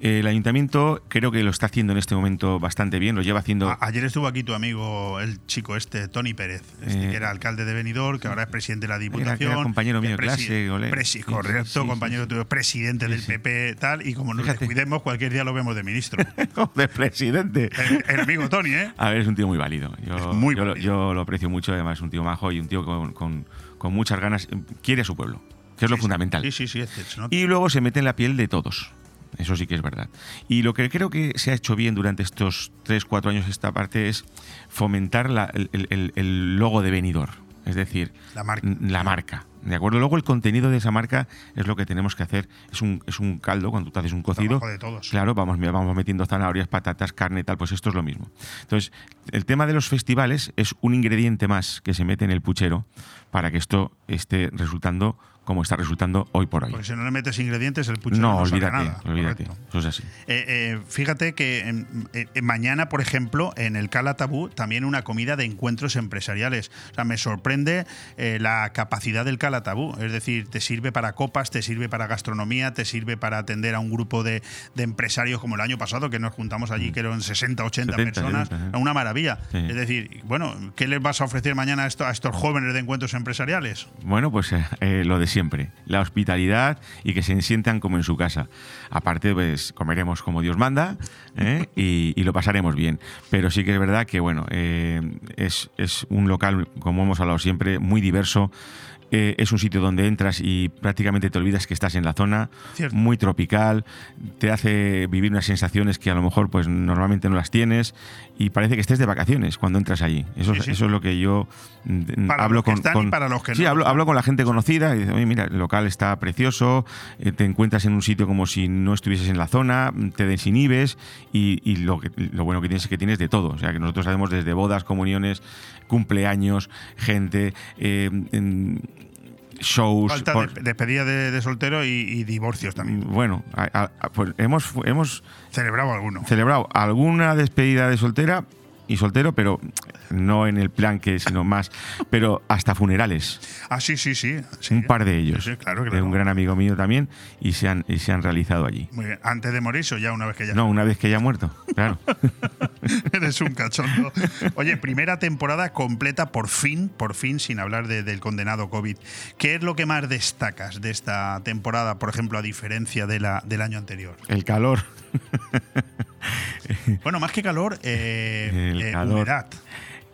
Eh, El ayuntamiento creo que lo está haciendo en este momento bastante bien, lo lleva haciendo. A- Ayer estuvo aquí tu amigo, el chico este, Tony Pérez, este Eh, que era alcalde de Benidorm, que ahora es presidente de la Diputación. era compañero mío de clase, ole. presi- correcto, sí, compañero tuyo, presidente del PP, tal, y como nos Fíjate. cuidemos, cualquier día lo vemos de ministro. de presidente. El, el amigo Tony, ¿eh? A ver, es un tío muy válido. Yo, Es muy yo, válido. yo lo aprecio mucho, además es un tío majo y un tío con, con- con muchas ganas. Quiere a su pueblo. que es lo fundamental. Sí, sí, sí. es. Y luego se mete en la piel de todos. Eso sí que es verdad. Y lo que creo que se ha hecho bien durante estos 3, 4 años esta parte es fomentar la- el, el- el logo de venidor. Es decir, La marca. n- la marca. ¿De acuerdo? Luego el contenido de esa marca es lo que tenemos que hacer. Es un, es un caldo, cuando tú haces un cocido. De todos. Claro, vamos, vamos metiendo zanahorias, patatas, carne, tal, pues esto es lo mismo. Entonces, el tema de los festivales es un ingrediente más que se mete en el puchero para que esto esté resultando como está resultando hoy por hoy. Porque si no le metes ingredientes, el puchero No, no, olvídate, nada. olvídate. Correcto. Eso es así. Eh, eh, fíjate que eh, eh, mañana, por ejemplo, en el Cala Tabú, también una comida de encuentros empresariales. O sea, me sorprende eh, la capacidad del Cala Tabú. Es decir, te sirve para copas, te sirve para gastronomía, te sirve para atender a un grupo de, de empresarios como el año pasado, que nos juntamos allí, que eran 60, 80 70, personas. 70, sí. Una maravilla. Sí. Es decir, bueno, ¿qué les vas a ofrecer mañana a, esto- a estos jóvenes de encuentros empresariales? Bueno, pues eh, lo de siempre, la hospitalidad y que se sientan como en su casa. Aparte, pues comeremos como Dios manda ¿eh? y, y lo pasaremos bien. Pero sí que es verdad que, bueno, eh, es, es un local, como hemos hablado siempre, muy diverso. Eh, es un sitio donde entras y prácticamente te olvidas que estás en la zona, Cierto. muy tropical, te hace vivir unas sensaciones que a lo mejor pues normalmente no las tienes y parece que estés de vacaciones cuando entras allí. Eso, Sí, es- sí. eso es lo que yo mm, Para hablo los que con, están y con- para los que sí, no. hablo, hablo con la gente conocida y dice, oye, mira, el local está precioso, eh, te encuentras en un sitio como si no estuvieses en la zona, te desinhibes y, y lo, que- lo bueno que tienes es que tienes de todo. O sea, que nosotros sabemos desde bodas, comuniones, cumpleaños, gente, eh, en- shows. Falta por- de, despedida de, de soltero y, y divorcios también. bueno, a- a- pues hemos, hemos Celebrado alguno. celebrado alguna despedida de soltera y soltero, pero no en el plan que, sino más, pero hasta funerales. Ah, sí, sí, sí. sí. Un par de ellos. Sí, sí, claro, De claro. un gran amigo mío también y se han, y se han realizado allí. Muy bien. ¿Antes de morirse o ya una vez que ya No, una vez que ya ha muerto, claro. eres un cachondo? Oye, primera temporada completa, por fin, por fin, sin hablar de- del condenado COVID. ¿Qué es lo que más destacas de esta temporada, por ejemplo, a diferencia de la, del año anterior? El calor. Bueno, más que calor, eh, eh, calor. humedad.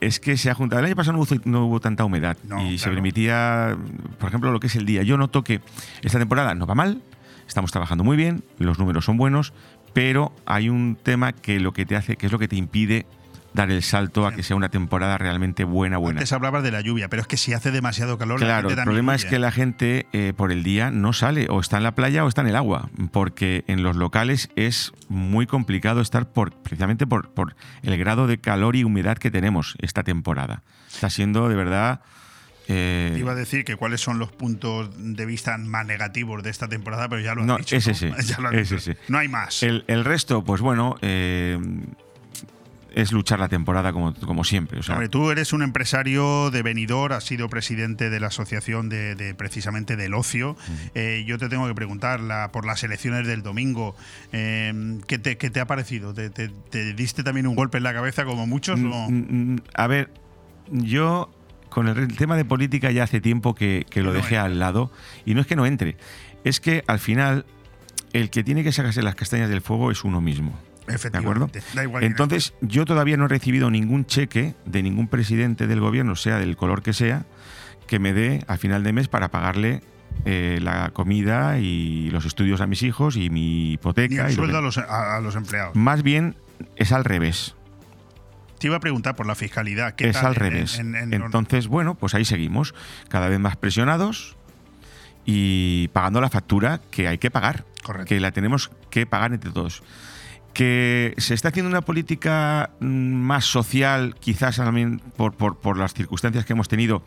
Es que se ha juntado. El año pasado no hubo, no hubo tanta humedad No, y se permitía, por ejemplo, lo que es el día. Yo noto que esta temporada no va mal, estamos trabajando muy bien, los números son buenos, pero hay un tema que lo que te hace, que es lo que te impide dar el salto a que sea una temporada realmente buena, buena. Antes hablabas de la lluvia, pero es que si hace demasiado calor, la Claro, gente el problema es que la gente eh, por el día no sale, o está en la playa o está en el agua, porque en los locales es muy complicado estar por, precisamente por, por el grado de calor y humedad que tenemos esta temporada. Está siendo de verdad... eh, Iba a decir que cuáles son los puntos de vista más negativos de esta temporada, pero ya lo has no, dicho. es ¿no? ese, Ya lo has es dicho. ese. No hay más. El, el resto, pues bueno, eh, es luchar la temporada como, como siempre. O sea, Hombre, tú eres un empresario de venidor, has sido presidente de la asociación de, de precisamente del ocio. Eh, yo te tengo que preguntar la- por las elecciones del domingo, eh, ¿qué, te, qué te ha parecido? ¿Te, te- te diste también un golpe en la cabeza como muchos? o- Mm, mm, A ver, yo con el, el tema de política ya hace tiempo que, que lo no dejé al lado. Y no es que no entre, es que al final el que tiene que sacarse las castañas del fuego es uno mismo. ¿De acuerdo? Da igual Entonces, yo todavía no he recibido ningún cheque de ningún presidente del gobierno, sea del color que sea, que me dé a final de mes para pagarle eh, la comida y los estudios a mis hijos y mi hipoteca. el y lo sueldo a los, a- a los empleados. Más bien es al revés. Te iba a preguntar por la fiscalidad. ¿qué Es tal al en- revés. en- en- Entonces, bueno, pues ahí seguimos, cada vez más presionados y pagando la factura que hay que pagar, Correcto. que la tenemos que pagar entre todos. Que se está haciendo una política mm, más social, quizás también por, por- por las circunstancias que hemos tenido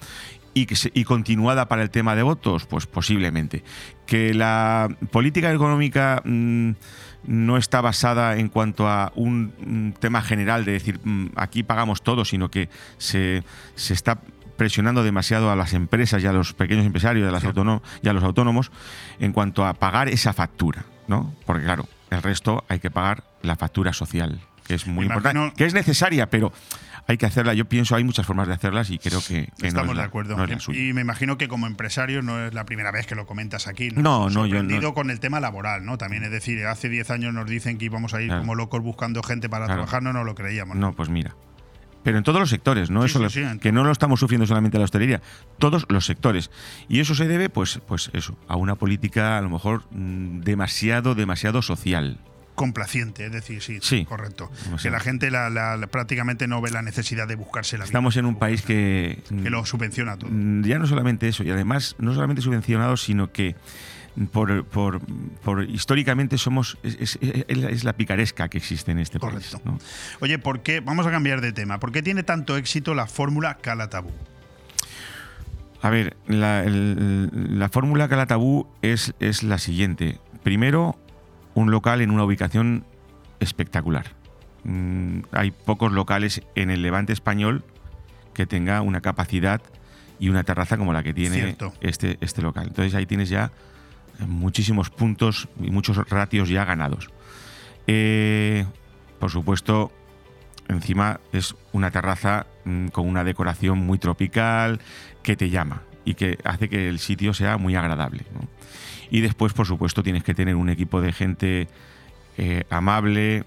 y, que se- y continuada para el tema de votos, pues posiblemente. Que la política económica mm, no está basada en cuanto a un mm, tema general de decir aquí pagamos todo, sino que se, se está presionando demasiado a las empresas y a los pequeños empresarios y a, las y a los autónomos en cuanto a pagar esa factura, ¿no? Porque claro, el resto hay que pagar la factura social, que es muy importante, que es necesaria, pero hay que hacerla. Yo pienso, hay muchas formas de hacerlas y creo que, que no Estamos es la- de acuerdo. no es y me imagino que como empresario no es la primera vez que lo comentas aquí. No, no, yo no. Sorprendido con el tema laboral, ¿no? También es decir, hace 10 años nos dicen que íbamos a ir Claro. como locos buscando gente para Claro. trabajar, no nos lo creíamos. No, pues mira. Pero en todos los sectores, ¿no? Sí, eso sí, que no lo estamos sufriendo solamente la hostelería, todos los sectores. Y eso se debe, pues, pues eso, a una política a lo mejor mm, demasiado, demasiado social. Complaciente, es decir, sí, Sí. correcto. Que la gente la- la- la- prácticamente no ve la necesidad de buscarse la vida. Estamos en un país que. que lo subvenciona todo. Mm, Ya no solamente eso, y además no solamente subvencionados, sino que por, por- por- históricamente somos es, es- es la- es la picaresca que existe en este país. ¿no? Oye, ¿por qué? Vamos a cambiar de tema. ¿Por qué tiene tanto éxito la fórmula Calatabú? A ver, la, la fórmula Calatabú es, es la siguiente. Primero, un local en una ubicación espectacular. Mm, hay pocos locales en el levante español que tenga una capacidad y una terraza como la que tiene Cierto. este, este local. Entonces ahí tienes ya muchísimos puntos y muchos ratios ya ganados. Eh, por supuesto, encima es una terraza mm, con una decoración muy tropical que te llama y que hace que el sitio sea muy agradable. ¿no? Y después, por supuesto, tienes que tener un equipo de gente eh, amable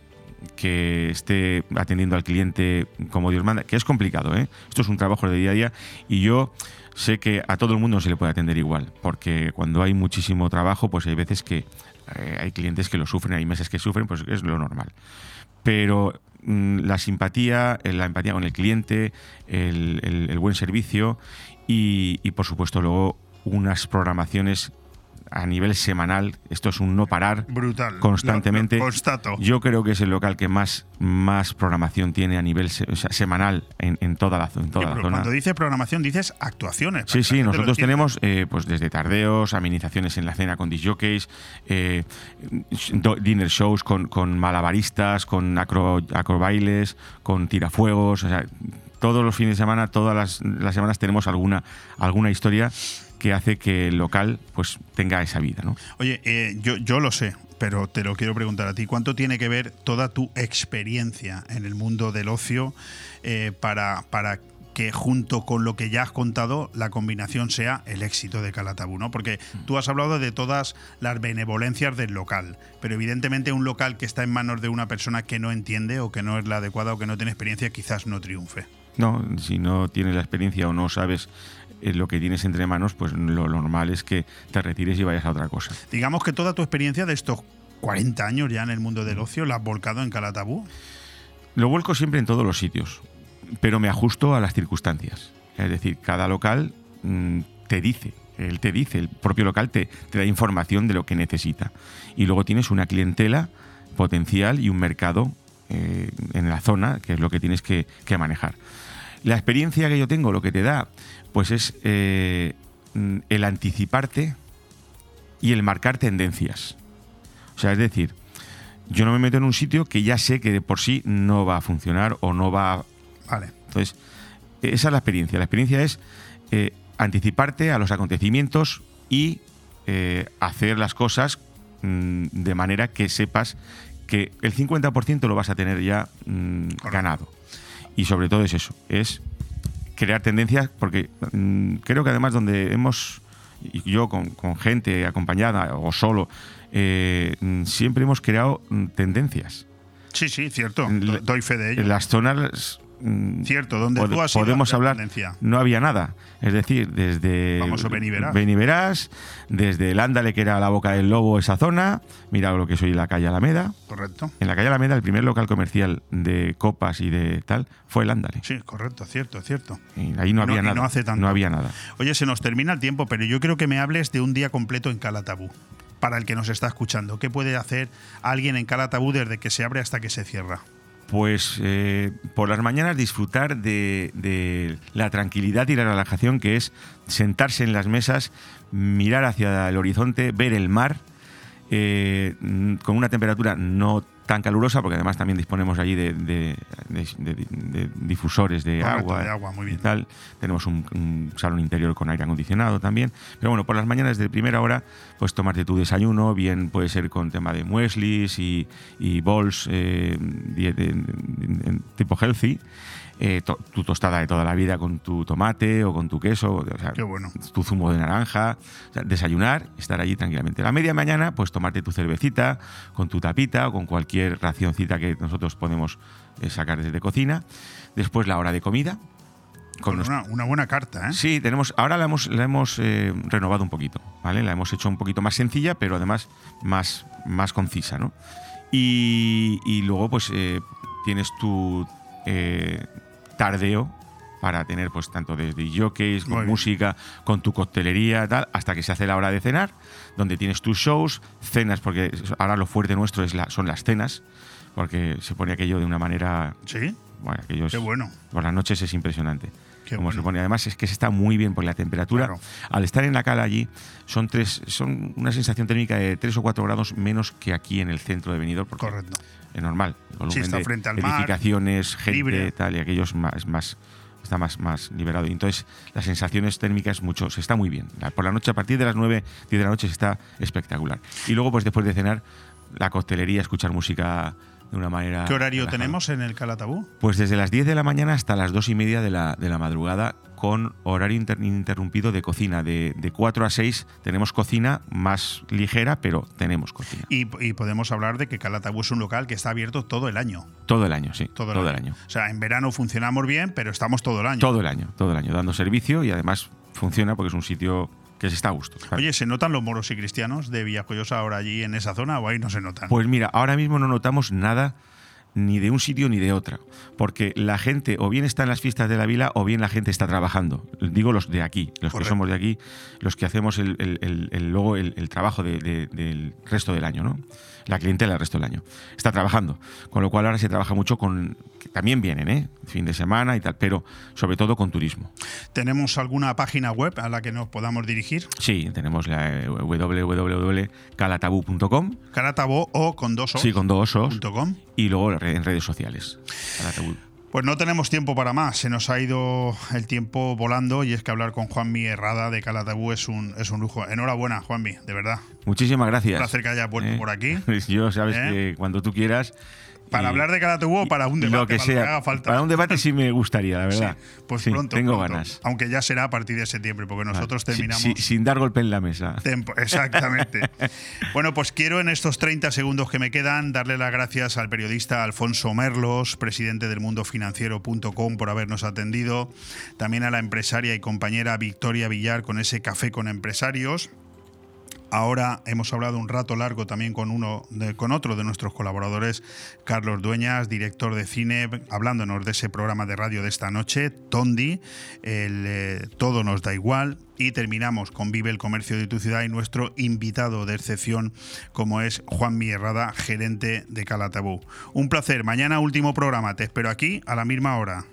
que esté atendiendo al cliente como Dios manda, que es complicado, ¿eh? Esto es un trabajo de día a día y yo sé que a todo el mundo no se le puede atender igual, porque cuando hay muchísimo trabajo, pues hay veces que eh, hay clientes que lo sufren, hay meses que sufren, pues es lo normal. Pero mm, la simpatía, eh, la empatía con el cliente, el, buen servicio y, por supuesto luego unas programaciones a nivel semanal, esto es un no parar Brutal. constantemente. Lo- lo constato. Yo creo que es el local que más, más programación tiene a nivel se- o sea, semanal en, en toda la, en toda zona. cuando dices programación, dices actuaciones. Sí, sí, nosotros tenemos eh, pues desde tardeos, amenizaciones en la cena con disjockeys, eh, dinner shows con, con malabaristas, con acro, acrobailes, con tirafuegos, o sea, todos los fines de semana, todas las, las semanas tenemos alguna, alguna historia que hace que el local pues tenga esa vida, ¿no? Oye, eh, yo, yo lo sé, pero te lo quiero preguntar a ti. ¿Cuánto tiene que ver toda tu experiencia en el mundo del ocio eh, para, para que junto con lo que ya has contado, la combinación sea el éxito de Calatabú, ¿no? Porque tú has hablado de todas las benevolencias del local, pero evidentemente un local que está en manos de una persona que no entiende o que no es la adecuada o que no tiene experiencia quizás no triunfe. No, si no tienes la experiencia o no sabes eh, lo que tienes entre manos, pues lo normal es que te retires y vayas a otra cosa. Digamos que toda tu experiencia de estos 40 años ya en el mundo del ocio la has volcado en Calatabú. Lo vuelco siempre en todos los sitios, pero me ajusto a las circunstancias. Es decir, cada local mm, te dice, él te dice, el propio local te, te da información de lo que necesita. Y luego tienes una clientela potencial y un mercado eh, en la zona, que es lo que tienes que, que manejar. La experiencia que yo tengo, lo que te da, pues es eh, mm, el anticiparte y el marcar tendencias. O sea, es decir, yo no me meto en un sitio que ya sé que de por sí no va a funcionar o no va a... Vale. Entonces, esa es la experiencia. La experiencia es eh, anticiparte a los acontecimientos y eh, hacer las cosas mm, de manera que sepas que el 50% lo vas a tener ya mm, ganado. Y sobre todo es eso, es crear tendencias, porque mm, creo que además donde hemos, yo con, con gente acompañada o solo, eh, mm, siempre hemos creado mm, tendencias. Sí, sí, cierto. Do- Doy fe de ello. Las zonas. Mm, Cierto, donde pod- tú has ido podemos hacer hablar. tendencia. No había nada. Es decir, desde. Beniverás. Beniverás, desde el Ándale, que era la boca del lobo, esa zona. Mira lo que soy la calle Alameda. Correcto. En la calle Alameda, el primer local comercial de copas y de tal fue el Ándale. Sí, correcto, cierto, cierto. Y ahí no, había nada. no hace tanto. No había nada. Oye, se nos termina el tiempo, pero yo creo que me hables de un día completo en Calatabú. Para el que nos está escuchando. ¿Qué puede hacer alguien en Calatabú desde que se abre hasta que se cierra? Pues eh, por las mañanas disfrutar de, la tranquilidad y la relajación que es sentarse en las mesas, mirar hacia el horizonte, ver el mar, eh, con una temperatura no tan calurosa, porque además también disponemos allí de, de- de- de- difusores de Correcto, agua, de agua, muy bien. y tal. Tenemos un, un salón interior con aire acondicionado también. Pero bueno, por las mañanas de primera hora, pues tomarte tu desayuno, bien puede ser con tema de mueslis y, y bols eh, tipo healthy. Eh, to- tu tostada de toda la vida con tu tomate o con tu queso, o sea, Qué bueno. tu zumo de naranja, o sea, desayunar, estar allí tranquilamente. A la media mañana, pues tomarte tu cervecita con tu tapita o con cualquier racioncita que nosotros podemos eh, sacar desde cocina. Después la hora de comida. Con una, una buena carta, ¿eh? Sí, tenemos, ahora la hemos, la hemos eh, renovado un poquito, ¿vale? La hemos hecho un poquito más sencilla, pero además más, más concisa, ¿no? Y, y luego, pues, eh, tienes tu tardeo para tener, pues, tanto desde jockeys, Muy con bien. música, con tu coctelería, tal, hasta que se hace la hora de cenar, donde tienes tus shows, cenas, porque ahora lo fuerte nuestro es la, son las cenas, porque se pone aquello de una manera... Sí. Bueno, aquello es- Qué bueno. Por las noches es impresionante. Qué como bueno. se pone. Además es que se está muy bien porque la temperatura, Claro. al estar en la cala allí, son tres, son una sensación térmica de 3 o 4 grados menos que aquí en el centro de Benidorm. Porque Correcto. Es normal. El volumen está de frente al mar, edificaciones, gente, libre. tal, y aquello es más, es más- está más, más liberado. Entonces las sensaciones térmicas mucho, se está muy bien. Por la noche, a partir de las 9, 10 de la noche, se está espectacular. Y luego, pues después de cenar, la coctelería, escuchar música de una manera. ¿Qué horario relajada. tenemos en el Calatabú? Pues desde las 10 de la mañana hasta las 2 y media de la, de la madrugada, con horario inter- ininterrumpido de cocina. De, de 4 a 6 tenemos cocina más ligera, pero tenemos cocina. Y, y podemos hablar de que Calatabú es un local que está abierto todo el año. Todo el año, sí. Todo, el año. O sea, en verano funcionamos bien, pero estamos todo el año. Todo el año, todo el año, dando servicio y además funciona porque es un sitio que se está a gusto. Oye, ¿se notan los moros y cristianos de Villajoyosa ahora allí en esa zona o ahí no se notan? Pues mira, ahora mismo no notamos nada ni de un sitio ni de otra, porque la gente o bien está en las fiestas de la vila o bien la gente está trabajando. Digo los de aquí, los Correcto. que somos de aquí, los que hacemos el, el- el- el- luego el, el trabajo de- de- del resto del año, ¿no? La clientela del resto del año. Está trabajando, con lo cual ahora se trabaja mucho con... que también vienen, ¿eh? Fin de semana y tal, pero sobre todo con turismo. ¿Tenemos alguna página web a la que nos podamos dirigir? Sí, tenemos la eh, www.calatabú.com Calatabú o con dos os. Sí, con dos osos. com. Y luego en redes sociales. Calatabú. Pues no tenemos tiempo para más, se nos ha ido el tiempo volando y es que hablar con Juanmi Herrada de Calatabú es un, es un lujo. Enhorabuena, Juanmi, de verdad. Muchísimas gracias. Un placer que haya vuelto Eh, por aquí. Yo sabes ¿Eh? que cuando tú quieras. Para y hablar de Calatabú o para un debate, lo que para lo sea. que haga falta. Para un debate sí me gustaría, la verdad. Sí, pues Sí, pronto. Tengo pronto. ganas. Aunque ya será a partir de septiembre, porque nosotros terminamos. sin dar golpe en la mesa. Tempo- Exactamente. bueno, pues quiero en estos 30 segundos que me quedan darle las gracias al periodista Alfonso Merlos, presidente del mundofinanciero.com, por habernos atendido. También a la empresaria y compañera Victoria Villar con ese café con empresarios. Ahora hemos hablado un rato largo también con uno con otro de nuestros colaboradores, Carlos Dueñas, director de cine, hablándonos de ese programa de radio de esta noche, Tondi, el eh, Todo nos da igual. Y terminamos con Vive el Comercio de tu ciudad y nuestro invitado de excepción, como es Juan Mierrada, gerente de Calatabú. Un placer. Mañana último programa. Te espero aquí a la misma hora.